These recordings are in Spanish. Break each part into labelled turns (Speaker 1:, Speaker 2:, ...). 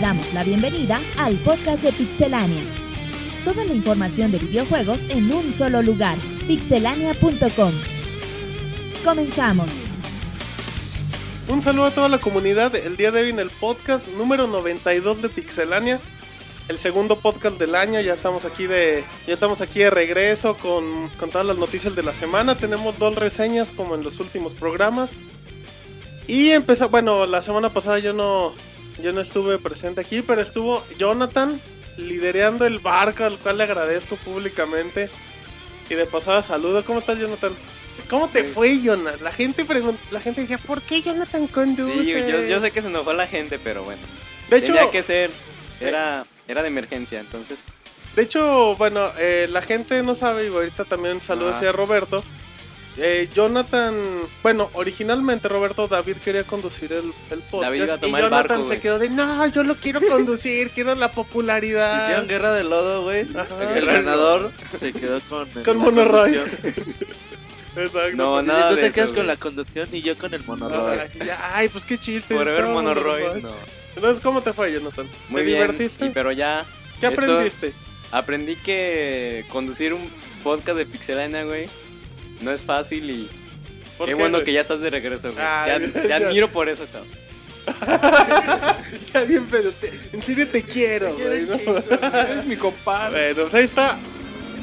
Speaker 1: Damos la bienvenida al podcast de Pixelania. Toda la información de videojuegos en un solo lugar, pixelania.com. Comenzamos.
Speaker 2: Un saludo a toda la comunidad. El día de hoy en el podcast número 92 de Pixelania, el segundo podcast del año. Ya estamos aquí de, ya estamos aquí de regreso con, con todas las noticias de la semana. Tenemos dos reseñas como en los últimos programas. Y empezó, bueno, la semana pasada yo no, yo no estuve presente aquí, pero estuvo Jonathan liderando el barco, al cual le agradezco públicamente. Y de pasada saludo. ¿Cómo estás, Jonathan? ¿Cómo te fue, Jonathan? La gente pregunta, la gente decía, ¿por qué Jonathan conduce?
Speaker 3: Sí, yo, yo sé que se nos fue la gente, pero bueno.
Speaker 2: de hecho,
Speaker 3: Tenía que ser. Era, era de emergencia, entonces.
Speaker 2: de hecho, bueno, eh, la gente no sabe, y ahorita también saludo
Speaker 3: Ah.
Speaker 2: a Roberto. Eh, Jonathan, bueno, originalmente Roberto David quería conducir el, el podcast. Y Jonathan
Speaker 3: barco,
Speaker 2: se quedó de, no, yo lo quiero conducir, quiero la popularidad.
Speaker 4: Hicieron guerra de lodo, güey. El ganador se quedó con,
Speaker 2: Con. Exacto.
Speaker 3: No,
Speaker 4: Y
Speaker 3: nada
Speaker 4: tú te
Speaker 3: eso,
Speaker 4: quedas
Speaker 3: güey.
Speaker 4: con la conducción y yo con el monoroy.
Speaker 2: Ay, pues qué chiste.
Speaker 3: Forever. No.
Speaker 2: Entonces, ¿cómo te fue, Jonathan?
Speaker 3: Muy
Speaker 2: ¿Te
Speaker 3: bien.
Speaker 2: divertiste?
Speaker 3: y- pero ya
Speaker 2: ¿Qué aprendiste?
Speaker 3: aprendí que conducir un podcast de Pixelania, güey, no es fácil y
Speaker 2: ¿Por
Speaker 3: qué
Speaker 2: qué,
Speaker 3: bueno
Speaker 2: güey?
Speaker 3: que ya estás de regreso, güey.
Speaker 2: Ay,
Speaker 3: Ya- te
Speaker 2: ya.
Speaker 3: admiro por eso, cabrón.
Speaker 2: ya bien, pero te- en serio te quiero, güey. ¿no?
Speaker 3: Eres mi compadre.
Speaker 2: Bueno, pues ahí está.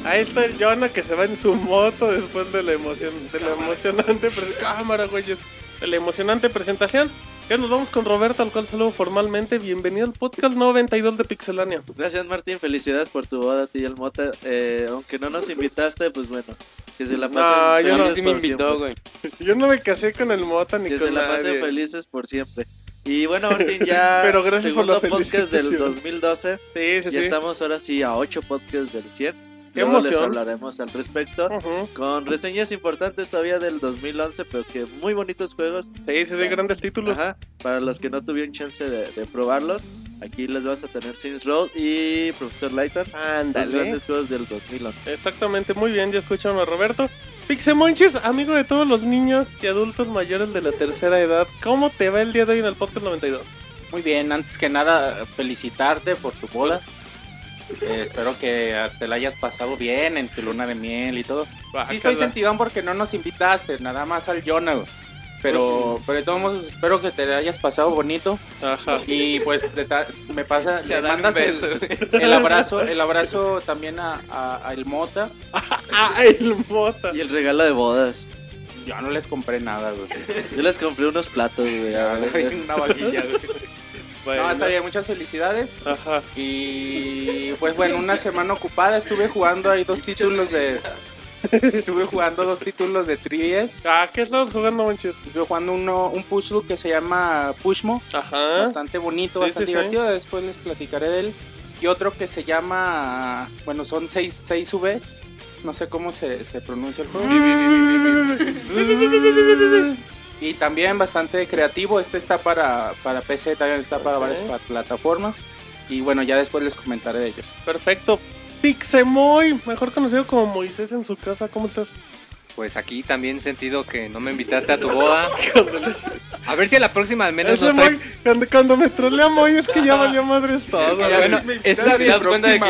Speaker 2: Ahí está el Jonah que se va en su moto después de la emoción, de la emocionante pre- cámara, güey, de la emocionante presentación. Ya nos vamos con Roberto, al cual saludo formalmente. Bienvenido al podcast 92 de Pixelania.
Speaker 4: Gracias, Martín. Felicidades por tu boda, a ti y el Mota. Eh, aunque no nos invitaste, pues bueno. Que se la
Speaker 2: No,
Speaker 4: pasen
Speaker 2: yo no-
Speaker 3: mí
Speaker 4: felices
Speaker 3: sí me
Speaker 4: por
Speaker 3: invitó, güey.
Speaker 2: Yo no me casé con el Mota ni
Speaker 4: Que
Speaker 2: con
Speaker 4: se la pasen
Speaker 2: nadie.
Speaker 4: felices por siempre. Y bueno, Martín, ya.
Speaker 2: Pero gracias por
Speaker 4: segundo
Speaker 2: la
Speaker 4: podcast del
Speaker 2: felicitación.
Speaker 4: 2012.
Speaker 2: Sí, sí,
Speaker 4: ya
Speaker 2: sí.
Speaker 4: estamos ahora sí a 8 podcasts del 100.
Speaker 2: Qué
Speaker 4: Luego les
Speaker 2: emoción.
Speaker 4: hablaremos al respecto. Con reseñas importantes todavía del 2011, pero que muy bonitos juegos.
Speaker 2: Sí, sí, sí, grandes títulos.
Speaker 4: Ajá, para los que no tuvieron chance de, de probarlos, aquí les vas a tener Saints Row y Profesor Layton, los
Speaker 2: Ándale.
Speaker 4: grandes juegos del 2011.
Speaker 2: Exactamente, muy bien, ya escucharon a Roberto. Pixemonchis, amigo de todos los niños y adultos mayores de la tercera edad, ¿cómo te va el día de hoy en el podcast 92?
Speaker 5: Muy bien, antes que nada, felicitarte por tu boda. Eh, espero que te la hayas pasado bien en tu luna de miel y todo. Sí, estoy sentidón porque no nos invitaste, nada más al Jonah. Pero, pero de todos modos, espero que te la hayas pasado bonito.
Speaker 2: Ajá.
Speaker 5: Y pues me pasa,
Speaker 3: Te
Speaker 5: le mandas el, abrazo, el abrazo también a, a- a el Mota.
Speaker 2: Ah, el mota.
Speaker 4: Y el regalo de bodas.
Speaker 5: Yo no les compré nada, güey.
Speaker 4: Yo les compré unos platos, güey.
Speaker 5: Una vaquilla, güey.
Speaker 2: Bueno,
Speaker 5: No, está bien, muchas felicidades.
Speaker 2: Ajá.
Speaker 5: Y pues bueno, una semana ocupada estuve jugando ahí dos títulos de estuve jugando dos títulos de 3DS.
Speaker 2: Ah, ¿qué estabas jugando, Monchis?
Speaker 5: Estuve jugando uno un puzzle que se llama Pushmo,
Speaker 2: Ajá.
Speaker 5: bastante bonito,
Speaker 2: Sí,
Speaker 5: bastante
Speaker 2: sí, sí.
Speaker 5: divertido, después les platicaré de él. Y otro que se llama, bueno, son seis, seis Vs, no sé cómo se, se pronuncia el juego. Y también bastante creativo, este está para, para PC, también está para varias pla- plataformas. Y bueno, ya después les comentaré de ellos.
Speaker 2: Perfecto. Pixemoy, mejor conocido como Moisés en su casa, ¿cómo estás?
Speaker 6: Pues aquí también sentido que no me invitaste a tu boda. A ver si a la próxima al menos
Speaker 2: cuando, cuando me trolea Moy es que ya valió madres todo.
Speaker 6: Bueno, está
Speaker 3: ¿Te
Speaker 6: bien.
Speaker 3: das cuenta de que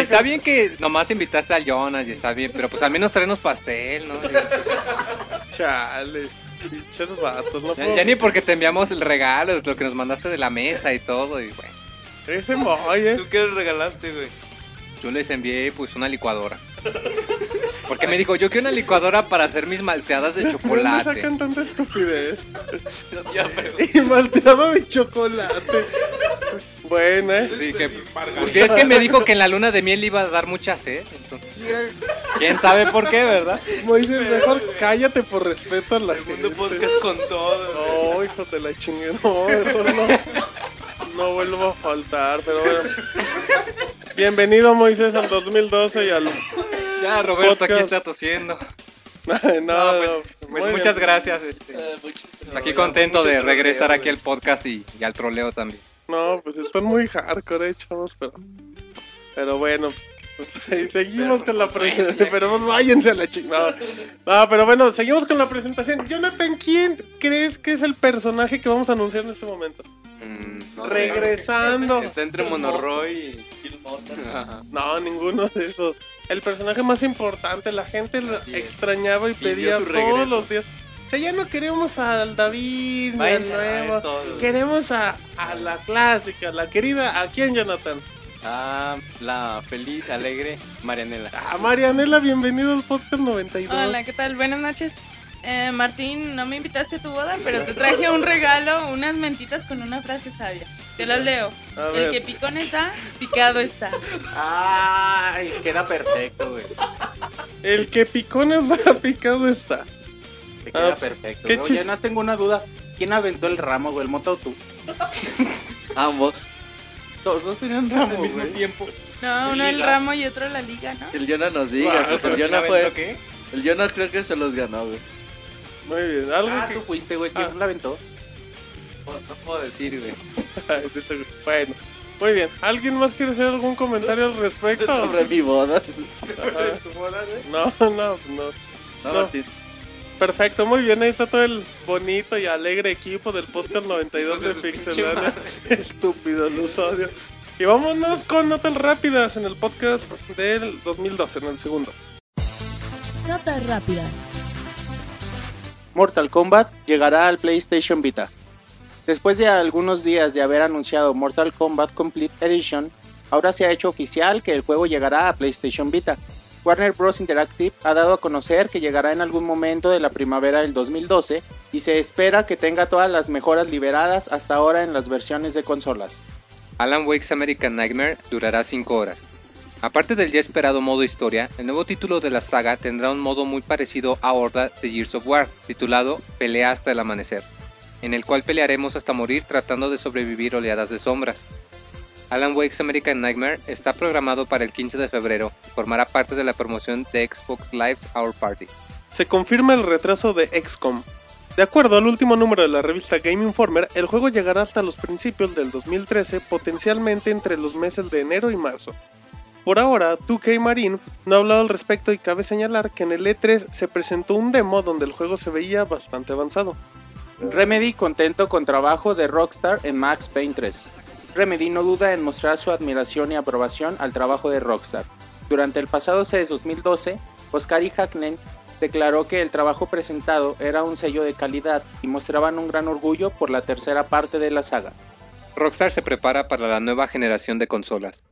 Speaker 6: Está bien que nomás invitaste al Jonas y está bien, pero pues al menos traernos pastel, ¿no?
Speaker 2: Chale. Pinches vatos, no
Speaker 6: Ya,
Speaker 2: puedo-
Speaker 6: ya ni porque te enviamos el regalo, lo que nos mandaste de la mesa y todo, y bueno.
Speaker 2: Ese eh.
Speaker 3: ¿Tú qué le regalaste, güey?
Speaker 6: Yo les envié pues una licuadora. Porque me dijo, yo quiero una licuadora para hacer mis malteadas de
Speaker 2: ¿De dónde
Speaker 6: chocolate.
Speaker 2: sacan tanta estupidez?
Speaker 3: Ya, pero...
Speaker 2: Y malteado de chocolate. Bueno, eh.
Speaker 6: Sí, que, pues sí, es que me dijo que en la luna de miel iba a dar mucha sed, entonces, quién sabe por qué, ¿verdad?
Speaker 2: Moisés, mejor cállate por respeto a la
Speaker 3: Segundo
Speaker 2: gente.
Speaker 3: podcast con todo.
Speaker 2: No, hijo de la chingada. No, mejor no. No vuelvo a faltar, pero bueno. Bienvenido, Moisés, al 2012 y al.
Speaker 6: Ya, Roberto aquí está tosiendo.
Speaker 2: No,
Speaker 6: No, pues,
Speaker 2: no,
Speaker 6: pues
Speaker 2: muy
Speaker 6: muchas
Speaker 2: bien.
Speaker 6: gracias. Este,
Speaker 4: Eh, muchas
Speaker 6: pues aquí contento de regresar aquí al podcast y, y al troleo también.
Speaker 2: No, pues están muy hardcore, eh, chavos, pero. Pero bueno, pues, seguimos con la presentación. Pero pues váyanse a la chingada. No, pero bueno, seguimos con la presentación. Jonathan, ¿quién crees que es el personaje que vamos a anunciar en este momento?
Speaker 6: Mm,
Speaker 3: No sé.
Speaker 2: regresando.
Speaker 3: Está entre Monoroy y.
Speaker 2: No, ninguno de esos. El personaje más importante, la gente lo extrañaba y pedía
Speaker 3: su
Speaker 2: todos los días. O sea, ya no queremos al David, ni al
Speaker 3: Váyanse
Speaker 2: nuevo. Queremos a, a la clásica, la querida. ¿A quién, Jonathan?
Speaker 3: Ah, la feliz, alegre Marianela.
Speaker 2: A Marianela, bienvenido al podcast 92.
Speaker 7: Hola, ¿qué tal? Buenas noches. Eh, Martín, no me invitaste a tu boda, pero te traje un regalo, unas mentitas con una frase sabia. Te las leo.
Speaker 2: A
Speaker 7: El que picón está, picado está.
Speaker 5: Ay, queda perfecto, güey.
Speaker 2: El que picones va picado está.
Speaker 5: Te queda
Speaker 2: Ah,
Speaker 5: perfecto.
Speaker 2: qué chis-
Speaker 5: no tengo una duda. ¿Quién aventó el ramo, güey? ¿El moto o tú?
Speaker 4: Ambos.
Speaker 5: Los dos tenían ramo
Speaker 6: Al mismo
Speaker 5: güey.
Speaker 6: tiempo.
Speaker 7: No, uno el ramo y otro la liga, ¿no?
Speaker 4: El Jonah nos diga,
Speaker 2: Guau,
Speaker 4: pues
Speaker 2: pero
Speaker 4: el Jonah
Speaker 6: ¿Quién
Speaker 4: fue.
Speaker 6: aventó qué?
Speaker 4: El Jonah creo que se los ganó, güey.
Speaker 2: Muy bien, algo
Speaker 5: Ah,
Speaker 2: que.
Speaker 5: tú fuiste, güey. ¿Quién
Speaker 2: Ah.
Speaker 5: la aventó?
Speaker 3: No, no puedo decir, güey.
Speaker 2: Ay, de seguro. Bueno, muy bien. ¿Alguien más quiere hacer algún comentario al respecto?
Speaker 4: Sobre mi boda.
Speaker 2: No, no, no.
Speaker 4: No,
Speaker 2: No.
Speaker 4: Martín.
Speaker 2: Perfecto, muy bien. Ahí está todo el bonito y alegre equipo del podcast 92 de
Speaker 3: de
Speaker 2: Pixelania. Estúpido, los odio. Y vámonos con notas rápidas en el podcast del 2012, en el segundo.
Speaker 1: Notas rápidas.
Speaker 5: Mortal Kombat llegará al PlayStation Vita. Después de algunos días de haber anunciado Mortal Kombat Complete Edition, ahora se ha hecho oficial que el juego llegará a PlayStation Vita. Warner Bros. Interactive ha dado a conocer que llegará en algún momento de la primavera del 2012 y se espera que tenga todas las mejoras liberadas hasta ahora en las versiones de consolas.
Speaker 6: Alan Wake's American Nightmare durará 5 horas. Aparte del ya esperado modo historia, el nuevo título de la saga tendrá un modo muy parecido a Horda de Gears of War, titulado Pelea hasta el amanecer, en el cual pelearemos hasta morir tratando de sobrevivir oleadas de sombras. Alan Wake's American Nightmare está programado para el 15 de febrero y formará parte de la promoción de Xbox Live's Our Party.
Speaker 2: Se confirma el retraso de XCOM. De acuerdo al último número de la revista Game Informer, el juego llegará hasta los principios del 2013, potencialmente entre los meses de enero y marzo. Por ahora, 2K Marine no ha hablado al respecto y cabe señalar que en el E3 se presentó un demo donde el juego se veía bastante avanzado.
Speaker 5: Remedy contento con trabajo de Rockstar en Max Payne 3. Remedy no duda en mostrar su admiración y aprobación al trabajo de Rockstar. Durante el pasado CES 2012, Oscar Hackney declaró que el trabajo presentado era un sello de calidad y mostraban un gran orgullo por la tercera parte de la saga.
Speaker 6: Rockstar se prepara para la nueva generación de consolas.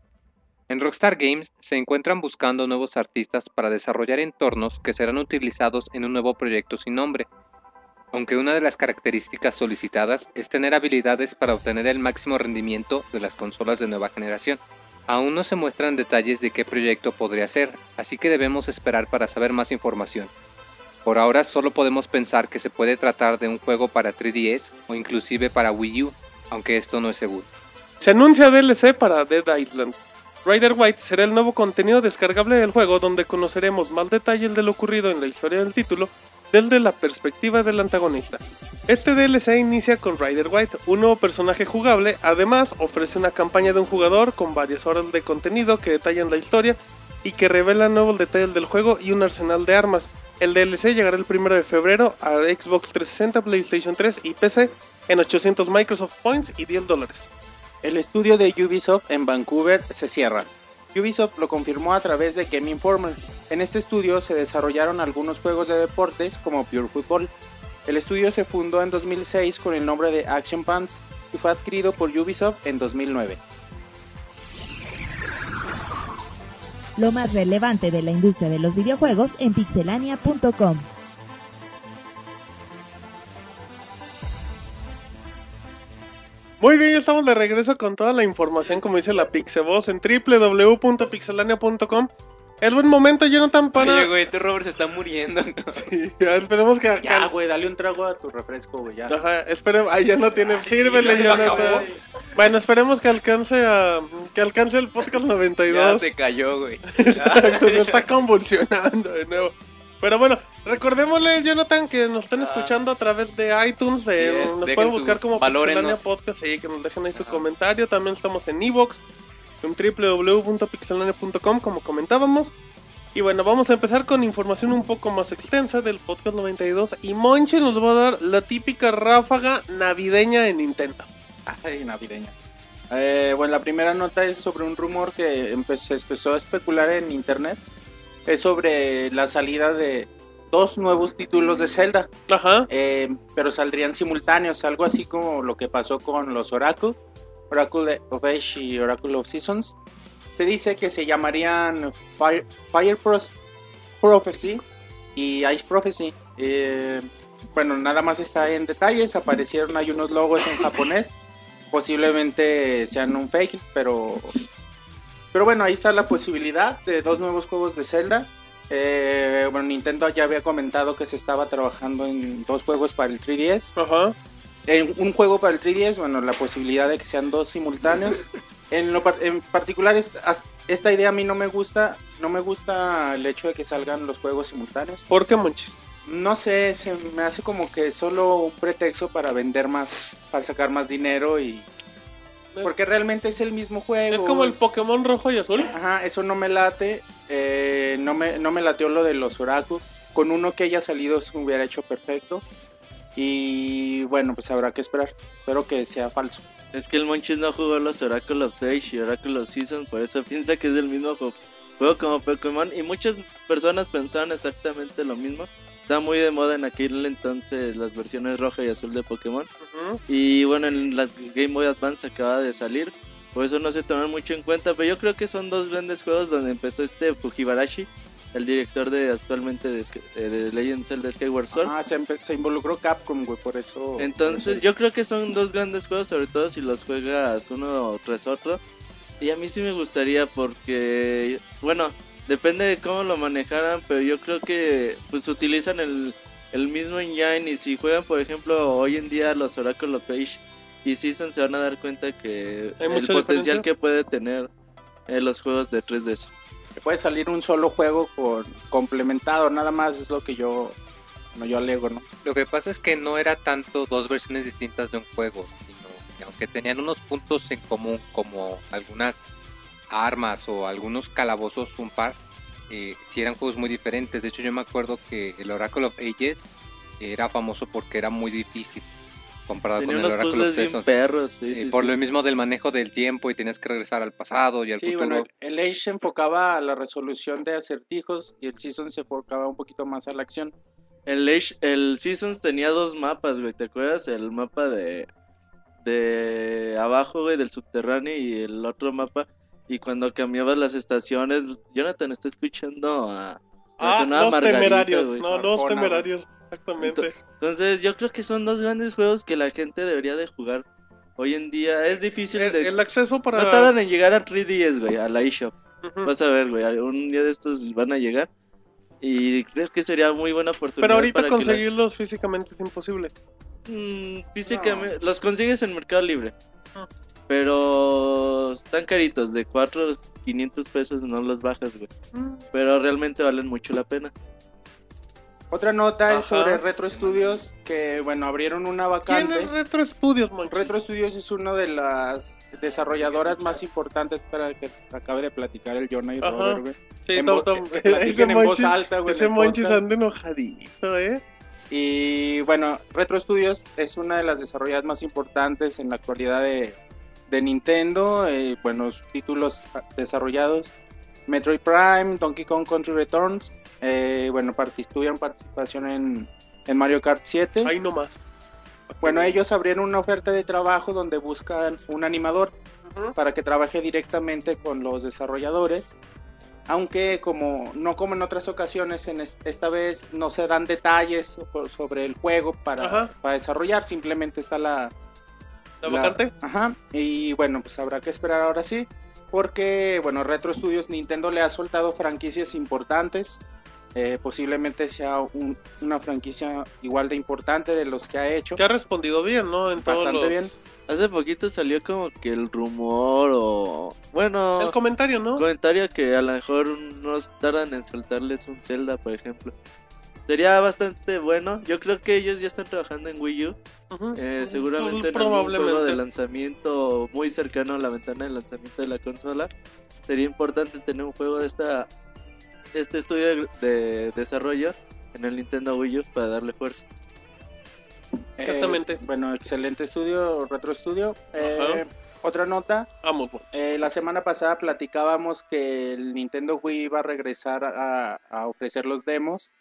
Speaker 6: En Rockstar Games se encuentran buscando nuevos artistas para desarrollar entornos que serán utilizados en un nuevo proyecto sin nombre. Aunque una de las características solicitadas es tener habilidades para obtener el máximo rendimiento de las consolas de nueva generación. Aún no se muestran detalles de qué proyecto podría ser, así que debemos esperar para saber más información. Por ahora solo podemos pensar que se puede tratar de un juego para 3DS o inclusive para Wii U, aunque esto no es seguro.
Speaker 2: Se anuncia DLC para Dead Island. Rider White será el nuevo contenido descargable del juego donde conoceremos más detalles de lo ocurrido en la historia del título desde la perspectiva del antagonista. Este DLC inicia con Rider White, un nuevo personaje jugable, además ofrece una campaña de un jugador con varias horas de contenido que detallan la historia y que revelan nuevos detalles del juego y un arsenal de armas. El DLC llegará el 1 de febrero a Xbox 360, PlayStation 3 y PC en 800 Microsoft Points y 10 dólares.
Speaker 5: El estudio de Ubisoft en Vancouver se cierra. Ubisoft lo confirmó a través de Game Informer. En este estudio se desarrollaron algunos juegos de deportes como Pure Football. El estudio se fundó en 2006 con el nombre de Action Pants y fue adquirido por Ubisoft en 2009.
Speaker 1: Lo más relevante de la industria de los videojuegos en pixelania.com.
Speaker 2: Muy bien, ya estamos de regreso con toda la información, como dice la Pixeboss, en www.pixelania.com. Es buen momento, Jonathan, para...
Speaker 3: Oye, güey, este Robert se está muriendo.
Speaker 2: Sí, ya esperemos que...
Speaker 5: Ya, güey, dale un trago a tu refresco, güey, ya.
Speaker 2: Ajá, esperemos... Ay, ya no tiene... Sírvele,
Speaker 3: ya se lo acabó.
Speaker 2: Jonathan. Bueno, esperemos que alcance a... Que alcance el podcast
Speaker 3: Ya
Speaker 2: 92.
Speaker 3: se cayó, güey.
Speaker 2: Se está convulsionando de nuevo. Pero bueno, recordémosle, Jonathan, que nos están escuchando a través de iTunes. eh, nos
Speaker 3: dejen
Speaker 2: pueden buscar como. Pixelania Podcast. Sí, que nos dejen ahí su
Speaker 3: Ajá.
Speaker 2: comentario. También estamos en Evox, en www.pixelania.com, como comentábamos. Y bueno, vamos a empezar con información un poco más extensa del podcast 92. Y Monche nos va a dar la típica ráfaga navideña de Nintendo.
Speaker 5: Ay, navideña. Eh, bueno, la primera nota es sobre un rumor que se empezó a especular en internet. Es sobre la salida de dos nuevos títulos de Zelda.
Speaker 2: Ajá.
Speaker 5: Eh, pero saldrían simultáneos, algo así como lo que pasó con los Oracle, Oracle of Age y Oracle of Seasons. Se dice que se llamarían Fire, Fire Prophecy y Ice Prophecy. Eh, bueno, nada más está en detalles, aparecieron hay unos logos en japonés, posiblemente sean un fake, pero pero bueno, ahí está la posibilidad de dos nuevos juegos de Zelda. Eh, bueno, Nintendo ya había comentado que se estaba trabajando en dos juegos para el 3DS.
Speaker 2: Ajá.
Speaker 5: En un juego para el 3DS, bueno, la posibilidad de que sean dos simultáneos. En, lo en particular, esta idea a mí no me gusta. No me gusta el hecho de que salgan los juegos simultáneos.
Speaker 2: ¿Por qué, Monchis?
Speaker 5: No sé, se me hace como que solo un pretexto para vender más, para sacar más dinero y... Porque realmente es el mismo juego.
Speaker 2: Es como el Pokémon rojo y azul.
Speaker 5: Ajá, eso no me late. eh, no, me, no me lateó lo de los Oracle. Con uno que haya salido se hubiera hecho perfecto. Y bueno, pues habrá que esperar. Espero que sea falso.
Speaker 4: Es que el Monchis no jugó los Oracle of Age y Oracle of Season, por eso piensa que es el mismo ju- juego como Pokémon. Y muchas personas pensaban exactamente lo mismo. Está muy de moda en aquel entonces las versiones roja y azul de Pokémon. Y bueno, en la Game Boy Advance acaba de salir. Por eso no se toman mucho en cuenta. Pero yo creo que son dos grandes juegos donde empezó este Fujibarashi, el director de actualmente de, eh, de Legend of Zelda Skyward Sword.
Speaker 5: Ah, se, se involucró Capcom, güey, por eso.
Speaker 4: Entonces, yo creo que son dos grandes juegos, sobre todo si los juegas uno tras otro. Y a mí sí me gustaría porque, bueno, depende de cómo lo manejaran, pero yo creo que pues utilizan el, el mismo engine y si juegan, por ejemplo, hoy en día los Oracle of Age y Season se van a dar cuenta que
Speaker 2: ¿Hay
Speaker 4: el
Speaker 2: mucha
Speaker 4: potencial
Speaker 2: diferencia?
Speaker 4: que puede tener eh, los juegos de 3DS.
Speaker 5: Puede salir un solo juego con complementado, nada más es lo que yo, bueno, yo alego, ¿no?
Speaker 6: Lo que pasa es que no era tanto dos versiones distintas de un juego, sino que aunque tenían unos puntos en común, como algunas armas o algunos calabozos, un par, eh, sí eran juegos muy diferentes. De hecho, yo me acuerdo que el Oracle of Ages era famoso porque era muy difícil comparado
Speaker 4: Tenía
Speaker 6: con el Oracle of Seasons.
Speaker 4: perros, sí,
Speaker 6: Eh,
Speaker 4: sí,
Speaker 6: por lo mismo del manejo del tiempo y tenías que regresar al pasado y al futuro.
Speaker 5: bueno, el Age se enfocaba a la resolución de acertijos y el Season se enfocaba un poquito más a la acción.
Speaker 4: El, Age- el Seasons tenía dos mapas, güey. ¿Te acuerdas? El mapa de, de abajo, güey, del subterráneo y el otro mapa. Y cuando cambiabas las estaciones, Jonathan está escuchando a...
Speaker 2: Ah, los
Speaker 4: Margarita,
Speaker 2: temerarios. No, los
Speaker 5: Arjona,
Speaker 2: temerarios. Exactamente.
Speaker 4: Entonces yo creo que son dos grandes juegos que la gente debería de jugar. Hoy en día es difícil
Speaker 2: El,
Speaker 4: de...
Speaker 2: el acceso para.
Speaker 4: No tardan en llegar a 3DS, güey, a la eShop. Vas a ver, güey, un día de estos van a llegar. Y creo que sería muy buena oportunidad
Speaker 2: Pero ahorita
Speaker 4: para que la-
Speaker 2: conseguirlos físicamente es imposible.
Speaker 4: Mm, físicamente, los consigues en Mercado Libre. Pero están caritos, de 4 500 pesos no los bajas, güey. Pero realmente valen mucho la pena.
Speaker 5: Otra nota
Speaker 2: Ajá.
Speaker 5: es sobre Retro Studios, que bueno, abrieron una
Speaker 2: ¿Quién
Speaker 5: vacante.
Speaker 2: es Retro Studios, man?
Speaker 5: Retro Studios es una de las desarrolladoras más importantes para que acabe de platicar el Jonah y
Speaker 2: Ajá.
Speaker 5: Robert, güey.
Speaker 2: Sí,
Speaker 5: en
Speaker 2: Tom, Tom. Ese
Speaker 5: en voz alta, güey,
Speaker 2: ese Monchis anda enojadito, ¿eh?
Speaker 5: Y bueno, Retro Studios es una de las desarrolladoras más importantes en la actualidad de, de Nintendo. eh, buenos títulos desarrollados. Metroid Prime, Donkey Kong Country Returns. eh, bueno, tuvieron participación en, en Mario Kart 7.
Speaker 2: Ahí nomás.
Speaker 5: Bueno, ellos abrieron una oferta de trabajo donde buscan un animador para que trabaje directamente con los desarrolladores. Aunque como no como en otras ocasiones, en es- esta vez no se dan detalles so- sobre el juego para, para desarrollar, simplemente está la,
Speaker 2: ¿La vacante?
Speaker 5: Ajá, y bueno, pues habrá que esperar ahora sí, porque bueno, Retro Studios Nintendo le ha soltado franquicias importantes, eh, posiblemente sea un- una franquicia igual de importante de los que ha hecho.
Speaker 2: Que ha respondido bien, ¿no? En todos
Speaker 5: Bastante
Speaker 2: los...
Speaker 5: bien.
Speaker 4: Hace poquito salió como que el rumor o... Bueno,
Speaker 2: El comentario, ¿no?
Speaker 4: comentario que a lo mejor no tardan en soltarles un Zelda, por ejemplo. Sería bastante bueno. Yo creo que ellos ya están trabajando en Wii U. Eh, seguramente en algún
Speaker 2: Probablemente.
Speaker 4: juego de lanzamiento muy cercano a la ventana de lanzamiento de la consola. Sería importante tener un juego de esta de este estudio de desarrollo en el Nintendo Wii U para darle fuerza.
Speaker 2: Exactamente.
Speaker 5: Eh, bueno, excelente estudio, Retro Studio. Eh, otra nota.
Speaker 2: Vamos.
Speaker 5: Eh, la semana pasada platicábamos que el Nintendo Wii iba a regresar a, a ofrecer los demos.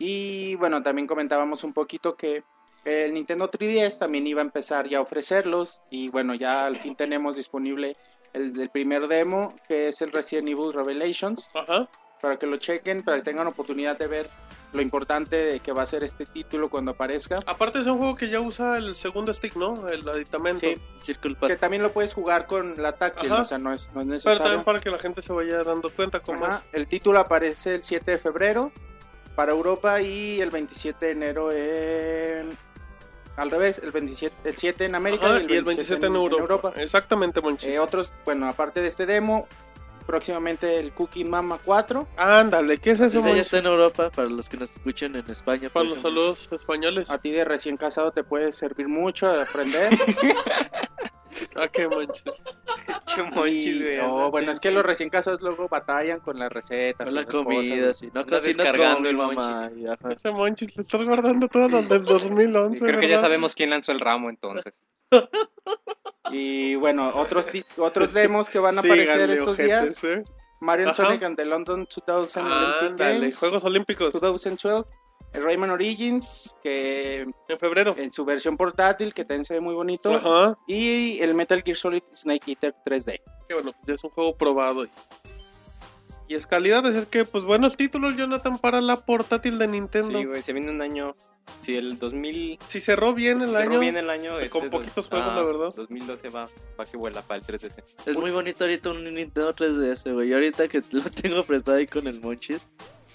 Speaker 5: Y bueno, también comentábamos un poquito que el Nintendo 3DS también iba a empezar ya a ofrecerlos. Y bueno, ya al fin tenemos disponible el, el primer demo, que es el Resident Evil Revelations.
Speaker 2: Ajá.
Speaker 5: Para que lo chequen, para que tengan oportunidad de ver lo importante que va a ser este título cuando aparezca.
Speaker 2: Aparte es un juego que ya usa el segundo stick, ¿no? El aditamento.
Speaker 5: Sí,
Speaker 4: Circle
Speaker 5: que también lo puedes jugar con la táctil,
Speaker 2: Ajá.
Speaker 5: o sea, no es, no es
Speaker 2: Pero
Speaker 5: necesario.
Speaker 2: también para que la gente se vaya dando cuenta cómo
Speaker 5: Ajá, El título aparece el 7 de febrero para Europa y el 27 de enero en... Al revés, el, 27, el 7 en. América
Speaker 2: Ajá,
Speaker 5: y el 27, en, en Europa.
Speaker 2: Exactamente, Monchis.
Speaker 5: Eh, otros, bueno, aparte de este demo, próximamente el Cookie Mama 4.
Speaker 2: Ándale, ¿qué es eso,
Speaker 4: Ese ya está en Europa para los que nos escuchen en España.
Speaker 2: Para los saludos españoles.
Speaker 5: A ti de recién casado te puede servir mucho de aprender.
Speaker 2: ¿A qué, Monchis?
Speaker 3: Che monchis, güey.
Speaker 5: no, bueno, es que los recién casados luego batallan con las recetas.
Speaker 4: Con la comida, sí. No cocinas
Speaker 3: descargando el
Speaker 4: mamá.
Speaker 3: monchis.
Speaker 2: Ese Monchis, le estás guardando las del 2011,
Speaker 6: Creo que ya sabemos quién lanzó el ramo entonces.
Speaker 5: Y bueno, otros, otros demos que van a aparecer estos
Speaker 2: ojetes,
Speaker 5: días.
Speaker 2: ¿eh?
Speaker 5: Mario. Sonic and the London 2000 Olympic
Speaker 2: Ándale,
Speaker 5: Games
Speaker 2: Juegos Olímpicos
Speaker 5: 2012. El Rayman Origins, que
Speaker 2: en febrero.
Speaker 5: en su versión portátil, que también se ve muy bonito.
Speaker 2: Ajá.
Speaker 5: Y el Metal Gear Solid Snake Eater 3D.
Speaker 2: Que bueno, ya es un juego probado. Y, y es calidad, es que, pues buenos títulos, Jonathan, para la portátil de Nintendo.
Speaker 3: Sí, güey, se viene un año. Si el 2000
Speaker 2: si cerró bien el
Speaker 3: cerró
Speaker 2: año,
Speaker 3: bien el año. este
Speaker 2: con
Speaker 3: dos-
Speaker 2: poquitos juegos,
Speaker 3: ah,
Speaker 2: la verdad.
Speaker 3: 2012 va, va que vuela para el 3DS.
Speaker 4: Es muy bonito ahorita un Nintendo 3DS, güey. Y ahorita que lo tengo prestado ahí con el Monchis,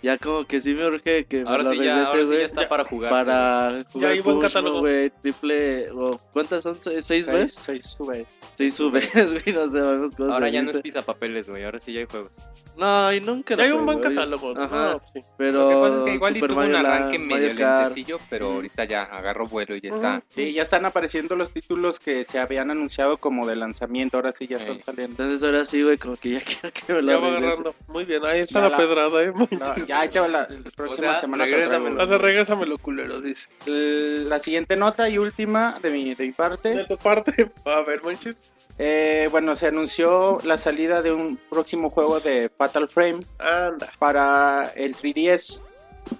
Speaker 4: ya como que sí me urge que me
Speaker 3: Ahora
Speaker 4: lo
Speaker 3: sí, ya, ahora sí ya está para jugar.
Speaker 4: para jugar
Speaker 2: hay buen catálogo.
Speaker 4: güey, triple, o ¿cuántas son? ¿Seis, seis
Speaker 5: Seis,
Speaker 4: veces?
Speaker 5: seis sube.
Speaker 4: Seis subes, güey, no sabemos cómo
Speaker 3: Ahora
Speaker 4: se
Speaker 3: ya no es pisapapeles, güey. Ahora sí ya hay juegos.
Speaker 4: No, y nunca
Speaker 2: ya hay un buen catálogo.
Speaker 4: Ajá,
Speaker 2: No, sí.
Speaker 4: pero
Speaker 6: Lo que pasa es que igual y tuvo un arranque
Speaker 4: Land,
Speaker 6: medio lentecillo, pero ahorita ya agarró vuelo y ya está.
Speaker 5: Sí, ya están apareciendo los títulos que se habían anunciado como de lanzamiento. Ahora sí ya están saliendo.
Speaker 4: Entonces ahora sí, güey, como que ya quiero que me lo
Speaker 2: Ya va agarrando. Muy bien, ahí está
Speaker 5: Ya
Speaker 2: la,
Speaker 5: la-
Speaker 2: pedrada, eh.
Speaker 5: Ya ahí te va la, la próxima
Speaker 3: sea,
Speaker 5: semana.
Speaker 3: regrésamelo.
Speaker 5: traigo.
Speaker 2: Hace regrésamelo, culero, dice.
Speaker 5: La siguiente nota y última de mi, de mi parte.
Speaker 2: De tu parte, a ver, Monchis.
Speaker 5: Eh, bueno, se anunció la salida de un próximo juego de Fatal Frame
Speaker 2: Anda.
Speaker 5: para el 3DS.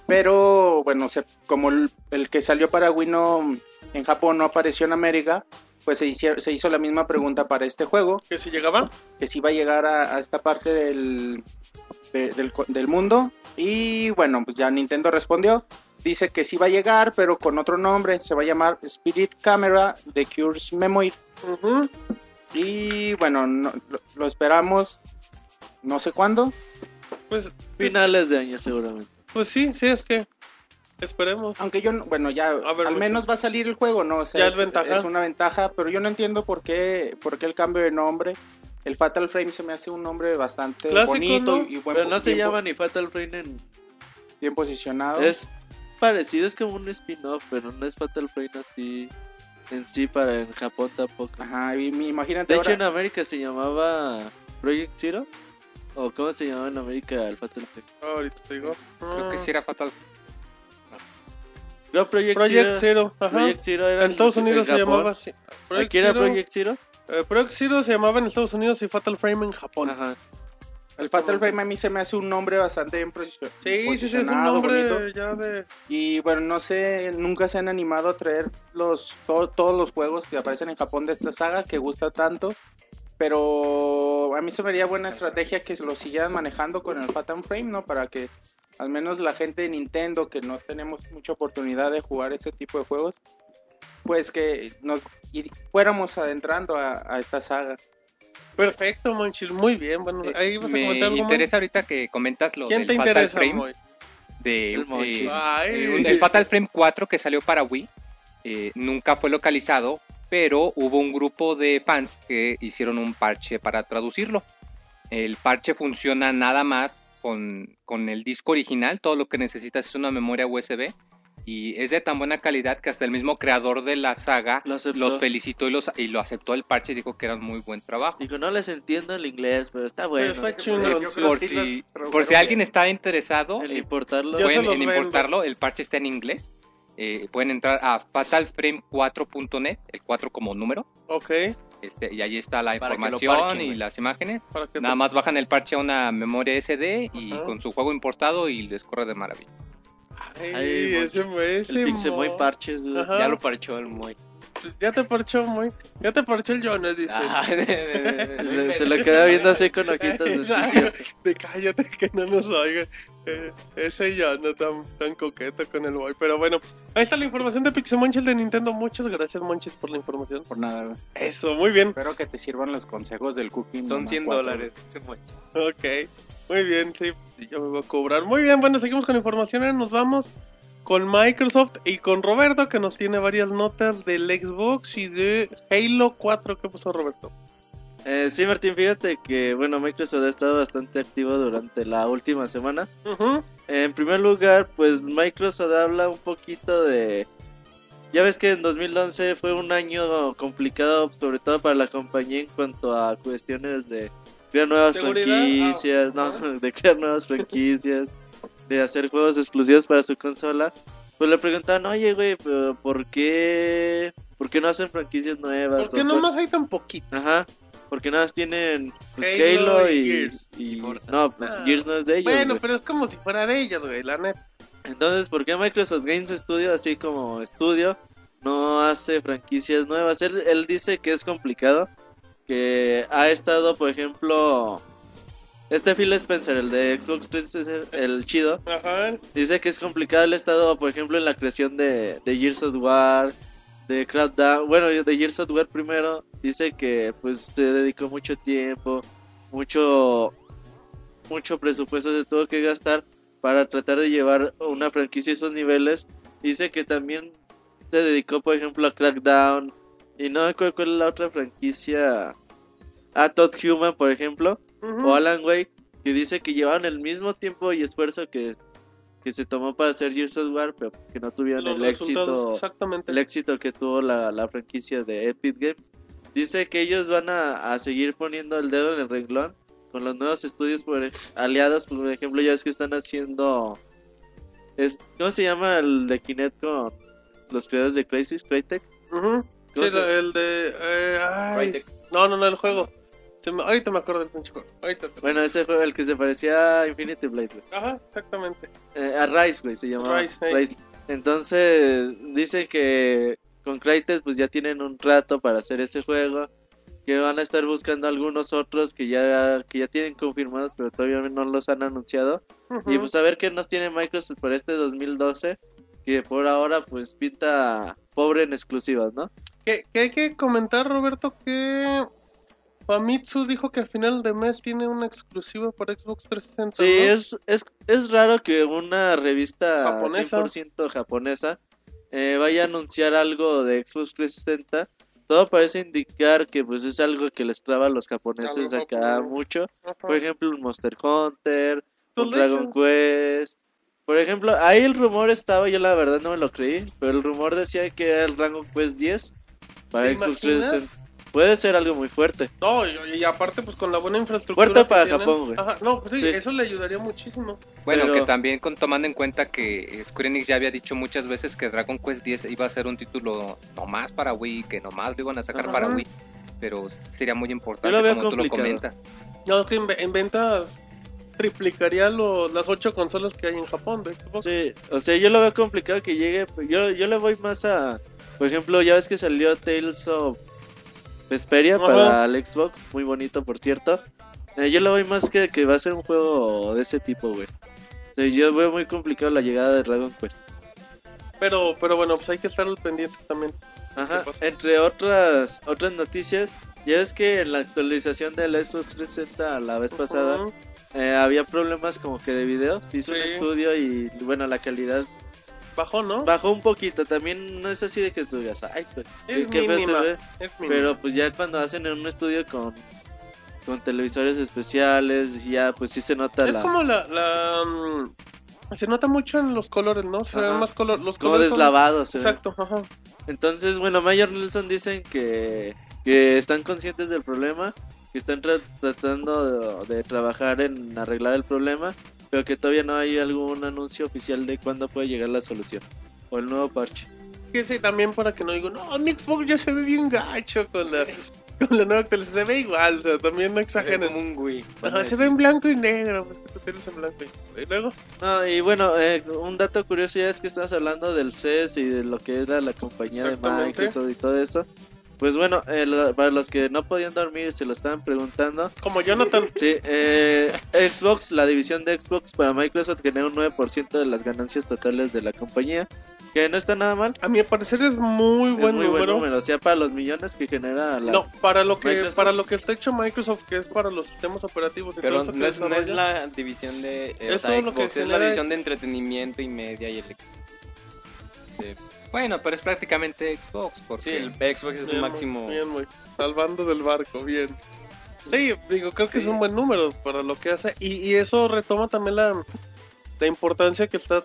Speaker 5: Pero bueno, se- como el, el que salió para Wii no, en Japón no apareció en América, pues se, hizo- se hizo la misma pregunta para este juego,
Speaker 2: Que si llegaba,
Speaker 5: que si va a llegar a, a esta parte del, de- del, co- del mundo. Y bueno, pues ya Nintendo respondió. Dice que sí va a llegar, pero con otro nombre. Se va a llamar Spirit Camera The Cures Memory.
Speaker 2: ujú,
Speaker 5: Y bueno, no- lo, lo esperamos no sé cuándo.
Speaker 2: pues,
Speaker 4: Finales de año seguramente.
Speaker 2: pues sí, sí, es que esperemos.
Speaker 5: Aunque yo, no- bueno, ya
Speaker 2: A ver,
Speaker 5: al
Speaker 2: mucho.
Speaker 5: menos va a salir el juego, ¿no? O sea,
Speaker 2: Ya es ventaja.
Speaker 5: es una ventaja, pero yo no entiendo por qué, por qué el cambio de nombre. El Fatal Frame se me hace un nombre bastante
Speaker 2: Clásico,
Speaker 5: bonito
Speaker 2: ¿no?
Speaker 5: y, buen
Speaker 4: Pero no se
Speaker 5: bien,
Speaker 4: llama ni Fatal Frame en...
Speaker 5: bien posicionado.
Speaker 4: Es parecido, es como un spin-off, pero no es Fatal Frame así en sí para en Japón tampoco.
Speaker 5: Ajá, y imagínate
Speaker 4: De hecho en América se llamaba Project Zero. ¿O cómo se llamaba en América el Fatal Frame?
Speaker 2: Ahorita te digo.
Speaker 6: Creo que
Speaker 2: Ah,
Speaker 6: sí era fatal.
Speaker 4: No, Project,
Speaker 2: Project
Speaker 4: Zero.
Speaker 2: Zero, ajá.
Speaker 4: Project Zero era
Speaker 2: En Estados
Speaker 4: en
Speaker 2: Unidos se
Speaker 4: Japón.
Speaker 2: llamaba así. Project
Speaker 4: Aquí era
Speaker 2: Zero,
Speaker 4: Project Zero.
Speaker 2: Eh, Project Zero se llamaba en Estados Unidos y Fatal Frame en Japón.
Speaker 4: Ajá.
Speaker 5: el Fatal Frame a mí se me hace un nombre bastante bien
Speaker 2: Sí, sí, sí, es un nombre
Speaker 5: bonito.
Speaker 2: ya de...
Speaker 5: Y bueno, no sé, nunca se han animado a traer los to- todos los juegos que aparecen en Japón de esta saga que gusta tanto. Pero a mí se me haría buena estrategia que lo siguieran manejando con el Fatal Frame, ¿no? Para que al menos la gente de Nintendo, que no tenemos mucha oportunidad de jugar este tipo de juegos, pues que nos fuéramos adentrando a, a esta saga.
Speaker 2: Perfecto, Monchil, muy bien. Bueno,
Speaker 6: Eh,
Speaker 2: ahí vas a
Speaker 6: Me
Speaker 2: comentar algo, Moy?
Speaker 6: interesa ahorita que comentas lo
Speaker 2: ¿Quién
Speaker 6: del
Speaker 2: te
Speaker 6: Fatal
Speaker 2: interesa,
Speaker 6: Frame.
Speaker 2: Moy?
Speaker 6: de, eh, eh, el Fatal Frame 4 que salió para Wii eh, nunca fue localizado, pero hubo un grupo de fans que hicieron un parche para traducirlo. El parche funciona nada más con, con el disco original, todo lo que necesitas es una memoria USB y es de tan buena calidad que hasta el mismo creador de la saga
Speaker 4: Lo
Speaker 6: los felicitó y, los, y lo aceptó el parche y dijo que era un muy buen trabajo.
Speaker 4: Digo, no les entiendo el inglés, pero está bueno.
Speaker 2: está sí.
Speaker 5: creo
Speaker 6: Por si, por si alguien está interesado,
Speaker 4: El
Speaker 6: eh,
Speaker 4: importarlo.
Speaker 6: Pueden en
Speaker 2: vendo.
Speaker 6: importarlo, el parche está en inglés eh, pueden entrar a fatalframe4.net, el 4 como número.
Speaker 2: Ok.
Speaker 6: Este, y ahí está la
Speaker 3: Para
Speaker 6: información
Speaker 3: parchen,
Speaker 6: y las imágenes.
Speaker 2: Para que
Speaker 6: Nada más bajan el parche a una memoria SD y con su juego importado y les corre de maravilla.
Speaker 2: Ay,
Speaker 4: Ay,
Speaker 2: ese, ese
Speaker 4: El Pixemoy
Speaker 2: mo-
Speaker 4: Parches.
Speaker 3: Ya lo parchó el muy.
Speaker 2: Ya te parchó muy. Ya te parchó el Jonas, dice.
Speaker 3: Ah,
Speaker 4: Se, se lo queda viendo así con ojitos de
Speaker 2: de cállate que no nos oiga. Eh, ese ya no tan, tan coqueto con el boy. Pero bueno, ahí está la información de Pixemonchis de Nintendo. Muchas gracias, Monchis, por la información.
Speaker 5: Por nada, güey.
Speaker 2: Eso, muy bien.
Speaker 5: Espero que te sirvan los consejos del cooking.
Speaker 3: Son
Speaker 5: Mama
Speaker 3: 100
Speaker 5: cuatro,
Speaker 3: dólares. ese muy.
Speaker 2: Ok, muy bien, sí, yo me voy a cobrar. Muy bien, bueno, seguimos con información. ahora Nos vamos con Microsoft y con Roberto, que nos tiene varias notas del Xbox y de Halo 4. ¿Qué pasó, Roberto?
Speaker 4: Eh, sí, Martín, fíjate que, bueno, Microsoft ha estado bastante activo durante la última semana.
Speaker 2: Ujú,
Speaker 4: En primer lugar, pues Microsoft habla un poquito de... Ya ves que en 2011 fue un año complicado, sobre todo para la compañía en cuanto a cuestiones de crear nuevas
Speaker 2: ¿Seguridad?
Speaker 4: franquicias, no, de crear nuevas franquicias, de hacer juegos exclusivos para su consola. Pues le preguntaban, oye, güey, pero ¿por qué, ¿por qué no hacen franquicias nuevas?
Speaker 2: ¿Por qué nomás hay tan poquito?
Speaker 4: Ajá, porque nada más tienen pues,
Speaker 2: Halo
Speaker 4: Halo,
Speaker 2: y
Speaker 4: y,
Speaker 2: Gears.
Speaker 4: y-
Speaker 3: Y Forza.
Speaker 4: No, pues
Speaker 2: Ah.
Speaker 4: Gears no es de ellos.
Speaker 2: Bueno, pero es como si fuera de ellas, güey, la neta.
Speaker 4: Entonces, ¿por qué Microsoft Games Studio, así como estudio, no hace franquicias nuevas? Él, él dice que es complicado, que ha estado, por ejemplo, este Phil Spencer, el de Xbox 360, el chido,
Speaker 2: Ajá.
Speaker 4: dice que es complicado. Ha estado, por ejemplo, en la creación de, de Gears of War, de Crackdown, bueno, de Gears of War primero, dice que pues se dedicó mucho tiempo, mucho, mucho presupuesto se tuvo que gastar para tratar de llevar una franquicia a esos niveles. Dice que también se dedicó, por ejemplo, a Crackdown. Y no me acuerdo cuál es la otra franquicia. A Todd Human, por ejemplo. O Alan Wake. Que dice que llevaban el mismo tiempo y esfuerzo que, que se tomó para hacer Gears of War. Pero que no tuvieron
Speaker 2: Los
Speaker 4: el éxito
Speaker 2: Exactamente.
Speaker 4: el éxito que tuvo la, la franquicia de Epic Games. Dice que ellos van a, a seguir poniendo el dedo en el renglón con los nuevos estudios por, aliados. Por ejemplo, ya es que están haciendo. Es, ¿Cómo se llama el de Kinect con los creadores de Crysis? Crytek.
Speaker 2: Ujú. Sí,
Speaker 4: ¿Cómo se-
Speaker 2: la- el de. eh, ay, no, no, no, el juego. Ahorita me acuerdo del pinche juego. Ahorita. te-
Speaker 4: Bueno, ese juego, el que se parecía a Infinity Blade. güey.
Speaker 2: Ajá, exactamente.
Speaker 4: Eh, a Rise, güey, se llamaba
Speaker 2: Rise.
Speaker 4: Entonces, dice que con Crytek pues ya tienen un rato para hacer ese juego. Que van a estar buscando algunos otros que ya, que ya tienen confirmados, pero todavía no los han anunciado. Y pues a ver qué nos tiene Microsoft para este 2012. Que por ahora pues pinta pobre en exclusivas, ¿no?
Speaker 2: Que, que hay que comentar, Roberto, que Famitsu dijo que a final de mes tiene una exclusiva para Xbox 360.
Speaker 4: Sí,
Speaker 2: ¿no?
Speaker 4: es, es, es raro que una revista
Speaker 2: Japonesa.
Speaker 4: 100% japonesa eh, vaya a anunciar algo de Xbox 360. Todo parece indicar que pues es algo que les traba a los japoneses
Speaker 2: A los
Speaker 4: acá
Speaker 2: japoneses.
Speaker 4: mucho.
Speaker 2: Ajá.
Speaker 4: Por ejemplo, un Monster Hunter,
Speaker 2: Pues
Speaker 4: un Dragon. Quest. Por ejemplo, ahí el rumor estaba, yo la verdad no me lo creí, pero el rumor decía que era el Dragon Quest 10 para
Speaker 2: ¿Te
Speaker 4: Xbox
Speaker 2: imaginas?
Speaker 4: 360. Puede ser algo muy fuerte.
Speaker 2: No, y, y aparte, pues con la buena infraestructura.
Speaker 4: Fuerte para
Speaker 2: tienen.
Speaker 4: Japón, güey.
Speaker 2: Ajá, no, pues sí,
Speaker 4: Sí.
Speaker 2: eso le ayudaría muchísimo.
Speaker 6: Bueno,
Speaker 4: Pero-
Speaker 6: que también con, tomando en cuenta que Square Enix ya había dicho muchas veces que Dragon Quest X iba a ser un título nomás para Wii, que nomás lo iban a sacar
Speaker 2: Ajá.
Speaker 6: para Wii, pero sería muy importante como tú lo
Speaker 4: complicado.
Speaker 6: comentas.
Speaker 2: No, es que en ventas triplicaría lo- las ocho consolas que hay en Japón de Xbox.
Speaker 4: Sí, o sea, yo lo veo complicado que llegue. Yo, yo le voy más a. Por ejemplo, ya ves que salió Tales of Vesperia
Speaker 2: Ajá.
Speaker 4: para el Xbox. Muy bonito, por cierto. Eh, yo le voy más que que va a ser un juego de ese tipo, güey. O sea, yo veo muy complicado la llegada de Dragon Quest.
Speaker 2: Pero, pero bueno, pues hay que estar al pendiente también.
Speaker 4: Ajá, entre otras otras noticias, ya ves que en la actualización del Xbox 360 la vez pasada eh, había problemas como que de video. Se hizo un estudio y bueno, la calidad
Speaker 2: Bajó, ¿no?
Speaker 4: bajó un poquito. También no es así de que tú digas, ay, pues,
Speaker 2: Es
Speaker 4: se
Speaker 2: mínima.
Speaker 4: ve".
Speaker 2: Es.
Speaker 4: Pero pues ya cuando hacen en un estudio con, con televisores especiales, ya pues sí se nota
Speaker 2: es
Speaker 4: la...
Speaker 2: como la, la mm, se nota mucho en los colores, ¿no? Se ven más color, los
Speaker 4: como
Speaker 2: colores son-
Speaker 4: deslavado. se ve.
Speaker 2: Exacto, ajá.
Speaker 4: Entonces, bueno, Mayor Nelson dicen que, que están conscientes del problema, que están tra- tratando de, de trabajar en arreglar el problema, pero que todavía no hay algún anuncio oficial de cuándo puede llegar la solución. o el nuevo parche.
Speaker 2: Que sí, también para que no digo, no, mi Xbox ya se ve bien gacho con la, con la nueva actualización. Se ve igual, o sea, también no
Speaker 3: Como
Speaker 2: exageren.
Speaker 3: un Wii.
Speaker 2: Se ve en blanco y negro, pues que tú tienes en blanco y, y luego.
Speaker 4: No, y bueno, eh, un dato curioso ya es que estás hablando del CES y de lo que era la compañía de. Microsoft y todo eso. Pues bueno, eh, lo- para los que no podían dormir y se lo estaban preguntando,
Speaker 2: Como Jonathan.
Speaker 4: sí, eh, Xbox, la división de Xbox para Microsoft genera un 9% de las ganancias totales de la compañía, que no está nada mal.
Speaker 2: A mi parecer es muy
Speaker 4: Es
Speaker 2: buen
Speaker 4: muy
Speaker 2: número.
Speaker 4: buen número, o sea, para los millones que genera la...
Speaker 2: No, para lo que
Speaker 4: Microsoft.
Speaker 2: para lo que está hecho Microsoft, que es para los sistemas operativos y
Speaker 3: Pero
Speaker 2: todo eso que
Speaker 3: no es, no es la división de eh,
Speaker 2: Es
Speaker 3: o sea,
Speaker 2: todo lo que
Speaker 3: Xbox, es la división de entretenimiento y media y electrónica. De-
Speaker 6: Bueno, pero es prácticamente Xbox. Porque
Speaker 3: Sí, el Xbox es
Speaker 2: Bien,
Speaker 3: un máximo.
Speaker 2: Bien, muy. Salvando del barco, bien. Sí, digo, creo que es un buen número para lo que hace. Y, y eso retoma también la, la importancia que está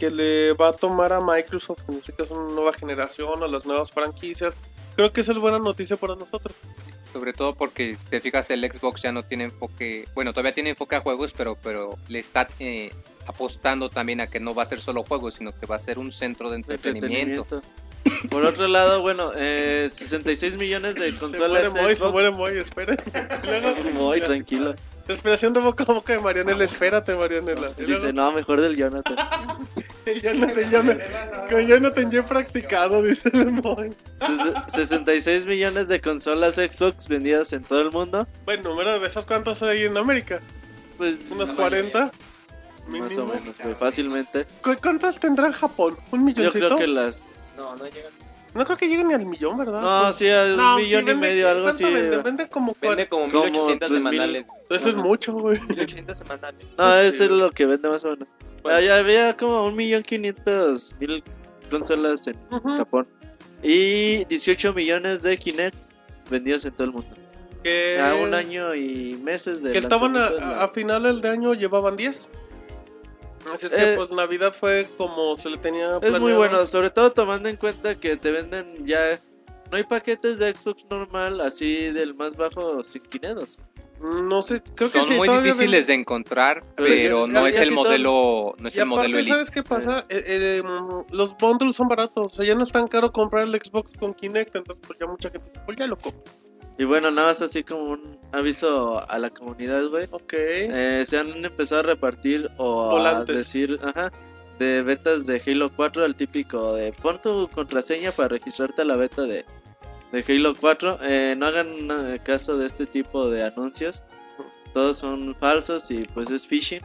Speaker 2: que le va a tomar a Microsoft, en este caso una nueva generación, a las nuevas franquicias. Creo que esa es buena noticia para nosotros.
Speaker 6: Sobre todo porque si te fijas el Xbox ya no tiene enfoque, bueno todavía tiene enfoque a juegos, pero pero le está eh, apostando también a que no va a ser solo juegos, sino que va a ser un centro de entretenimiento.
Speaker 4: entretenimiento. Por otro lado, bueno, eh, 66 millones de
Speaker 2: Se
Speaker 4: consolas
Speaker 2: muere Moy, se muere Moy, espera. Y luego-
Speaker 4: Muy tranquilo.
Speaker 2: Respiración de boca a boca de Marianela, espérate Marianela.
Speaker 4: Dice,
Speaker 2: luego-
Speaker 4: no, mejor del Jonathan.
Speaker 2: Jonathan, Jonathan, con Jonathan ya he practicado, dice el Moy.
Speaker 4: Ses- 66 millones de consolas Xbox vendidas en todo el mundo.
Speaker 2: Bueno, número de esas cuántas hay en América?
Speaker 4: Pues
Speaker 2: ¿Unas
Speaker 4: más
Speaker 2: 40?
Speaker 4: O
Speaker 2: Mínimo.
Speaker 4: menos, güey, fácilmente.
Speaker 2: ¿Cu- ¿Cuántas tendrá en Japón? ¿Un
Speaker 4: Yo
Speaker 2: milloncito?
Speaker 4: creo que las...
Speaker 3: No, no llega.
Speaker 2: No creo que lleguen ni al millón, ¿verdad?
Speaker 4: No, sí, a un
Speaker 2: No, sí,
Speaker 4: millón y medio, algo
Speaker 2: ¿cuánto
Speaker 4: así.
Speaker 2: Vende, vende como
Speaker 3: Vende
Speaker 2: 40.
Speaker 3: como
Speaker 4: Como
Speaker 3: 1800
Speaker 4: 3000.
Speaker 3: semanales.
Speaker 2: Eso es mucho, güey.
Speaker 3: 1800 semanales.
Speaker 4: No,
Speaker 2: Sí,
Speaker 4: eso es
Speaker 2: güey.
Speaker 4: lo que vende más o menos.
Speaker 3: Bueno.
Speaker 4: Ah, ya había como un millón quinientos mil consolas en
Speaker 2: Ujú.
Speaker 4: Japón. Y 18 millones de Kinect vendidos en todo el mundo.
Speaker 2: Que,
Speaker 4: A un año y meses de
Speaker 2: que estaban a, a finales de año llevaban 10. Así es que
Speaker 4: Eh,
Speaker 2: pues Navidad fue como se le tenía
Speaker 4: Es muy
Speaker 2: planeado.
Speaker 4: bueno, sobre todo tomando en cuenta que te venden ya... No hay paquetes de Xbox normal así del más bajo sin Kinect.
Speaker 2: No sé, creo que
Speaker 6: Son
Speaker 2: sí,
Speaker 6: muy difíciles de
Speaker 2: venden-
Speaker 6: encontrar,
Speaker 4: Pero
Speaker 6: pero no es el modelo, no es
Speaker 2: Y
Speaker 6: el modelo
Speaker 2: aparte,
Speaker 6: elite.
Speaker 2: ¿sabes qué pasa? Eh, eh, mm, los bundles son baratos, o sea, ya no es tan caro comprar el Xbox con Kinect, entonces pues ya mucha gente dice, pues ya lo compro.
Speaker 4: Y bueno, nada más así como un aviso a la comunidad, güey.
Speaker 2: Ok.
Speaker 4: Eh, se han empezado a repartir o
Speaker 2: Volantes.
Speaker 4: a decir, ajá, de betas de Halo 4, el típico de pon tu contraseña para registrarte a la beta de, de Halo 4. Eh, no hagan eh, caso de este tipo de anuncios. Todos son falsos y pues es phishing.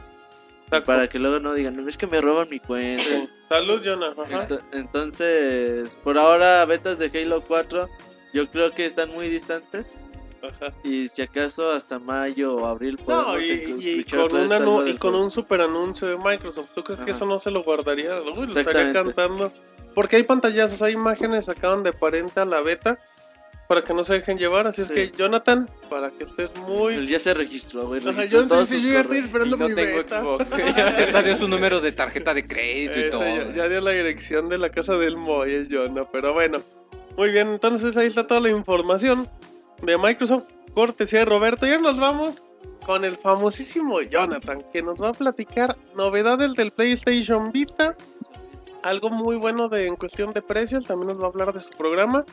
Speaker 2: Exacto.
Speaker 4: Para que luego no digan, "No, es que me roban mi cuenta.
Speaker 2: Sí. Salud, Jonah. Ajá.
Speaker 4: Ento- Entonces, por ahora, betas de Halo 4 yo creo que están muy distantes.
Speaker 2: Ajá.
Speaker 4: Y si acaso hasta mayo o abril
Speaker 2: No,
Speaker 4: podemos
Speaker 2: y,
Speaker 4: escuchar
Speaker 2: y con, una y con un super anuncio de Microsoft. ¿Tú crees que eso no se lo guardaría? Uy, lo estaría cantando. Porque hay pantallazos, hay imágenes, sacaban de parenta la beta para que no se dejen llevar. Así es que, Jonathan, para que estés
Speaker 4: Él
Speaker 2: muy.
Speaker 4: ya se registró, güey.
Speaker 2: Ajá, yo, sí, yo ya estoy esperando
Speaker 3: Y no
Speaker 2: mi
Speaker 3: tengo
Speaker 2: beta.
Speaker 3: Xbox.
Speaker 6: Esta dio su número de tarjeta de crédito y todo.
Speaker 2: ya, ya dio la dirección de la casa del Moy, el Jonah. Pero bueno, muy bien. Entonces ahí está toda la información de Microsoft. Cortesía de Roberto. Ya nos vamos con el famosísimo Jonathan, que nos va a platicar novedades del PlayStation Vita. Algo muy bueno de, en cuestión de precios. También nos va a hablar de su programa.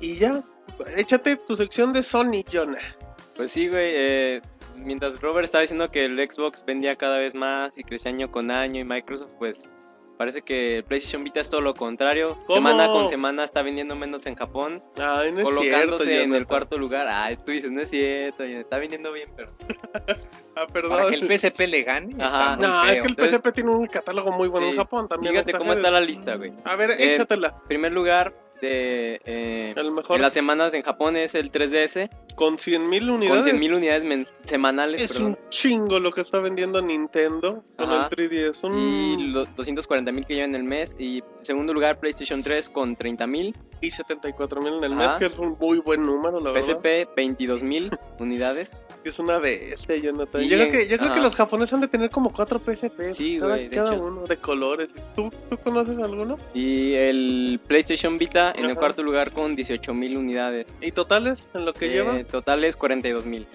Speaker 2: Y ya, échate tu sección de Sony, Jonah.
Speaker 3: Pues sí, güey. eh, mientras Robert estaba diciendo que el Xbox vendía cada vez más y crecía año con año y Microsoft, pues parece que el PlayStation Vita es todo lo contrario.
Speaker 2: ¿Cómo?
Speaker 3: Semana con semana está vendiendo menos en Japón,
Speaker 2: Ay, no es
Speaker 3: colocándose
Speaker 2: cierto,
Speaker 3: en el cuarto lugar. Ay, tú dices, no es cierto, está vendiendo bien, pero...
Speaker 2: Ah, perdón.
Speaker 6: Para que el PSP le gane.
Speaker 3: Ajá.
Speaker 2: No, es
Speaker 6: feo.
Speaker 2: que el
Speaker 3: Entonces-
Speaker 2: PSP tiene un catálogo muy bueno
Speaker 3: Sí,
Speaker 2: en Japón también.
Speaker 3: Fíjate
Speaker 2: no
Speaker 3: cómo está la lista, güey.
Speaker 2: A ver,
Speaker 3: Eh,
Speaker 2: échatela.
Speaker 3: Primer lugar de... eh,
Speaker 2: El mejor.
Speaker 3: en las semanas en Japón es el 3DS
Speaker 2: Con 100.000
Speaker 3: con
Speaker 2: unidades.
Speaker 3: 100.000 unidades men- semanales,
Speaker 2: Es
Speaker 3: perdón.
Speaker 2: un chingo lo que está vendiendo Nintendo con
Speaker 3: Ajá.
Speaker 2: el 3DS. Un...
Speaker 3: Y los 240.000 que llevan en el mes. Y segundo lugar, PlayStation 3 con 30.000.
Speaker 2: Y 74.000 en el
Speaker 3: Ajá.
Speaker 2: mes, que es un muy buen número, la verdad.
Speaker 3: PSP 22.000 unidades.
Speaker 2: Es una bestia, Jonathan.
Speaker 3: Y
Speaker 2: Yo creo que, yo creo que los japoneses han de tener como 4 PSP.
Speaker 3: Sí,
Speaker 2: cada,
Speaker 3: de
Speaker 2: cada uno, de colores. ¿Tú, ¿Tú conoces alguno?
Speaker 3: Y el PlayStation Vita en el cuarto lugar con 18.000 unidades.
Speaker 2: ¿Y totales en lo que
Speaker 3: Eh,
Speaker 2: lleva?
Speaker 3: Total es 42.000.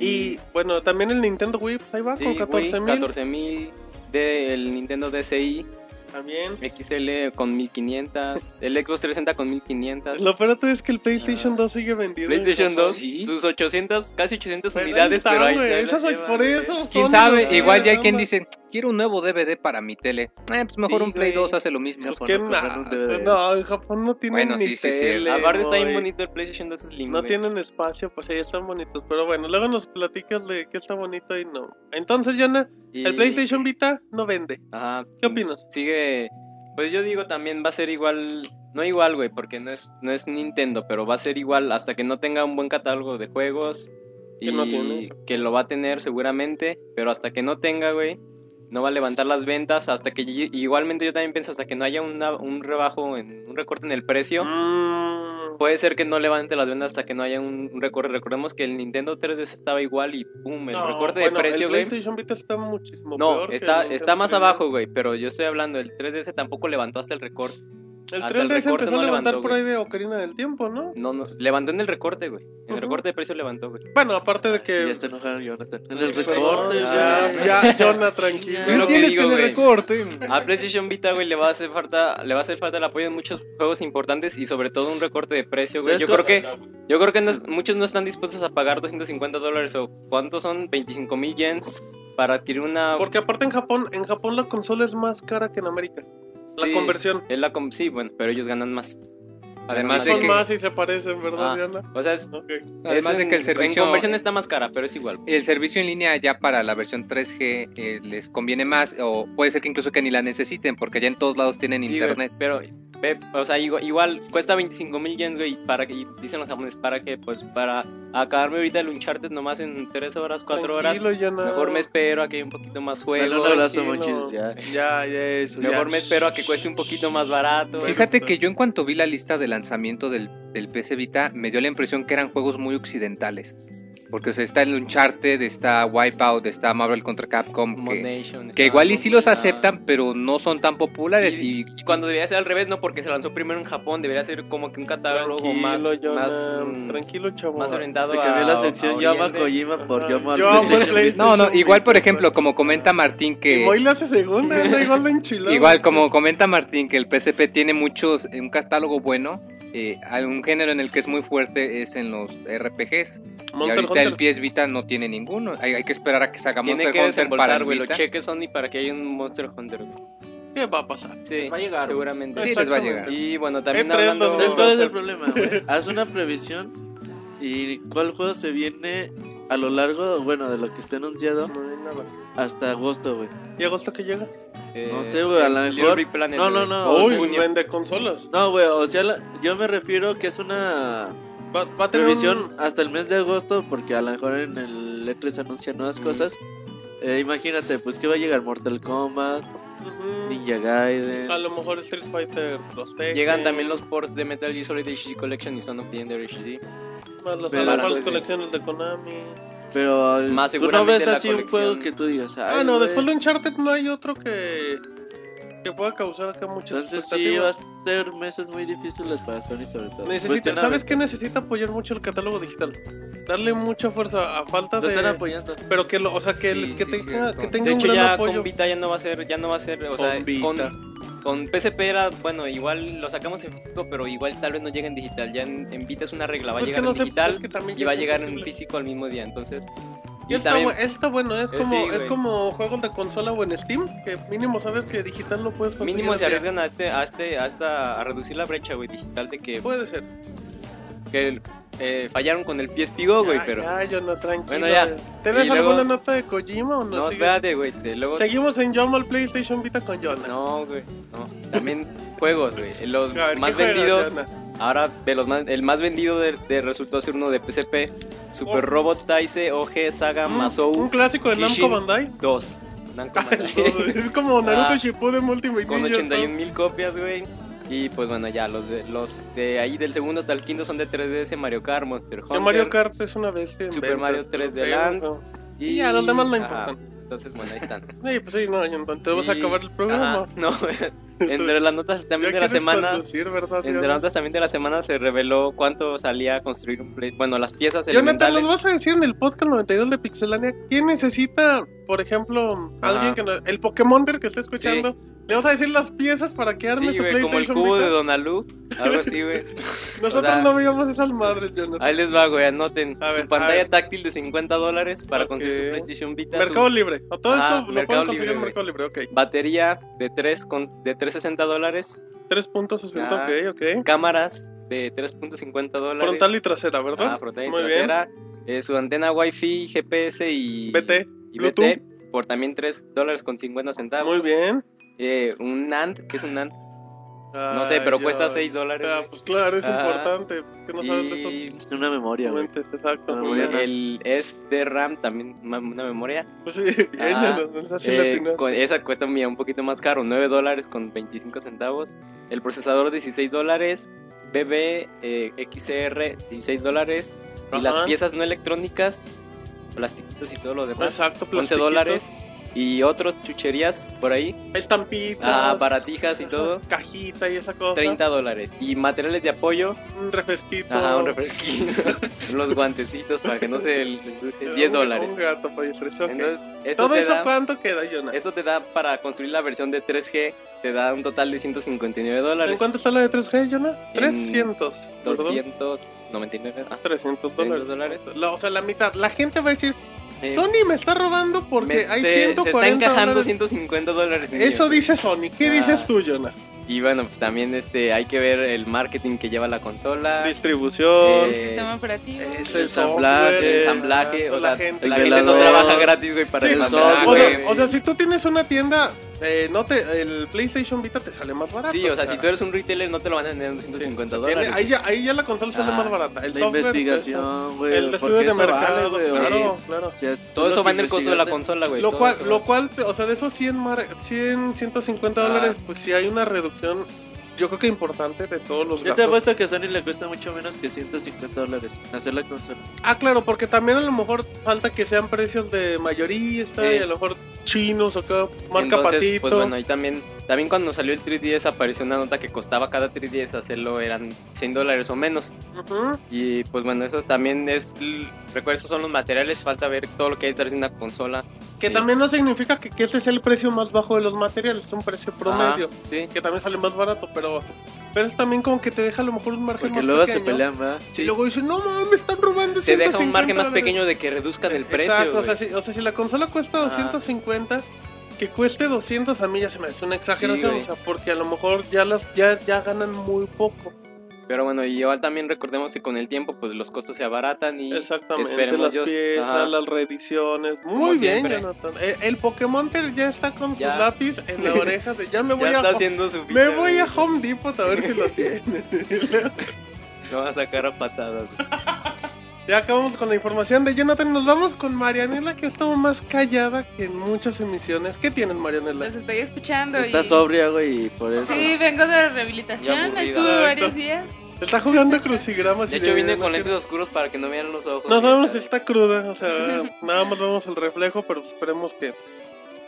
Speaker 2: Y bueno, también el Nintendo Wii, ahí va,
Speaker 3: Sí,
Speaker 2: con
Speaker 3: güey,
Speaker 2: 14.000.
Speaker 3: 14.000 del Nintendo DSi
Speaker 2: También.
Speaker 3: XL con 1500. El Xbox 360 con 1500.
Speaker 2: Lo peor es que el PlayStation 2 sigue vendiendo.
Speaker 3: PlayStation 2,
Speaker 5: Sí.
Speaker 3: sus 800, casi 800
Speaker 2: Pero ahí
Speaker 3: unidades,
Speaker 2: está,
Speaker 3: pero ahí se
Speaker 2: esas por eso
Speaker 6: Quién
Speaker 2: son
Speaker 6: sabe, igual ya hay quien dice, quiero un nuevo DVD para mi tele. Eh, pues mejor
Speaker 3: Sí,
Speaker 6: un Play
Speaker 3: güey.
Speaker 6: 2 hace lo mismo.
Speaker 2: Es
Speaker 4: Japón
Speaker 2: que
Speaker 4: no
Speaker 2: pues no, en Japón no tienen
Speaker 6: Bueno,
Speaker 2: ni
Speaker 6: sí, sí, sí.
Speaker 2: tele,
Speaker 3: Aparte está bien bonito el PlayStation 2 es lindo.
Speaker 2: No
Speaker 3: güey.
Speaker 2: tienen espacio, pues ahí están bonitos. Pero bueno, luego nos platicas de qué está bonito y no. Entonces, Jonah,
Speaker 3: Y-
Speaker 2: el PlayStation Vita no vende.
Speaker 3: Ajá.
Speaker 2: ¿Qué opinas?
Speaker 3: Sigue. Pues yo digo también va a ser igual. No igual, güey, porque no es, no es Nintendo, pero va a ser igual hasta que no tenga un buen catálogo de juegos.
Speaker 2: Que
Speaker 3: Y
Speaker 2: no tiene.
Speaker 3: que lo va a tener seguramente, pero hasta que no tenga, güey, no va a levantar las ventas. Hasta que igualmente yo también pienso hasta que no haya una- un rebajo, en, un recorte en el precio.
Speaker 2: Mm,
Speaker 3: Puede ser que no levante las ventas hasta que no haya un, un recorte. Recordemos que el Nintendo 3DS estaba igual y pum, el
Speaker 2: no,
Speaker 3: recorte
Speaker 2: bueno,
Speaker 3: de precio,
Speaker 2: El
Speaker 3: güey.
Speaker 2: PlayStation Vita está muchísimo
Speaker 3: No,
Speaker 2: peor que
Speaker 3: está,
Speaker 2: el
Speaker 3: está más
Speaker 2: 3DS.
Speaker 3: abajo, güey, pero yo estoy hablando, el 3DS tampoco levantó hasta el recorte.
Speaker 2: El
Speaker 3: hasta el
Speaker 2: 3DS
Speaker 3: recorte
Speaker 2: empezó
Speaker 3: no
Speaker 2: a levantar
Speaker 3: levantó,
Speaker 2: por ahí de Ocarina del Tiempo, ¿no?
Speaker 3: No, no, levantó en el recorte, güey. En el recorte de precio levantó, güey.
Speaker 2: Bueno, aparte de que...
Speaker 4: Ya está enojado Jonathan. En el recorte,
Speaker 2: ya,
Speaker 4: ya.
Speaker 2: ya, Jonah, tranquilo.
Speaker 3: Es lo que digo, güey.
Speaker 6: recorte.
Speaker 3: A PlayStation Vita, güey, le va a hacer falta, le va a hacer falta el apoyo en muchos juegos importantes y sobre todo un recorte de precio, güey.
Speaker 4: ¿Sabes
Speaker 3: Yo creo que, yo creo que no es- muchos no están dispuestos a pagar 250 dólares o cuántos son 25 mil yens para adquirir una.
Speaker 2: Porque aparte en Japón, en Japón la consola es más cara que en América. La
Speaker 3: Sí,
Speaker 2: conversión.
Speaker 3: es la com- sí, bueno, pero ellos ganan más.
Speaker 6: Además de
Speaker 2: Son
Speaker 6: que,
Speaker 2: más y se parecen, ¿verdad,
Speaker 3: Ah,
Speaker 2: Diana?
Speaker 3: O sea, es,
Speaker 2: Ok.
Speaker 6: además
Speaker 3: es
Speaker 6: de
Speaker 3: en-
Speaker 6: que el servicio,
Speaker 3: en conversión está más cara, pero es igual.
Speaker 6: el servicio en línea ya para la versión 3G eh, les conviene más o puede ser que incluso que ni la necesiten porque ya en todos lados tienen
Speaker 3: Sí,
Speaker 6: internet.
Speaker 3: pero, ve, o sea, igual, igual cuesta 25 mil yens, güey, para que, dicen los japoneses, ¿para qué? Pues para acabarme ahorita el Uncharted nomás en 3 horas, 4 horas.
Speaker 2: Diana.
Speaker 3: Mejor me espero a que haya un poquito más.
Speaker 4: Monchis. Ya.
Speaker 2: Ya, ya, eso. ya.
Speaker 3: Mejor me espero a que cueste un poquito más barato.
Speaker 6: Fíjate que yo en cuanto vi la lista de lanzamiento del, del PC Vita, me dio la impresión que eran juegos muy occidentales. Porque o sea, está el Uncharted, está Wipeout, está Marvel contra Capcom, que,
Speaker 3: Nation,
Speaker 6: que igual y sí los aceptan, pero no son tan populares.
Speaker 3: Y,
Speaker 6: Y,
Speaker 3: cuando debería ser al revés, no porque se lanzó primero en Japón, debería ser como que un catálogo
Speaker 2: Tranquilo,
Speaker 3: más,
Speaker 2: Jonah,
Speaker 3: más,
Speaker 2: tranquilo, chavo.
Speaker 3: más orientado
Speaker 4: Se
Speaker 3: a
Speaker 4: cambió la sección Yo amo. Kojima por. Yo amo
Speaker 6: no, no, igual por ejemplo, como comenta Martín que...
Speaker 2: Moy le hace segunda, igual de enchilado.
Speaker 6: Igual, como comenta Martín, que el PSP tiene muchos, un catálogo bueno. Eh, hay un género en el que es muy fuerte es en los RPGs. y
Speaker 2: Monster
Speaker 6: ahorita el
Speaker 2: Hunter.
Speaker 6: PS Vita no tiene ninguno. Hay, hay que esperar a que salga
Speaker 3: Tiene
Speaker 6: Monster
Speaker 3: que
Speaker 6: Hunter para el Vita.
Speaker 3: cheques Sony para que haya un Monster Hunter.
Speaker 2: ¿Qué va a pasar?
Speaker 3: Sí,
Speaker 5: Va a llegar.
Speaker 3: seguramente.
Speaker 6: Sí, les va a llegar.
Speaker 3: Y bueno, también
Speaker 2: E3
Speaker 3: hablando...
Speaker 2: no-
Speaker 4: ¿Sabes cuál es el problema, güey? Haz una previsión y cuál juego se viene a lo largo, bueno, de lo que está anunciado hasta agosto, güey.
Speaker 2: ¿Y agosto que llega?
Speaker 3: Eh,
Speaker 4: No sé, güey, a lo
Speaker 3: el
Speaker 4: mejor-
Speaker 3: Planet,
Speaker 4: No, no, no.
Speaker 2: Uy,
Speaker 3: junio.
Speaker 2: vende consolas.
Speaker 4: No, güey, o sea, la- yo me refiero que es una
Speaker 2: Va, va a tener un-
Speaker 4: hasta el mes de agosto porque a lo mejor en el E3 anuncian nuevas cosas. Eh, imagínate, pues que va a llegar Mortal Kombat. Ninja Gaiden.
Speaker 2: A lo mejor Street Fighter 2 Tekken,
Speaker 3: Llegan también los ports de Metal Gear Solid HD Collection y Son of the Ender HD.
Speaker 2: Más las
Speaker 4: Pero-
Speaker 2: actuales
Speaker 3: pues,
Speaker 2: colecciones de Konami.
Speaker 4: Pero
Speaker 3: Más
Speaker 4: tú no ves así un juego que tú digas,
Speaker 2: Ah,
Speaker 4: "Ay,
Speaker 2: no,
Speaker 4: güey".
Speaker 2: después de Uncharted no hay otro que que pueda causar acá muchas
Speaker 4: Entonces sí, va a ser meses muy difíciles para Sony sobre todo.
Speaker 2: Necesita,
Speaker 4: Cuestionable.
Speaker 2: ¿Sabes qué necesita apoyar mucho el catálogo digital? Darle mucha fuerza a falta
Speaker 4: Lo están
Speaker 2: de
Speaker 4: apoyando.
Speaker 2: pero que lo, o sea, que,
Speaker 6: Sí,
Speaker 2: el- que
Speaker 6: sí,
Speaker 2: tenga que tenga
Speaker 3: De
Speaker 2: un
Speaker 3: hecho
Speaker 2: gran
Speaker 3: ya
Speaker 2: apoyo.
Speaker 3: con Vita ya no va a ser, ya no va a ser, o
Speaker 2: Con
Speaker 3: sea,
Speaker 2: Vita.
Speaker 3: con, con PSP era, bueno, igual lo sacamos en físico, pero igual tal vez no llega en digital. Ya en, en Vita es una regla, va a llegar
Speaker 2: no
Speaker 3: en digital
Speaker 2: es que también
Speaker 3: y va a llegar en físico al mismo día, entonces.
Speaker 2: Y está,
Speaker 3: también-
Speaker 2: bu- está bueno, es
Speaker 3: Eh,
Speaker 2: como
Speaker 3: sí,
Speaker 2: es como juegos de consola o en Steam, que mínimo sabes que digital no puedes conseguir.
Speaker 3: Mínimo se arriesgan a este, a este, a esta, a reducir la brecha, güey, digital de que,
Speaker 2: Puede ser.
Speaker 3: Que eh, fallaron con el PSP Go, güey, pero.
Speaker 2: Ya, yo no, tranquilo.
Speaker 3: Bueno, ya.
Speaker 2: ¿Tienes
Speaker 3: luego-
Speaker 2: alguna nota de Kojima o no?
Speaker 3: No,
Speaker 2: Sigue-
Speaker 3: espérate, güey, luego.
Speaker 2: Seguimos en amo al PlayStation Vita con Jonah.
Speaker 3: No, güey, no. También juegos, güey. Los
Speaker 2: A ver, ¿qué
Speaker 3: más vendidos. Ahora, de los más, el más vendido de, de resultó ser uno de PSP. Super
Speaker 2: Oh.
Speaker 3: Robot Taise OG Saga
Speaker 2: Mm,
Speaker 3: Masou
Speaker 2: Un clásico de Namco. Bandai.
Speaker 3: 2. Namco Bandai.
Speaker 2: es como Naruto
Speaker 3: Ah,
Speaker 2: Shippuden Ultimate
Speaker 3: Con
Speaker 2: Ninja
Speaker 3: 81 mil copias, güey. Y pues bueno, ya, los de, los de ahí del segundo hasta el quinto son de 3DS, Mario Kart, Monster
Speaker 2: Que
Speaker 3: Hunter.
Speaker 2: Mario Kart es una bestia en
Speaker 3: Super Mario 3D
Speaker 2: pero-
Speaker 3: Land.
Speaker 2: Y ya, los demás no importan.
Speaker 3: Entonces, bueno, ahí están.
Speaker 2: Sí, pues sí, no, entonces vamos a
Speaker 3: Y-
Speaker 2: acabar el programa.
Speaker 3: Ajá, no, entre las notas también
Speaker 2: Ya
Speaker 3: de la semana.
Speaker 2: conducir, ¿verdad,
Speaker 3: Entre las notas también de la semana se reveló cuánto salía a construir un play. Bueno, las piezas
Speaker 2: Jonathan,
Speaker 3: elementales.
Speaker 2: ¿nos vas a decir en el podcast 92 de Pixelania quién necesita, por ejemplo,
Speaker 3: Ajá.
Speaker 2: alguien que no- el Pokémon que está escuchando, Le vamos a decir las piezas para que arme
Speaker 3: Sí,
Speaker 2: su
Speaker 3: güey, como el
Speaker 2: PlayStation
Speaker 3: cubo
Speaker 2: Vita.
Speaker 3: de Donalú, algo así, güey.
Speaker 2: Nosotros
Speaker 3: o sea-
Speaker 2: no veíamos esas madres, Jonathan.
Speaker 3: Ahí les va, güey, anoten.
Speaker 2: A ver,
Speaker 3: su
Speaker 2: a
Speaker 3: pantalla
Speaker 2: ver.
Speaker 3: táctil de 50 dólares para
Speaker 2: Ok.
Speaker 3: conseguir su PlayStation Vita.
Speaker 2: Mercado
Speaker 3: su
Speaker 2: Libre. O todo
Speaker 3: Ah,
Speaker 2: esto lo pueden conseguir en. Mercado Libre, ok.
Speaker 3: batería de 3 con, de 360 dólares.
Speaker 2: 3.60,
Speaker 3: Ah.
Speaker 2: ok, ok.
Speaker 3: Cámaras de 3.50 dólares.
Speaker 2: Frontal y trasera, ¿verdad?
Speaker 3: Ah, frontal y
Speaker 2: Muy
Speaker 3: trasera. Eh, su antena Wi-Fi, GPS y.
Speaker 2: BT,
Speaker 3: Y
Speaker 2: Bluetooth.
Speaker 3: BT por también 3 dólares con 50 centavos.
Speaker 2: Muy bien.
Speaker 3: Eh, un NAND, ¿qué es un NAND? No sé, pero
Speaker 2: Ay,
Speaker 3: cuesta
Speaker 2: ay.
Speaker 3: 6 dólares.
Speaker 2: Ah, pues claro, es
Speaker 3: Ah.
Speaker 2: importante. Que no sabes de esos
Speaker 3: y
Speaker 4: Es una memoria, güey.
Speaker 2: componentes, exacto.
Speaker 4: Ah,
Speaker 2: muy
Speaker 4: muy
Speaker 2: bien.
Speaker 4: bien.
Speaker 3: el SDRAM, también una, una memoria.
Speaker 2: Pues sí, bien,
Speaker 3: Ah,
Speaker 2: no, no,
Speaker 3: Eh, con- esa cuesta mira, un poquito más caro, 9 dólares con 25 centavos. El procesador 16 dólares. BB eh, XR 16 dólares. Y las piezas no electrónicas, plastiquitos y todo lo demás,
Speaker 2: Exacto,
Speaker 3: 11
Speaker 2: plastiquitos.
Speaker 3: dólares. Y otros chucherías por ahí,
Speaker 2: Estampitas.
Speaker 3: ah, baratijas y todo,
Speaker 2: Cajita y esa cosa.
Speaker 3: 30 dólares. Y materiales de apoyo,
Speaker 2: Un refresquito.
Speaker 3: ajá, un refresquito, unos guantecitos para que no se ensucie, 10
Speaker 2: Un-
Speaker 3: dólares.
Speaker 2: Un gato para ok.
Speaker 3: Entonces, esto
Speaker 2: ¿Todo eso
Speaker 3: da-
Speaker 2: cuánto queda, Jonah?
Speaker 3: Eso te da para construir la versión de 3G, te da un total de 159
Speaker 2: ¿En
Speaker 3: dólares.
Speaker 2: cuánto está la de 3G, Jonah? 300. ¿verdad?
Speaker 3: 299. Ah,
Speaker 2: 300
Speaker 3: 300
Speaker 2: dólares.
Speaker 3: dólares.
Speaker 2: La- o sea, la mitad. La gente va a decir,
Speaker 3: eh,
Speaker 2: Sony me está robando porque
Speaker 3: me-
Speaker 2: hay
Speaker 3: se,
Speaker 2: 140
Speaker 3: se está encajando
Speaker 2: dólares.
Speaker 3: 150 dólares. en
Speaker 2: Eso dice Sony. ¿Qué
Speaker 3: Ah.
Speaker 2: dices tú, Jonah?
Speaker 3: Y bueno, pues también este hay que ver el marketing que lleva la consola.
Speaker 2: Distribución.
Speaker 7: El
Speaker 3: Eh,
Speaker 7: sistema operativo.
Speaker 2: es
Speaker 4: el
Speaker 2: el
Speaker 4: ensamblaje,
Speaker 2: software,
Speaker 3: el ensamblaje,
Speaker 2: exacto,
Speaker 3: o sea,
Speaker 2: la gente,
Speaker 3: la gente no trabaja gratis, güey, para
Speaker 2: Sí,
Speaker 3: ensamblar,
Speaker 2: o,
Speaker 3: güey.
Speaker 2: sea, o sea, si tú tienes una tienda, eh, no te, el PlayStation Vita te sale más barato.
Speaker 3: Sí, o sea, si tú eres un retailer no te lo van a vender en 150
Speaker 2: Sí,
Speaker 3: dólares.
Speaker 2: tiene- ahí, ya, ahí ya la consola sale
Speaker 3: Ah,
Speaker 2: más barata. El
Speaker 4: La
Speaker 2: software,
Speaker 4: investigación, güey.
Speaker 2: el estudio de
Speaker 4: vale,
Speaker 2: mercado,
Speaker 4: güey,
Speaker 2: claro, claro.
Speaker 4: O sea, tú
Speaker 3: Todo eso va en el costo de la consola, güey.
Speaker 2: Lo cual, lo cual, o sea, de esos 100, mar- 100 150
Speaker 3: Ah.
Speaker 2: dólares, pues sí hay una reducción, yo creo que importante de todos los
Speaker 4: Yo te apuesto que a Sony le cuesta mucho menos que 150 dólares hacer la consola.
Speaker 2: Ah, claro, porque también a lo mejor falta que sean precios de mayorista
Speaker 3: Sí.
Speaker 2: y a lo mejor chinos o acá, marca
Speaker 3: Entonces,
Speaker 2: patito.
Speaker 3: Pues bueno, y también, también cuando salió el 3DS apareció una nota que costaba cada 3DS hacerlo eran 100 dólares o menos.
Speaker 2: Ujú.
Speaker 3: Y pues bueno, eso también es... l- Recuerda, esos son los materiales, falta ver todo lo que hay detrás de una consola.
Speaker 2: Que
Speaker 3: Sí.
Speaker 2: también no significa que, que ese sea el precio más bajo de los materiales, es un precio promedio.
Speaker 3: Ajá, sí.
Speaker 2: Que también sale más barato, pero pero es también como que te deja a lo mejor un margen
Speaker 4: Porque
Speaker 2: más
Speaker 4: luego se
Speaker 2: pequeño.
Speaker 4: pelean, ¿verdad?
Speaker 2: Y luego dicen, no mames, me están robando
Speaker 3: Te deja un
Speaker 2: 150
Speaker 3: margen más
Speaker 2: dólares".
Speaker 3: pequeño de que reduzcan el precio.
Speaker 2: Exacto, o sea, si, o sea, si la consola cuesta
Speaker 3: Ah.
Speaker 2: 250, que cueste 200 a mí ya se me hace una exageración,
Speaker 3: güey.
Speaker 2: o sea, porque a lo mejor ya las ya ya ganan muy poco.
Speaker 3: Pero bueno, y igual también recordemos que con el tiempo pues los costos se abaratan y
Speaker 2: Exactamente,
Speaker 3: esperemos
Speaker 2: las
Speaker 3: Dios.
Speaker 2: piezas,
Speaker 3: Ajá.
Speaker 2: las reediciones.
Speaker 3: Como
Speaker 2: Muy bien,
Speaker 3: siempre.
Speaker 2: Jonathan. Eh, El, Pokémon ya está con su lápiz en la oreja de ya me voy
Speaker 3: ya
Speaker 2: a
Speaker 3: está haciendo su
Speaker 2: me voy a Home Depot a ver si lo tiene.
Speaker 3: Lo van a sacar a patadas.
Speaker 2: ya acabamos con la información de Jonathan. Nos vamos con Marianela, que ha estado más callada que en muchas emisiones. ¿Qué tienes, Marianela?
Speaker 7: Los estoy escuchando.
Speaker 4: Está
Speaker 7: y...
Speaker 4: sobria, güey, y por eso.
Speaker 7: Sí, vengo de
Speaker 3: Ya
Speaker 7: rehabilitación. Estuve
Speaker 2: Exacto.
Speaker 7: varios días.
Speaker 2: Está jugando crucigramas.
Speaker 3: De
Speaker 2: y
Speaker 3: hecho, vine con lentes oscuros para que no vean los ojos.
Speaker 2: No sabemos si está cruda, o sea, nada más vemos el reflejo, pero esperemos que,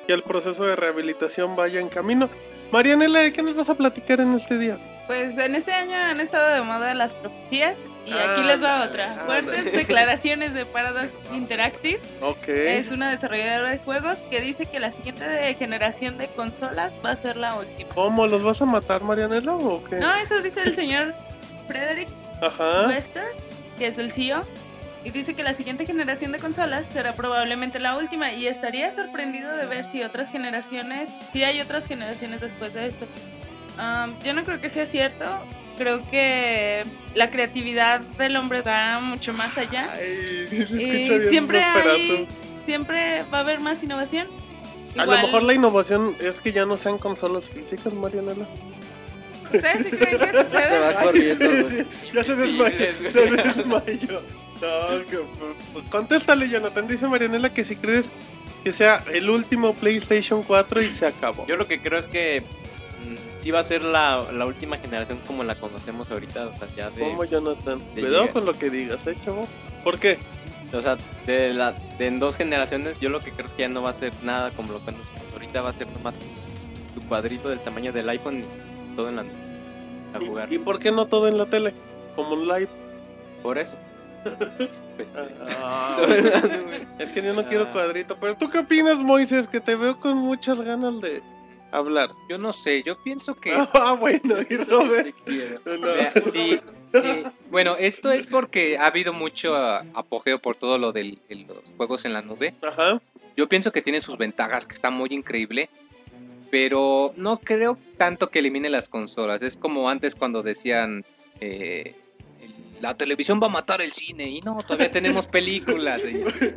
Speaker 2: que el proceso de rehabilitación vaya en camino. Marianela, ¿de qué nos vas a platicar en este día?
Speaker 7: Pues en este año han estado de moda las profecías. Y
Speaker 2: Ah,
Speaker 7: aquí les va otra.
Speaker 2: ah,
Speaker 7: Fuertes
Speaker 2: ah.
Speaker 7: declaraciones de Paradox Interactive.
Speaker 2: Ok.
Speaker 7: Es una desarrolladora de juegos que dice que la siguiente generación de consolas va a ser la última.
Speaker 2: ¿Cómo? ¿Los vas a matar, Marianela, o qué?
Speaker 7: No, eso dice el señor Frederick
Speaker 2: Ajá.
Speaker 7: Wester, que es el CEO. Y dice que la siguiente generación de consolas será probablemente la última. Y estaría sorprendido de ver si otras generaciones, si hay otras generaciones después de esto. Am, yo no creo que sea cierto. Creo que la creatividad del hombre va mucho más allá.
Speaker 2: Ay, se
Speaker 7: Y
Speaker 2: bien
Speaker 7: siempre hay, siempre va a haber más innovación.
Speaker 2: A lo mejor la innovación es que ya no sean consolas físicas, Marianela.
Speaker 7: ¿Ustedes sí creen que
Speaker 4: Se va corriendo, güey.
Speaker 2: Ya se desmayó.
Speaker 3: es-
Speaker 2: Se desmayó. No, que- contéstale, Jonathan. Dice Marianela que si crees que sea el último PlayStation 4 y se acabó.
Speaker 3: Yo lo que creo es que sí va a ser la, la última generación como la conocemos ahorita. O sea, ya de,
Speaker 2: ¿Cómo, Jonathan?
Speaker 3: de
Speaker 2: Cuidado
Speaker 3: llegar.
Speaker 2: con lo que digas, ¿eh, chavo? ¿Por qué?
Speaker 3: o sea, de, la, de en dos generaciones, yo lo que creo es que ya no va a ser nada como lo conocemos. Ahorita va a ser nomás tu cuadrito del tamaño del iPhone y todo en la a
Speaker 2: ¿Y-
Speaker 3: jugar.
Speaker 2: ¿Y, por qué no todo en la tele? Como un live.
Speaker 3: Por eso.
Speaker 2: Ah, es que yo no quiero
Speaker 3: Ah.
Speaker 2: cuadrito. Pero tú qué opinas, Moises? Que te veo con muchas ganas de, hablar?
Speaker 6: Yo no sé, yo pienso que...
Speaker 2: Ah, bueno, y Robert.
Speaker 6: No. Sí, eh, bueno, esto es porque ha habido mucho uh, apogeo por todo lo de los juegos en la nube.
Speaker 2: Ajá.
Speaker 6: Yo pienso que tiene sus ventajas, que está muy increíble, pero no creo tanto que elimine las consolas. Es como antes cuando decían, eh, la televisión va a matar el cine y no, todavía tenemos películas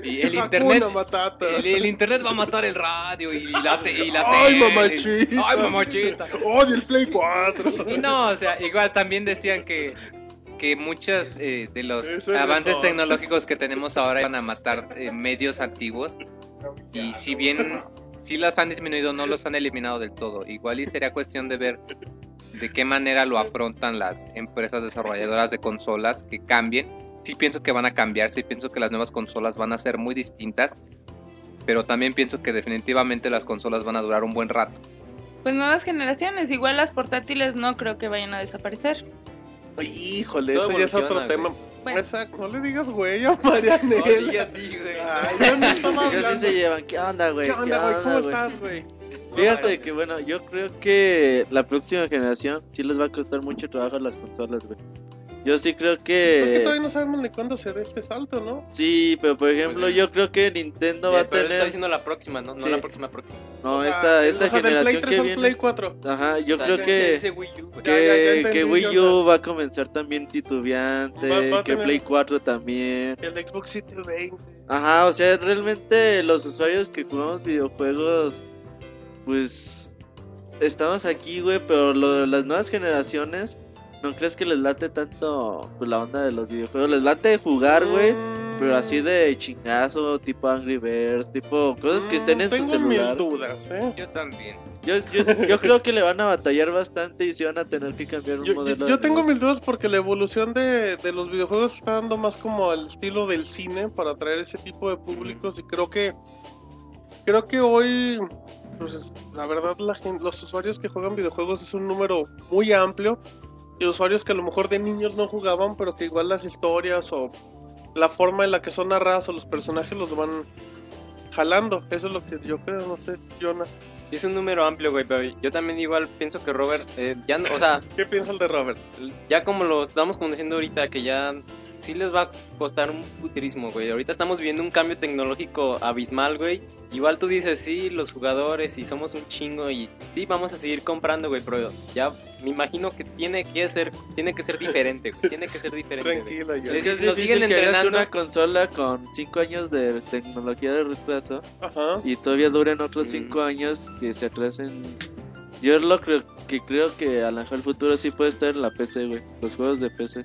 Speaker 6: y, el internet el, internet va a matar el radio y la, y la
Speaker 2: ay mamachita.
Speaker 6: Ay mamachita.
Speaker 2: Ay el Play 4
Speaker 6: y no, o sea, igual también decían que que muchos eh, de los avances tecnológicos que tenemos ahora van a matar eh, medios antiguos y si bien sí las han disminuido, no los han eliminado del todo. Igual y sería cuestión de ver de qué manera lo afrontan las empresas desarrolladoras de consolas que cambien. Sí pienso que van a cambiar, sí pienso que las nuevas consolas van a ser muy distintas, pero también pienso que definitivamente las consolas van a durar un buen rato.
Speaker 7: Pues nuevas generaciones, igual las portátiles no creo que vayan a desaparecer.
Speaker 2: Híjole, eso ya es otro tema. no le digas güey a Marianela.
Speaker 3: No, a ti, güey.
Speaker 4: Ay, yo no estaba hablando. sí se llevan. ¿Qué onda, güey?
Speaker 2: ¿Qué onda, güey?
Speaker 4: Fíjate que bueno, yo creo que la próxima generación sí les va a costar mucho trabajo a las consolas, güey. Yo sí creo que.
Speaker 2: Es que todavía no sabemos ni cuándo se dé este salto, ¿no?
Speaker 4: Sí, pero por ejemplo, pues yo creo que Nintendo va a
Speaker 3: pero
Speaker 4: tener.
Speaker 3: está diciendo la próxima, ¿no? No la próxima, próxima.
Speaker 4: No, esta, esta
Speaker 2: o sea,
Speaker 4: generación
Speaker 2: Play 3
Speaker 4: que viene.
Speaker 2: Play 4.
Speaker 4: Ajá, yo
Speaker 3: O sea,
Speaker 4: creo que.
Speaker 3: ese Wii U.
Speaker 4: Que,
Speaker 2: Ya, ya, ya
Speaker 4: que Wii U va a comenzar también titubeante,
Speaker 2: Va- va
Speaker 4: que
Speaker 2: tener-
Speaker 4: Play 4 también.
Speaker 2: El Xbox 720.
Speaker 4: Ajá, o sea, realmente los usuarios que jugamos videojuegos, pues estamos aquí, güey, pero lo- las nuevas generaciones, ¿no crees que les late tanto pues, la onda de los videojuegos? Les late jugar, güey, pero así de chingazo, tipo Angry Birds, tipo cosas que estén en
Speaker 2: Mm, Tengo
Speaker 4: su celular.
Speaker 2: mis dudas, ¿eh?
Speaker 6: Yo también.
Speaker 4: Yo, yo, yo creo que le van a batallar bastante y se van a tener que cambiar un
Speaker 2: Yo,
Speaker 4: modelo.
Speaker 2: yo
Speaker 4: de
Speaker 2: tengo mis dudas porque la evolución de, de los videojuegos está dando más como al estilo del cine para atraer ese tipo de públicos y creo que creo que hoy pues la verdad la los usuarios que juegan videojuegos es un número muy amplio de usuarios que a lo mejor de niños no jugaban pero que igual las historias o la forma en la que son narradas o los personajes los van jalando eso es lo que yo creo no sé Jonah
Speaker 3: Es un número amplio, güey, pero yo también igual pienso que Robert, eh, ya, no- o sea,
Speaker 2: ¿qué piensa el de Robert?
Speaker 3: ya como lo estamos conociendo ahorita, que ya sí les va a costar un puterismo, güey. Ahorita estamos viviendo un cambio tecnológico abismal, güey. Igual tú dices, sí, los jugadores y somos un chingo y sí, vamos a seguir comprando, güey, pero ya me imagino que tiene que ser, tiene que ser diferente, güey. Tiene que ser diferente.
Speaker 2: tranquilo yo
Speaker 3: Es-
Speaker 4: Es
Speaker 3: si nos siguen entrenando-
Speaker 4: una consola con 5 años de tecnología de retraso
Speaker 2: ajá
Speaker 4: y todavía duren otros
Speaker 3: Mm.
Speaker 4: 5 años que se atrasen. Yo lo creo que creo que a lo mejor el futuro sí puede estar en la PC, güey. Los juegos de PC.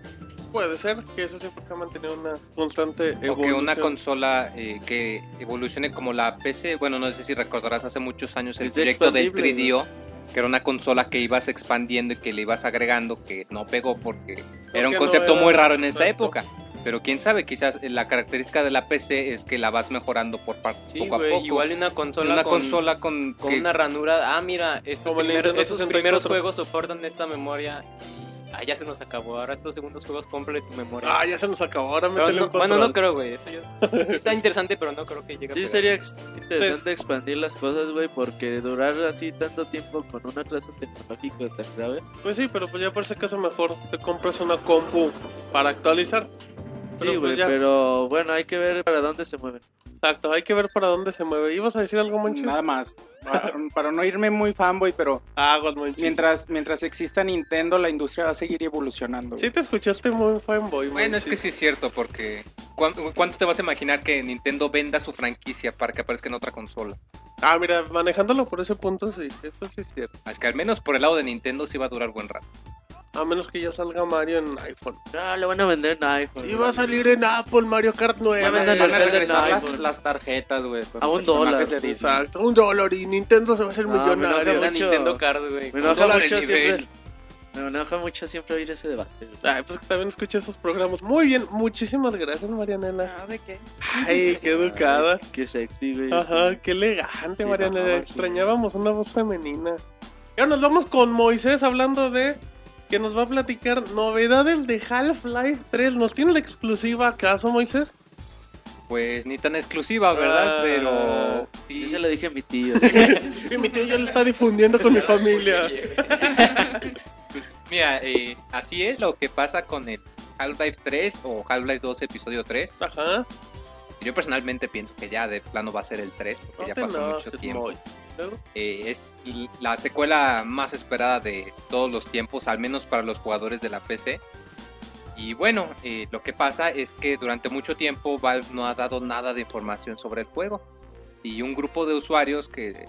Speaker 2: Puede ser que eso siempre ha mantenido una constante
Speaker 6: O que
Speaker 2: evolución.
Speaker 6: una consola eh, que evolucione como la PC, bueno, no sé si recordarás hace muchos años el
Speaker 4: Es de
Speaker 6: proyecto del
Speaker 4: expandible,
Speaker 6: 3DO, que era una consola que ibas expandiendo y que le ibas agregando, que no pegó porque era un
Speaker 2: no
Speaker 6: concepto
Speaker 2: era-
Speaker 6: muy raro en esa
Speaker 2: exacto.
Speaker 6: época. Pero quién sabe, quizás eh, la característica de la PC es que la vas mejorando por partes
Speaker 3: Sí,
Speaker 6: poco a
Speaker 3: güey,
Speaker 6: poco.
Speaker 3: igual una consola
Speaker 6: una
Speaker 3: con,
Speaker 6: consola con,
Speaker 3: con
Speaker 6: que-
Speaker 3: una ranura. Ah, mira, estos,
Speaker 2: Nintendo
Speaker 3: estos
Speaker 2: 64.
Speaker 3: primeros juegos soportan esta memoria y ah, ya se nos acabó. Ahora estos segundos juegos compre tu memoria.
Speaker 2: Ah, ya se nos acabó. Ahora
Speaker 3: no-
Speaker 2: un
Speaker 3: bueno, no creo, güey. Eso ya- sí está interesante, pero no creo que llegue a
Speaker 4: Sí, sería ex- interesante
Speaker 2: Sí.
Speaker 4: expandir las cosas, güey, porque durar así tanto tiempo con un atraso tecnológico tan grave.
Speaker 2: Pues sí, pero pues ya por ese caso mejor te compras una compu para actualizar. Pero
Speaker 4: Sí,
Speaker 2: pues
Speaker 4: güey,
Speaker 2: ya.
Speaker 4: pero bueno, hay que ver para dónde se mueven.
Speaker 2: Exacto, hay que ver para dónde se mueve. ¿Ibas a decir algo, Monchis?
Speaker 5: Nada más. Para, para no irme muy fanboy, pero
Speaker 2: Monchis.
Speaker 5: mientras, mientras exista Nintendo, la industria va a seguir evolucionando.
Speaker 2: Sí te escuchaste muy fanboy,
Speaker 6: Bueno, es que sí es cierto, porque ¿cuán- ¿cuánto te vas a imaginar que Nintendo venda su franquicia para que aparezca en otra consola?
Speaker 2: Ah, mira, manejándolo por ese punto, sí. Eso sí es cierto.
Speaker 6: Es que al menos por el lado de Nintendo sí va a durar buen rato.
Speaker 2: A menos que ya salga Mario en iPhone.
Speaker 4: Ah, lo van a vender en iPhone.
Speaker 2: Y va a salir en Apple Mario Kart 9.
Speaker 4: Ya venden
Speaker 5: Van a
Speaker 4: el Zelda en
Speaker 5: regresar las, las tarjetas, güey.
Speaker 4: A un dólar.
Speaker 2: Exacto, un dólar y Nintendo se va a hacer
Speaker 4: No, me
Speaker 2: millonario.
Speaker 4: mucho.
Speaker 3: Nintendo Card, güey.
Speaker 4: Me enoja mucho siempre. Me enoja mucho siempre oír ese debate. güey.
Speaker 2: Ay, pues que también escuché esos programas. Muy bien, muchísimas gracias, Marianela.
Speaker 7: Ah, ¿de qué?
Speaker 2: Ay, qué educada.
Speaker 4: Qué sexy, güey.
Speaker 2: Ajá, qué elegante,
Speaker 4: Sí,
Speaker 2: Marianela.
Speaker 4: no.
Speaker 2: Extrañábamos una voz femenina. Y ahora nos vamos con Moisés hablando de que nos va a platicar novedades de Half-Life 3. ¿Nos tiene la exclusiva acaso, Moisés?
Speaker 6: Pues ni tan exclusiva, ¿verdad?
Speaker 4: Ah,
Speaker 6: Pero.
Speaker 4: Y se lo dije a mi tío.
Speaker 2: Y mi tío ya lo está difundiendo con mi familia.
Speaker 6: Pues mira, eh, así es lo que pasa con el Half-Life 3 o Half-Life 2 episodio 3.
Speaker 2: Ajá.
Speaker 6: Yo personalmente pienso que ya de plano va a ser el 3 porque
Speaker 2: No
Speaker 6: ya pasó mucho tiempo. Eh, es la secuela más esperada de todos los tiempos, al menos para los jugadores de la PC. Y bueno, eh, lo que pasa es que durante mucho tiempo Valve no ha dado nada de información sobre el juego. Y un grupo de usuarios que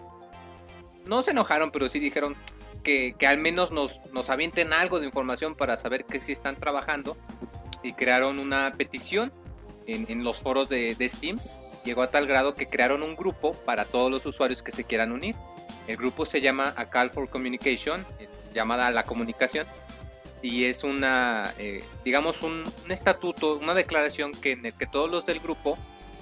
Speaker 6: no se enojaron, pero sí dijeron que, al menos nos, nos avienten algo de información para saber que sí están trabajando. Y crearon una petición en, los foros de Steam llegó a tal grado que crearon un grupo para todos los usuarios que se quieran unir. El grupo se llama A Call for Communication, eh, llamada la comunicación, y es una, eh, digamos, un, un estatuto, una declaración que en el que todos los del grupo